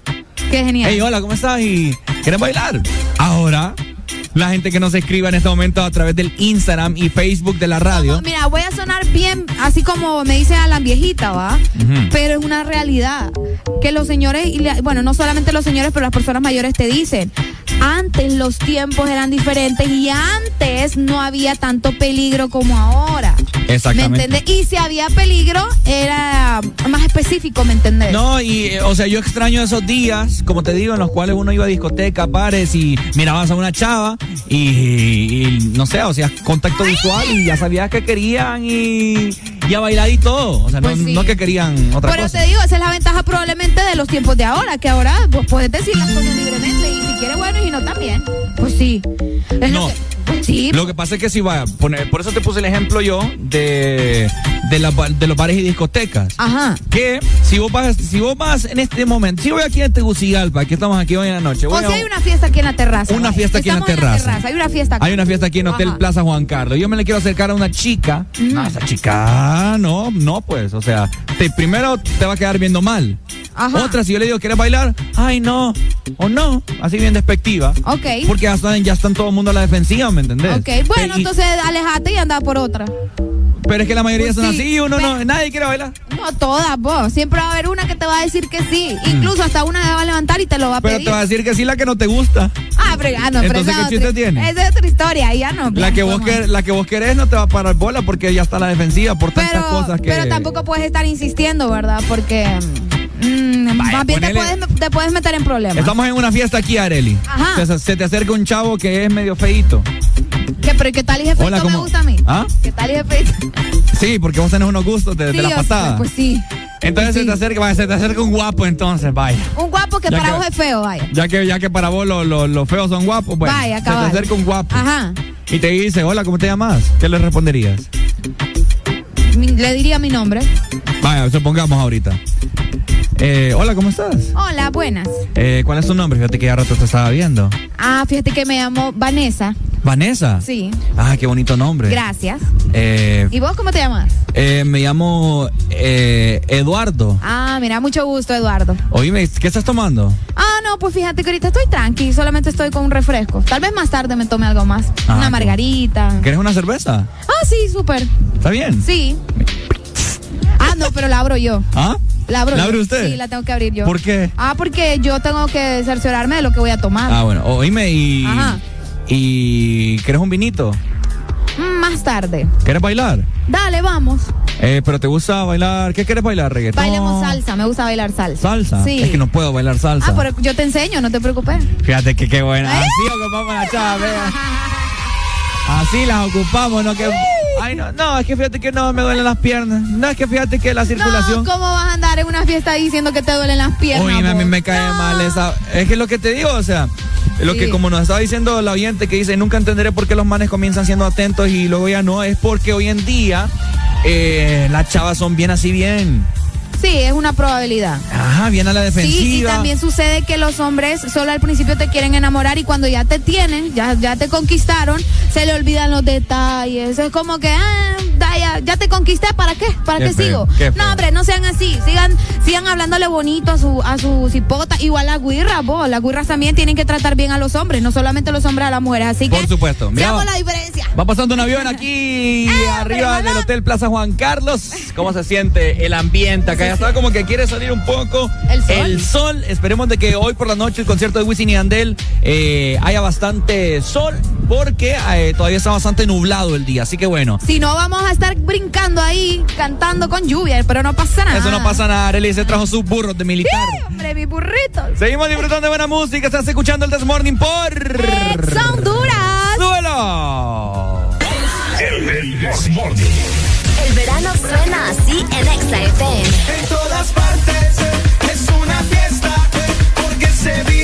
Qué genial. Hey, hola, ¿cómo estás? ¿Y quieres bailar? Ahora, la gente que nos escriba en este momento a través del Instagram y Facebook de la radio. Mira, voy a sonar bien, así como me dice Alan viejita, ¿va? Pero es una realidad que los señores, y la- bueno, no solamente los señores, pero las personas mayores te dicen, antes los tiempos eran diferentes y antes no había tanto peligro como ahora. ¿Me Exactamente. entendés? Y si había peligro, era más específico, ¿me entendés? No, y eh, o sea, yo extraño esos días, como te digo, en los cuales uno iba a discotecas, bares y mirabas a una chava y, y, no sé, o sea, contacto visual y ya sabías que querían y, y a bailar y todo. O sea, no, Pues sí. no que querían otra Pero cosa. te digo, esa es la ventaja probablemente de los tiempos de ahora, que ahora pues, puedes decir las cosas libremente y si quieres bueno y si no también. Pues sí. Es lo No. que- sí. Lo que pasa es que si va, poner, por eso te puse el ejemplo yo de, de, la- de los bares y discotecas. Ajá. Que si vos vas, si vos vas en este momento, si voy aquí a Tegucigalpa, aquí estamos aquí hoy en la noche. O voy si a- hay una fiesta aquí en la terraza. Una fiesta aquí en la terraza. Hay una fiesta aquí. Hay una fiesta aquí en Hotel Ajá. Plaza Juan Carlos. Yo me le quiero acercar a una chica. No, esa chica, no, no, pues. O sea, te, primero te va a quedar viendo mal. Ajá. Otra, si yo le digo, ¿quieres bailar? Ay, no. O no. Así bien despectiva. Ok. Porque ya están, ya están todo el mundo a la defensiva, ¿me entendés? Ok, bueno, Y- entonces alejate y anda por otra. Pero es que la mayoría Pues son sí, así y uno no, nadie quiere bailar. No todas, vos. Siempre va a haber una que te va a decir que sí. Incluso hasta una te va a levantar y te lo va a Mm. Pero pedir. te va a decir que sí la que no te gusta. Ah, pero ah, no, pero Entonces, ¿qué chiste otra- tiene? Esa es otra historia, ya no. La que, vos quer- la que vos querés no te va a parar bola porque ya está a la defensiva por tantas pero, cosas que. pero tampoco puedes estar insistiendo, ¿verdad? Porque mm, más bien te puedes, te puedes meter en problemas. Estamos en una fiesta aquí, Areli. Ajá. Se, se te acerca un chavo que es medio feito. ¿Qué, pero ¿qué tal y jefecito Hola, me ¿cómo? gusta a mí? ¿Ah? ¿Qué tal y jefecito? Sí, porque vos tenés unos gustos de, la patada. Pues sí. entonces pues se te acerca, vaya, se te acerca un guapo entonces, vaya. Un guapo que Ya para que- vos es feo, vaya. Ya que, ya que para vos lo- lo- los feos son guapos, bueno. Vaya, se te acerca un guapo. Ajá. Y te dice, hola, ¿cómo te llamas? ¿Qué le responderías? Mi- le diría mi nombre. Vaya, supongamos ahorita. Eh, hola, ¿cómo estás? Hola, buenas. Eh, ¿Cuál es tu nombre? Fíjate que ya rato te estaba viendo. Ah, fíjate que me llamo Vanessa. Vanessa. Sí. Ah, qué bonito nombre. Gracias. Eh, ¿Y vos cómo te llamas? eh, me llamo eh, Eduardo. Ah, mira, mucho gusto, Eduardo. Oíme, ¿qué estás tomando? Ah, no, pues fíjate que ahorita estoy tranqui, solamente estoy con un refresco. Tal vez más tarde me tome algo más. Ah, Una margarita. ¿Quieres una cerveza? Ah, sí, súper. ¿Está bien? Sí. Ah, no, pero la abro yo. ¿Ah? La abro ¿La yo. abre usted? Sí, la tengo que abrir yo. ¿Por qué? Ah, porque yo tengo que cerciorarme de lo que voy a tomar. Ah, bueno, oíme y. Ajá. ¿Y quieres un vinito? Mm, más tarde. ¿Quieres bailar? Dale, vamos. Eh, pero te gusta bailar. ¿Qué quieres bailar? ¿Reggaetón? Bailemos salsa, me gusta bailar salsa. ¿Salsa? Sí. Es que no puedo bailar salsa. Ah, pero yo te enseño, no te preocupes. Fíjate que qué buena. ¿Eh? Así ocupamos la chava, vea. Así las ocupamos, ¿no? Que... Ay, no, no, es que fíjate que no me duelen las piernas. No, es que fíjate que la circulación. No, ¿cómo vas a andar en una fiesta diciendo que te duelen las piernas? Oye, a mí me cae mal esa. Es que lo que te digo, o sea, lo Sí. que como nos estaba diciendo la oyente que dice, nunca entenderé por qué los manes comienzan siendo atentos y luego ya no, es porque hoy en día eh, las chavas son bien así bien. Sí, es una probabilidad. Ajá, viene a la defensiva. Sí, y también sucede que los hombres solo al principio te quieren enamorar y cuando ya te tienen, ya, ya te conquistaron, se le olvidan los detalles. Es como que, ah, ya, ya te conquisté, ¿para qué? ¿Para Qué qué, feo, sigo? qué. No, hombre, no sean así. Sigan, sigan hablándole bonito a su, a su cipota. Igual las guirras, vos. Las guirras también tienen que tratar bien a los hombres, no solamente los hombres a las mujeres. Así que, Por supuesto. Mira, seamos la diferencia. Va pasando un avión aquí Eh, arriba del Hotel Plaza Juan Carlos. ¿Cómo se siente el ambiente acá? Ya está como que quiere salir un poco El sol. sol. Esperemos de que hoy por la noche el concierto de Wisin y Andel eh, haya bastante sol porque eh, todavía está bastante nublado el día. Así que bueno. Si no, vamos a estar brincando ahí, cantando con lluvia, pero no pasa nada. Eso no pasa nada. Arely se trajo sus burros de militar. Sí, hombre, mi burrito. Seguimos disfrutando de buena música. Estás escuchando el This Morning por. Son duras. ¡Súbelo! El This Morning. El verano suena así en Exa FM. En todas partes es una fiesta porque se vive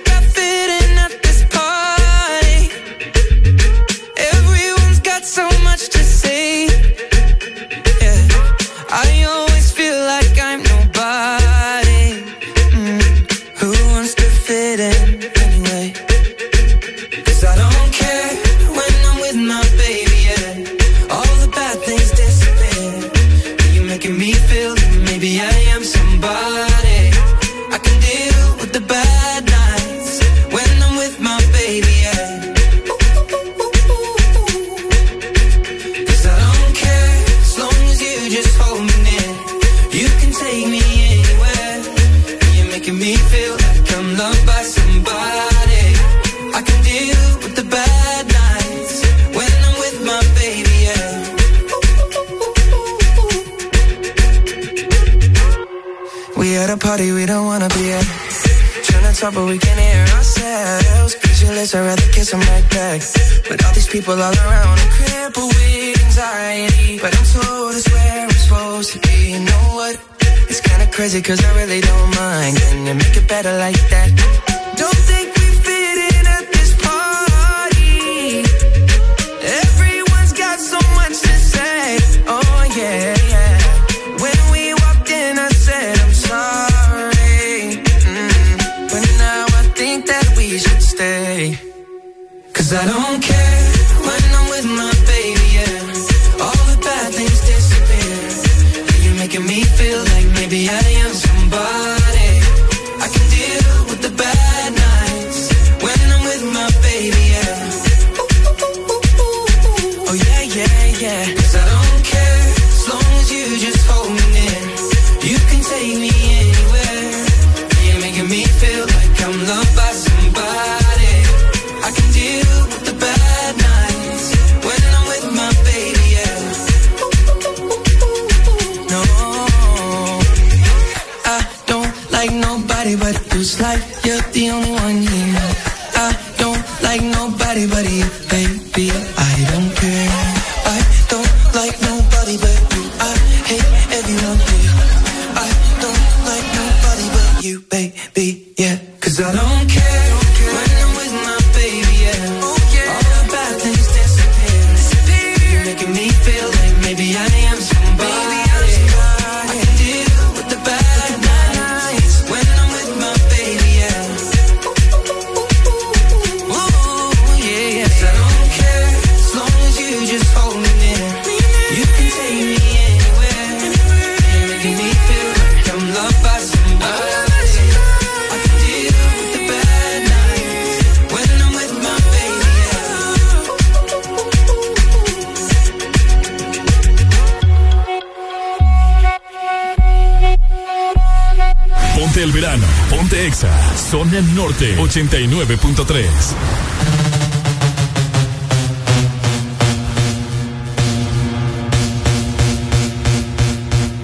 Cadena Norte 89.3.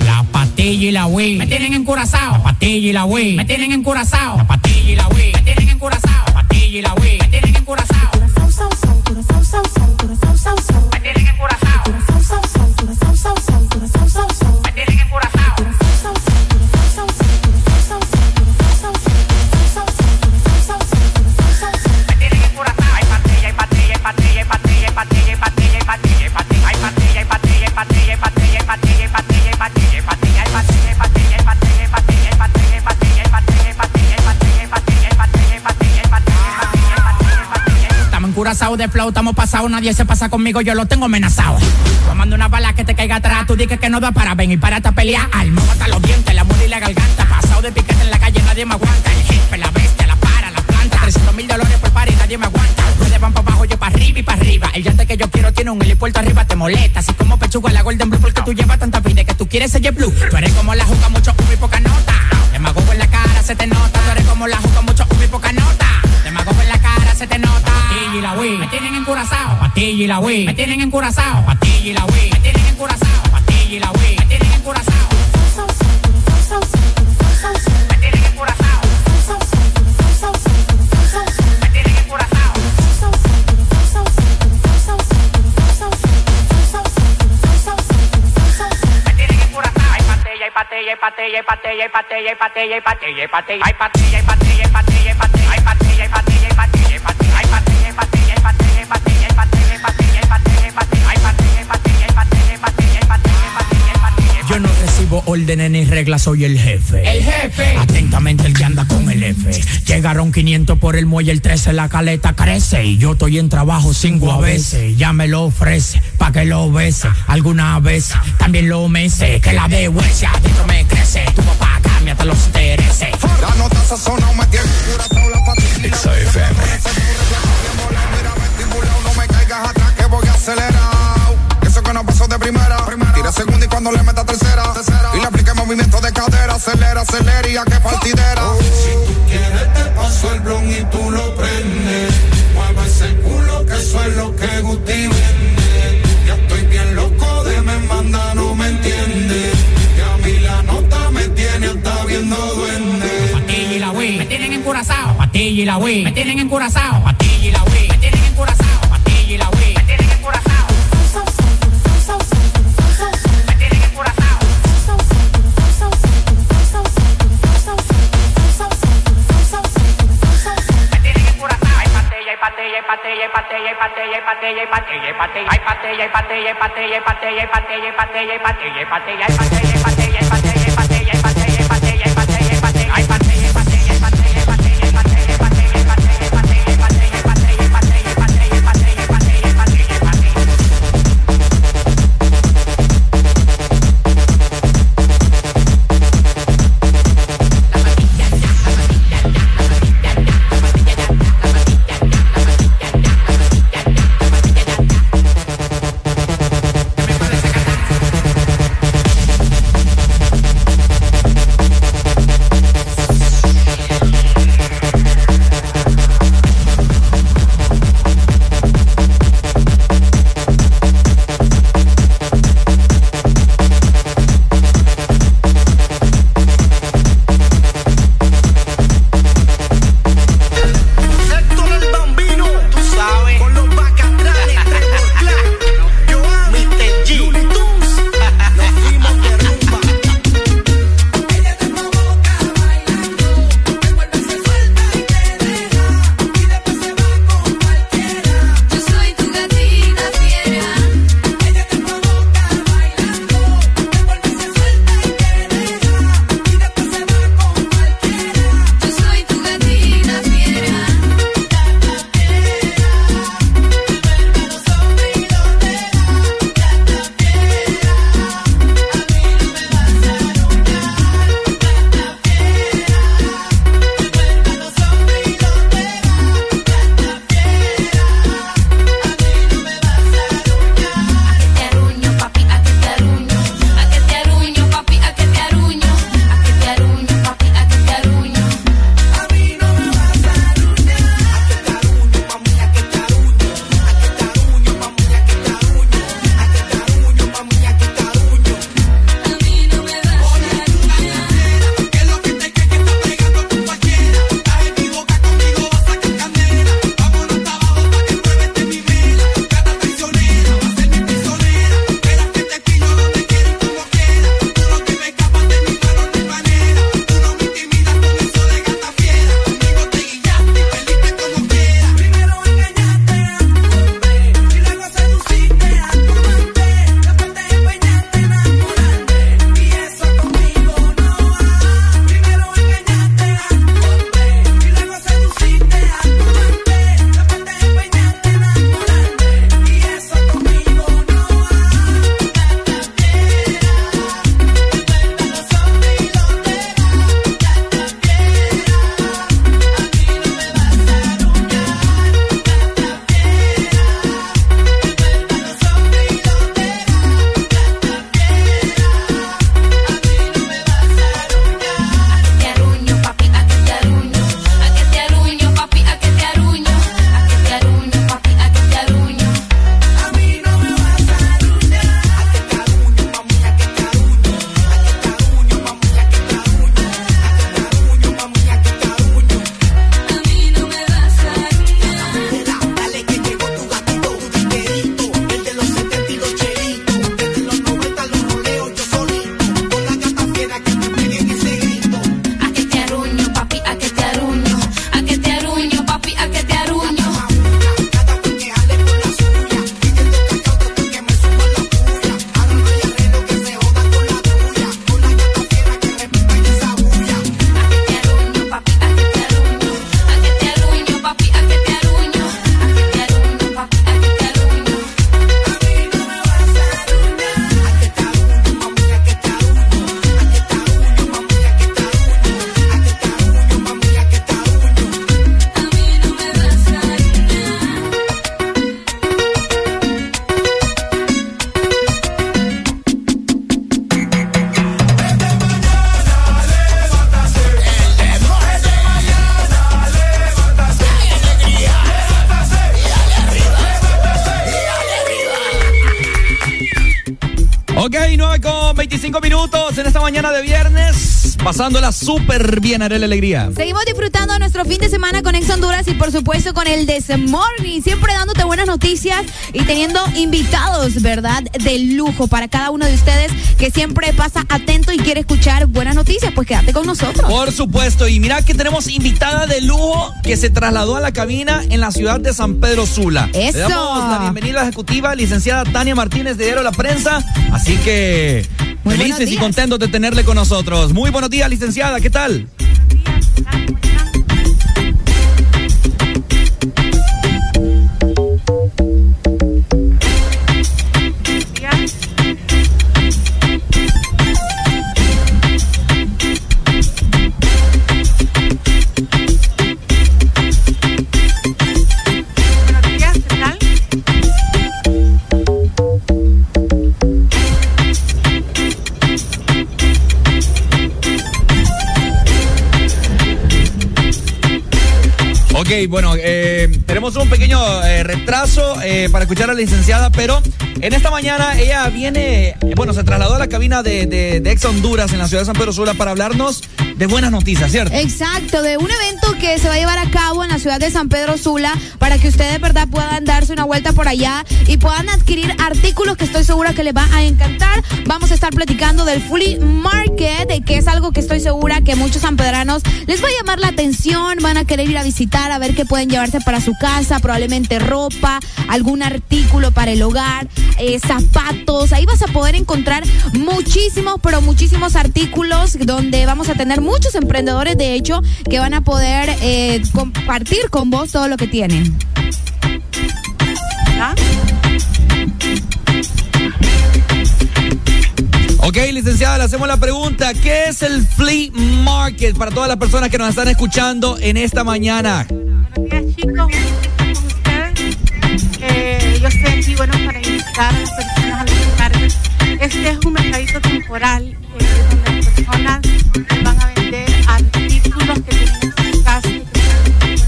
La patilla y la wey, me tienen encurazao. La patilla y la wey, me tienen encurazao. La patilla y la wey, me tienen encurazao. La patilla y la wey de flow, estamos pasados, nadie se pasa conmigo, yo lo tengo amenazado. Tomando una bala que te caiga atrás, tú dices que no da para venir para esta pelea. Alma hasta los dientes, la mula y la garganta. Pasado de piquete en la calle, nadie me aguanta. El jefe, la bestia, la para, la planta. 300 mil dólares por par y nadie me aguanta. Ustedes van para abajo, yo para arriba y para arriba. El llante que yo quiero tiene un helipuerto arriba, te molesta. Así como pechuga la Golden Blue, porque tú llevas tanta vida que tú quieres ser Blue. Tú eres como la juca, mucho humo y poca nota. Te mago en la cara, se te nota. Tú eres como la juca, mucho humo y poca nota. Demagogo en la se te nota. Patilla y la Wii, me tienen encurazao. Patilla y la Wii, me tienen encurazao. Patilla y la Wii, me tienen encurazao. Patilla y la Wii, me tienen encurazao. Me tienen encurazao. Me tienen. Me tienen patilla, hay patilla, hay patilla, hay patilla, hay patilla, hay patilla, hay patilla, hay patilla, hay patilla. soy el jefe. El jefe. Atentamente el que anda con el F. Llegaron 500 por el muelle, el 13 la caleta crece. Y yo estoy en trabajo cinco a veces. Ya me lo ofrece, pa' que lo bese. Alguna vez también lo mece. Que la de huecia adentro me crece. Tu papá cambia hasta los intereses. La nota sazona, me tiene. FM. No me caigas atrás que voy acelerado. Eso que no pasó de primera. Tira segunda y cuando le meta tercera, tercera. Y le aplique movimiento de cadera, acelera, acelera y a qué partidera. Oh, si tú quieres te paso el blon y tú lo prendes. Mueve ese culo que eso que Guti vende. Ya estoy bien loco de me manda, no me entiende. Que a mí la nota me tiene hasta viendo duende. Patilla y la Wii, me tienen encurazao. Patilla y la Wii, me tienen encurazao pate, pate, pate, pate, pate, Pasándola súper bien, Arely Alegría. Seguimos disfrutando nuestro fin de semana con Ex Honduras y por supuesto con el This Morning, siempre dándote buenas noticias y teniendo invitados, ¿verdad? De lujo para cada uno de ustedes que siempre pasa atento y quiere escuchar buenas noticias, pues quédate con nosotros. Por supuesto, y mira que tenemos invitada de lujo que se trasladó a la cabina en la ciudad de San Pedro Sula. Eso. Le damos la bienvenida a la ejecutiva, licenciada Tania Martínez de Diario La Prensa. Así que Muy felices y contentos de tenerle con nosotros. Muy buenos días, licenciada, ¿qué tal? Ok, bueno, eh, tenemos un pequeño eh, retraso eh, para escuchar a la licenciada, pero en esta mañana ella viene, bueno, se trasladó a la cabina de, de, Ex Honduras en la ciudad de San Pedro Sula para hablarnos de buenas noticias, ¿cierto? Exacto, de un evento que se va a llevar a cabo en la ciudad de San Pedro Sula para que ustedes, verdad, puedan darse una vuelta por allá y puedan adquirir artículos que estoy segura que les va a encantar. Vamos a estar platicando del Flea Market, que es algo que estoy segura que muchos sanpedranos les va a llamar la atención, van a querer ir a visitar, a ver qué pueden llevarse para su casa, probablemente ropa, algún artículo para el hogar, eh, zapatos. Ahí vas a poder encontrar muchísimos, pero muchísimos artículos donde vamos a tener muchos emprendedores, de hecho, que van a poder eh, compartir con vos todo lo que tienen. ¿Ah? Ok, licenciada, le hacemos la pregunta. ¿Qué es el Flea Market para todas las personas que nos están escuchando en esta mañana? Buenos días, chicos. Eh, yo estoy aquí, bueno, para invitar a las personas. Este es un mercadito temporal eh, donde las personas van a vender artículos que tienen en sus casas,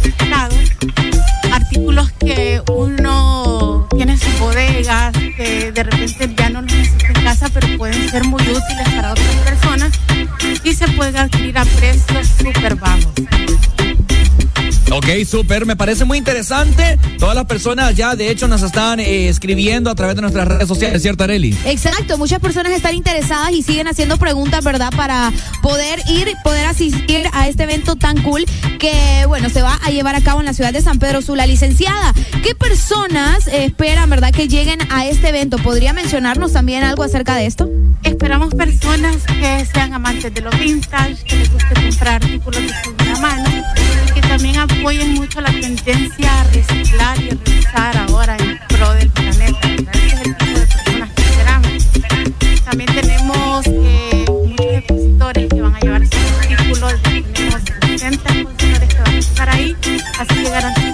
que tienen artículos que uno tiene en sus bodegas, que de repente ya no los necesita en casa, pero pueden ser muy útiles para otras personas y se pueden adquirir a precios súper bajos. Ok, súper, me parece muy interesante. Todas las personas ya, de hecho, nos están eh, escribiendo a través de nuestras redes sociales, ¿cierto, Areli? Exacto, muchas personas están interesadas y siguen haciendo preguntas, ¿verdad? Para poder ir, poder asistir a este evento tan cool que, bueno, se va a llevar a cabo en la ciudad de San Pedro Sula. Licenciada, ¿qué personas eh, esperan, ¿verdad? Que lleguen a este evento. ¿Podría mencionarnos también algo acerca de esto? Esperamos personas que sean amantes de lo vintage, que les guste comprar artículos de segunda mano también apoyen mucho la tendencia a reciclar y a reusar ahora en pro del planeta. Ese es el tipo de personas que esperamos. También tenemos eh, muchos expositores que van a llevar sus artículos. Tenemos 60 expositores que van a estar ahí, así que garantizamos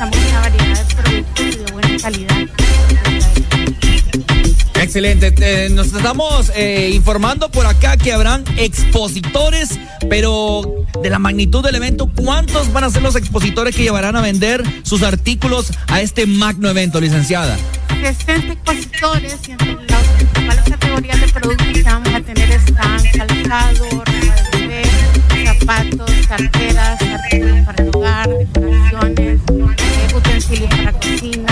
Excelente. Eh, nos estamos eh, informando por acá que habrán expositores, pero de la magnitud del evento, ¿cuántos van a ser los expositores que llevarán a vender sus artículos a este magno evento, licenciada? 60 expositores y entre las principales categorías de productos que vamos a tener están calzado, zapatos, carteras, artículos para el hogar, decoraciones, eh, utensilios para cocina,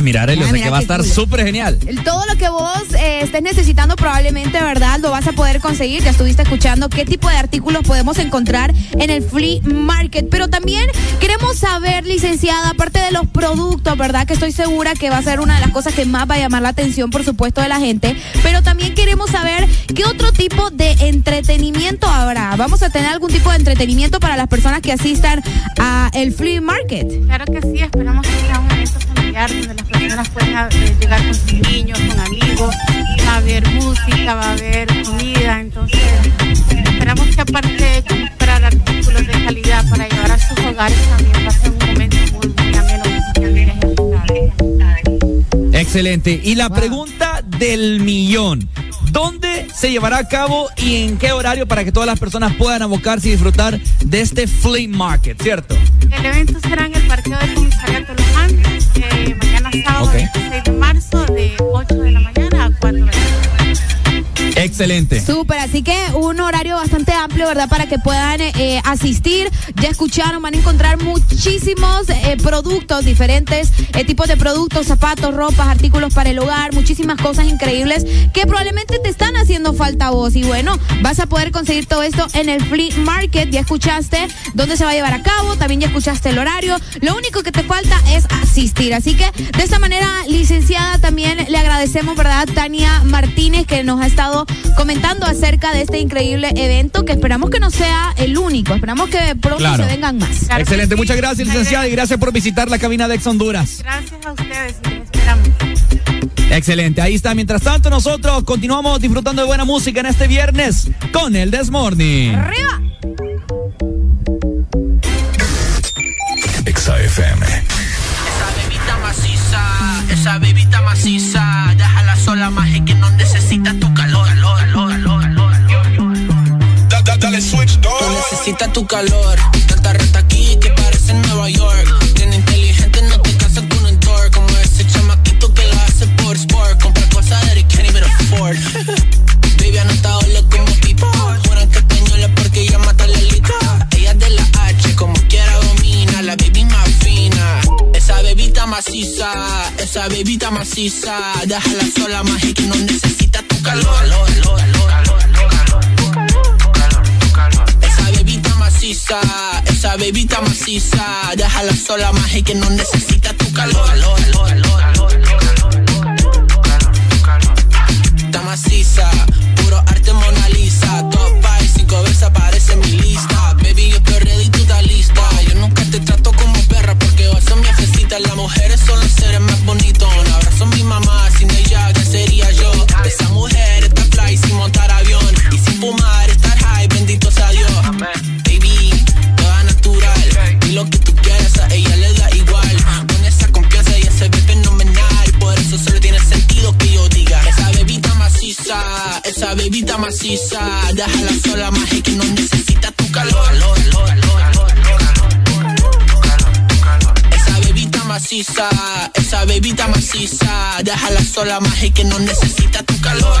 Ah, mira, Arely, o Ah, mira que va a estar súper genial. Todo lo que vos eh, estés necesitando probablemente, ¿verdad? Lo vas a poder conseguir. Ya estuviste escuchando qué tipo de artículos podemos encontrar en el Flea Market. Pero también queremos saber, licenciada, aparte de los productos, ¿verdad? Que estoy segura que va a ser una de las cosas que más va a llamar la atención, por supuesto, de la gente. Pero también queremos saber qué otro tipo de entretenimiento habrá. ¿Vamos a tener algún tipo de entretenimiento para las personas que asistan a el Flea Market? Claro que sí, esperamos que sea un familiar donde las personas puedan eh, llegar con sus niños, con amigos, va a haber música, va a haber comida, entonces esperamos que aparte de comprar artículos de calidad para llevar a sus hogares también va a ser un momento muy, muy ameno con sus familias y amistades. Excelente. Y la pregunta del millón. ¿Dónde se llevará a cabo y en qué horario para que todas las personas puedan abocarse y disfrutar de este flea market, ¿cierto? El evento será en el parqueo del comisariato Los Ángeles, eh, mañana sábado Ok. 26 de marzo, de 8 de la mañana a 4 de la tarde. Excelente. Súper, así que un horario bastante amplio, ¿verdad? Para que puedan eh, asistir. Ya escucharon, van a encontrar muchísimos eh, productos, diferentes eh, tipos de productos, zapatos, ropas, artículos para el hogar, muchísimas cosas increíbles que probablemente te están haciendo falta a vos. Y bueno, vas a poder conseguir todo esto en el Flea Market. Ya escuchaste dónde se va a llevar a cabo, también ya escuchaste el horario. Lo único que te falta es asistir. Así que de esta manera, licenciada, también le agradecemos, ¿verdad? Tania Martínez, que nos ha estado comentando acerca de este increíble evento que esperamos que no sea el único. Esperamos que pronto Claro. se vengan más. Excelente, muchas gracias, licenciada, y gracias por visitar la cabina de Ex Honduras. Gracias a ustedes y les esperamos. Excelente, ahí está. Mientras tanto, nosotros continuamos disfrutando de buena música en este viernes con el Desmorning. ¡Arriba! Exa FM. Esa bebita maciza, esa bebita maciza, déjala sola más que no necesita tu necesita tu calor, tanta rata aquí que parece Nueva York. Tiene inteligente, no te casas con un tour, como ese chamaquito que la hace por sport, compra cosas that he can't even afford. Baby, anotado como pipa, juran que española porque ella mata la lita. Ella de la H, como quiera domina, la baby más fina. Esa bebita maciza, esa bebita maciza, déjala sola más que no necesita tu calor, maciza, esa bebita maciza, déjala sola y que no necesita tu calor. Está maciza, puro arte Mona Lisa, top five, cinco veces aparece en mi lista. Baby, yo estoy ready, tú estás lista. Yo nunca te trato como perra porque vos sos mi jefecita. Las mujeres son los seres más bonitos. Un abrazo a mi mamá, sin ella, ¿qué sería yo? Esa mujer está fly sin montar avión y sin fumar, esa bebita maciza. Déjala sola y que no necesita tu calor. Esa bebita maciza, esa bebita maciza. Déjala sola y que no necesita tu calor.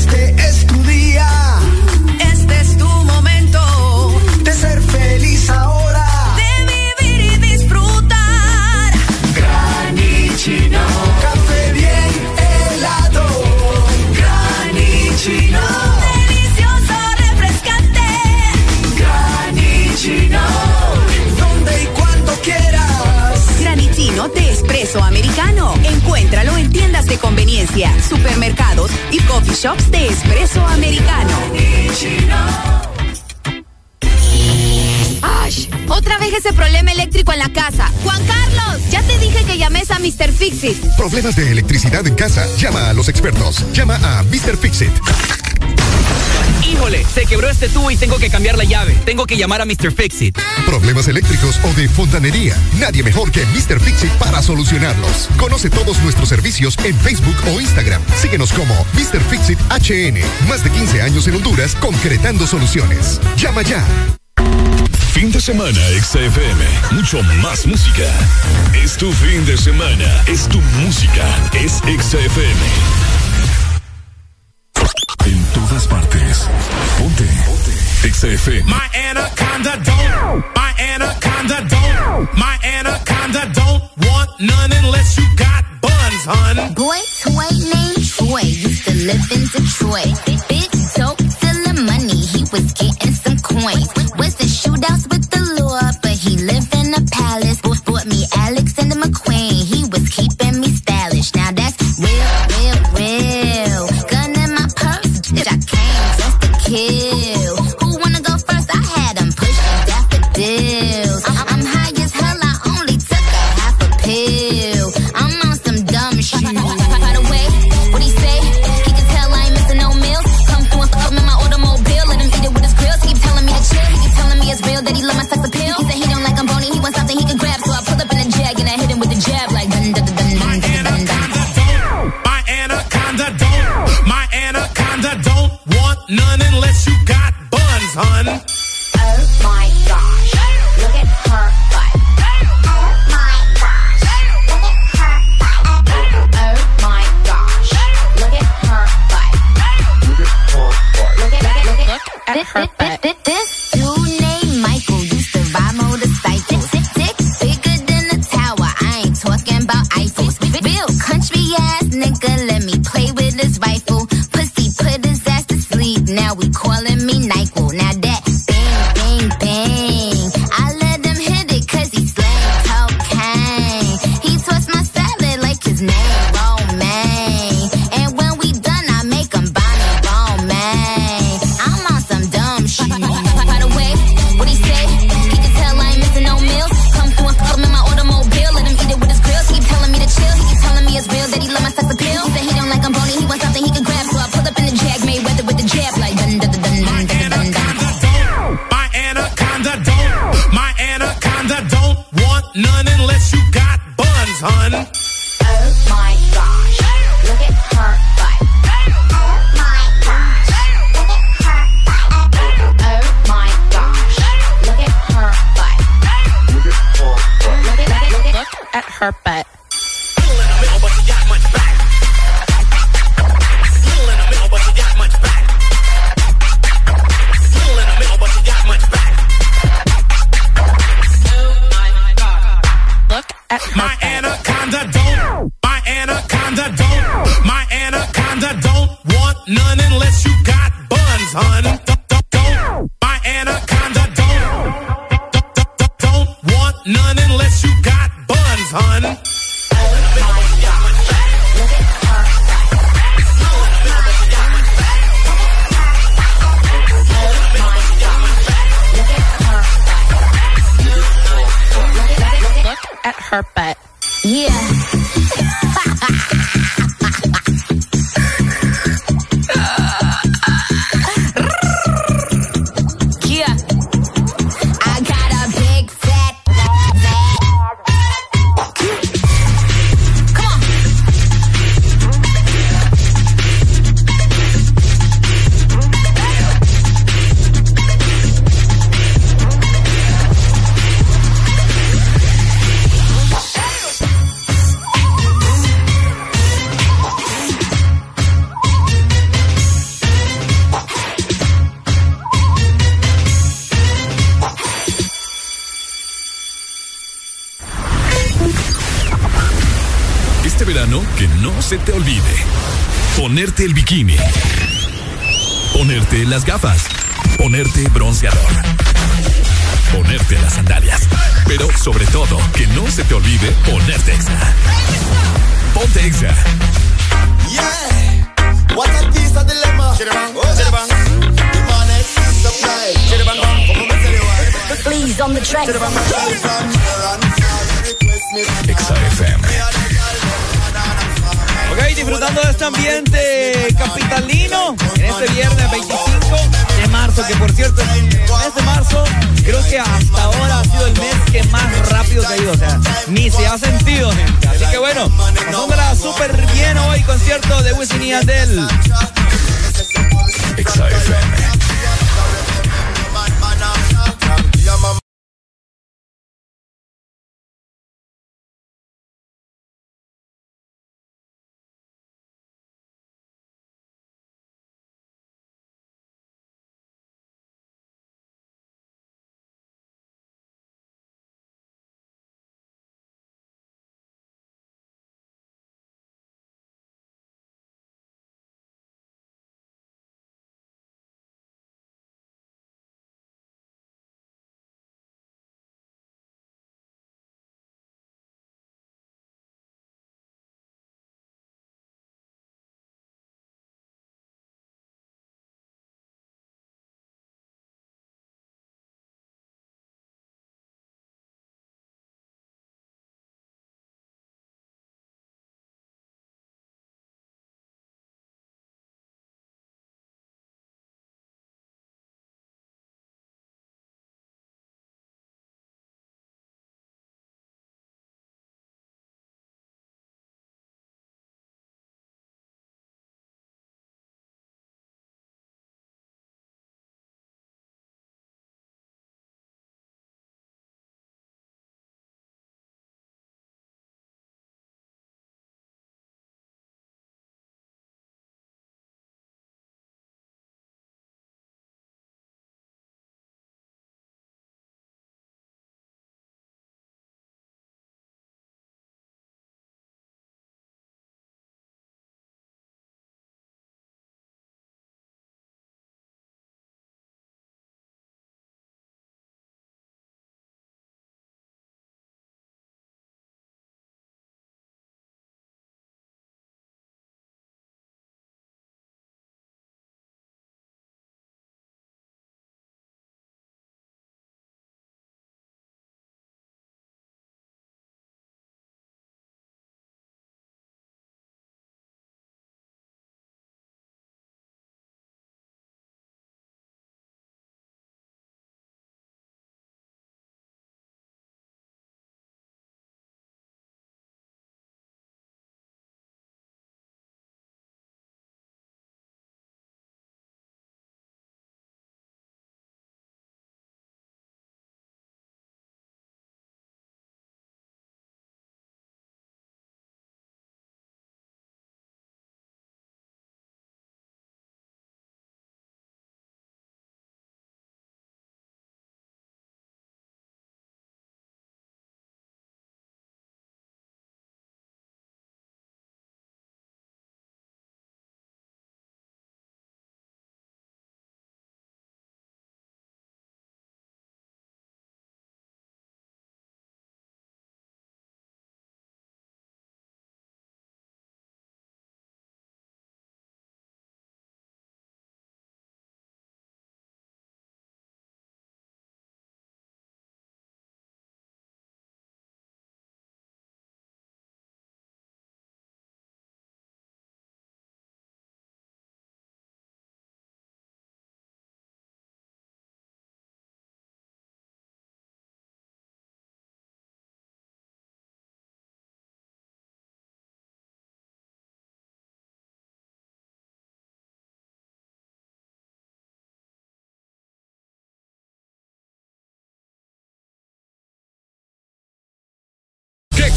Este es tu día. Este es tu momento de ser feliz ahora. de vivir y disfrutar. Granichino. Café bien helado. Granichino. Delicioso, refrescante. Granichino. Donde y cuando quieras. Granitino de espresso americano. Encuéntralo en tiendas de conveniencia, supermercados y coffee shops de espresso americano. ¡Ay! Otra vez ese problema eléctrico en la casa. Juan Carlos, ya te dije que llames a Mr. Fixit. Problemas de electricidad en casa. Llama a los expertos. Llama a Mr. Fixit. Híjole, se quebró este tubo y tengo que cambiar la llave. Tengo que llamar a Mr. Fixit. Problemas eléctricos o de fontanería. Nadie mejor que Mr. Fixit para solucionarlos. Conoce todos nuestros servicios en Facebook o Instagram. Síguenos como Mr. Fixit HN. Más de 15 años en Honduras concretando soluciones. Llama ya. Fin de semana, XFM. Mucho más música. Es tu fin de semana. Es tu música. Es XFM. En todas partes Ponte. XF. My anaconda don't. My anaconda don't. My anaconda don't want none unless you got buns, hun. Boy toy named Troy used to live in Detroit. Big dope selling money. He was getting some coins. Was the shootouts with the law, but he lived in a palace. Bought me Alexander McQueen. He was keeping me stylish. Now that's real.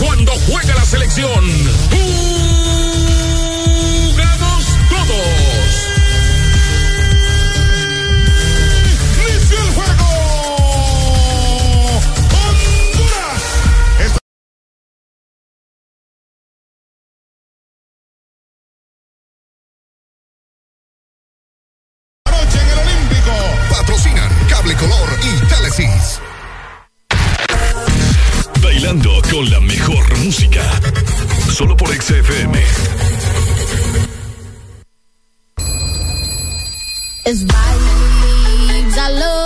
Cuando juega la selección, It's vibes. leaves I love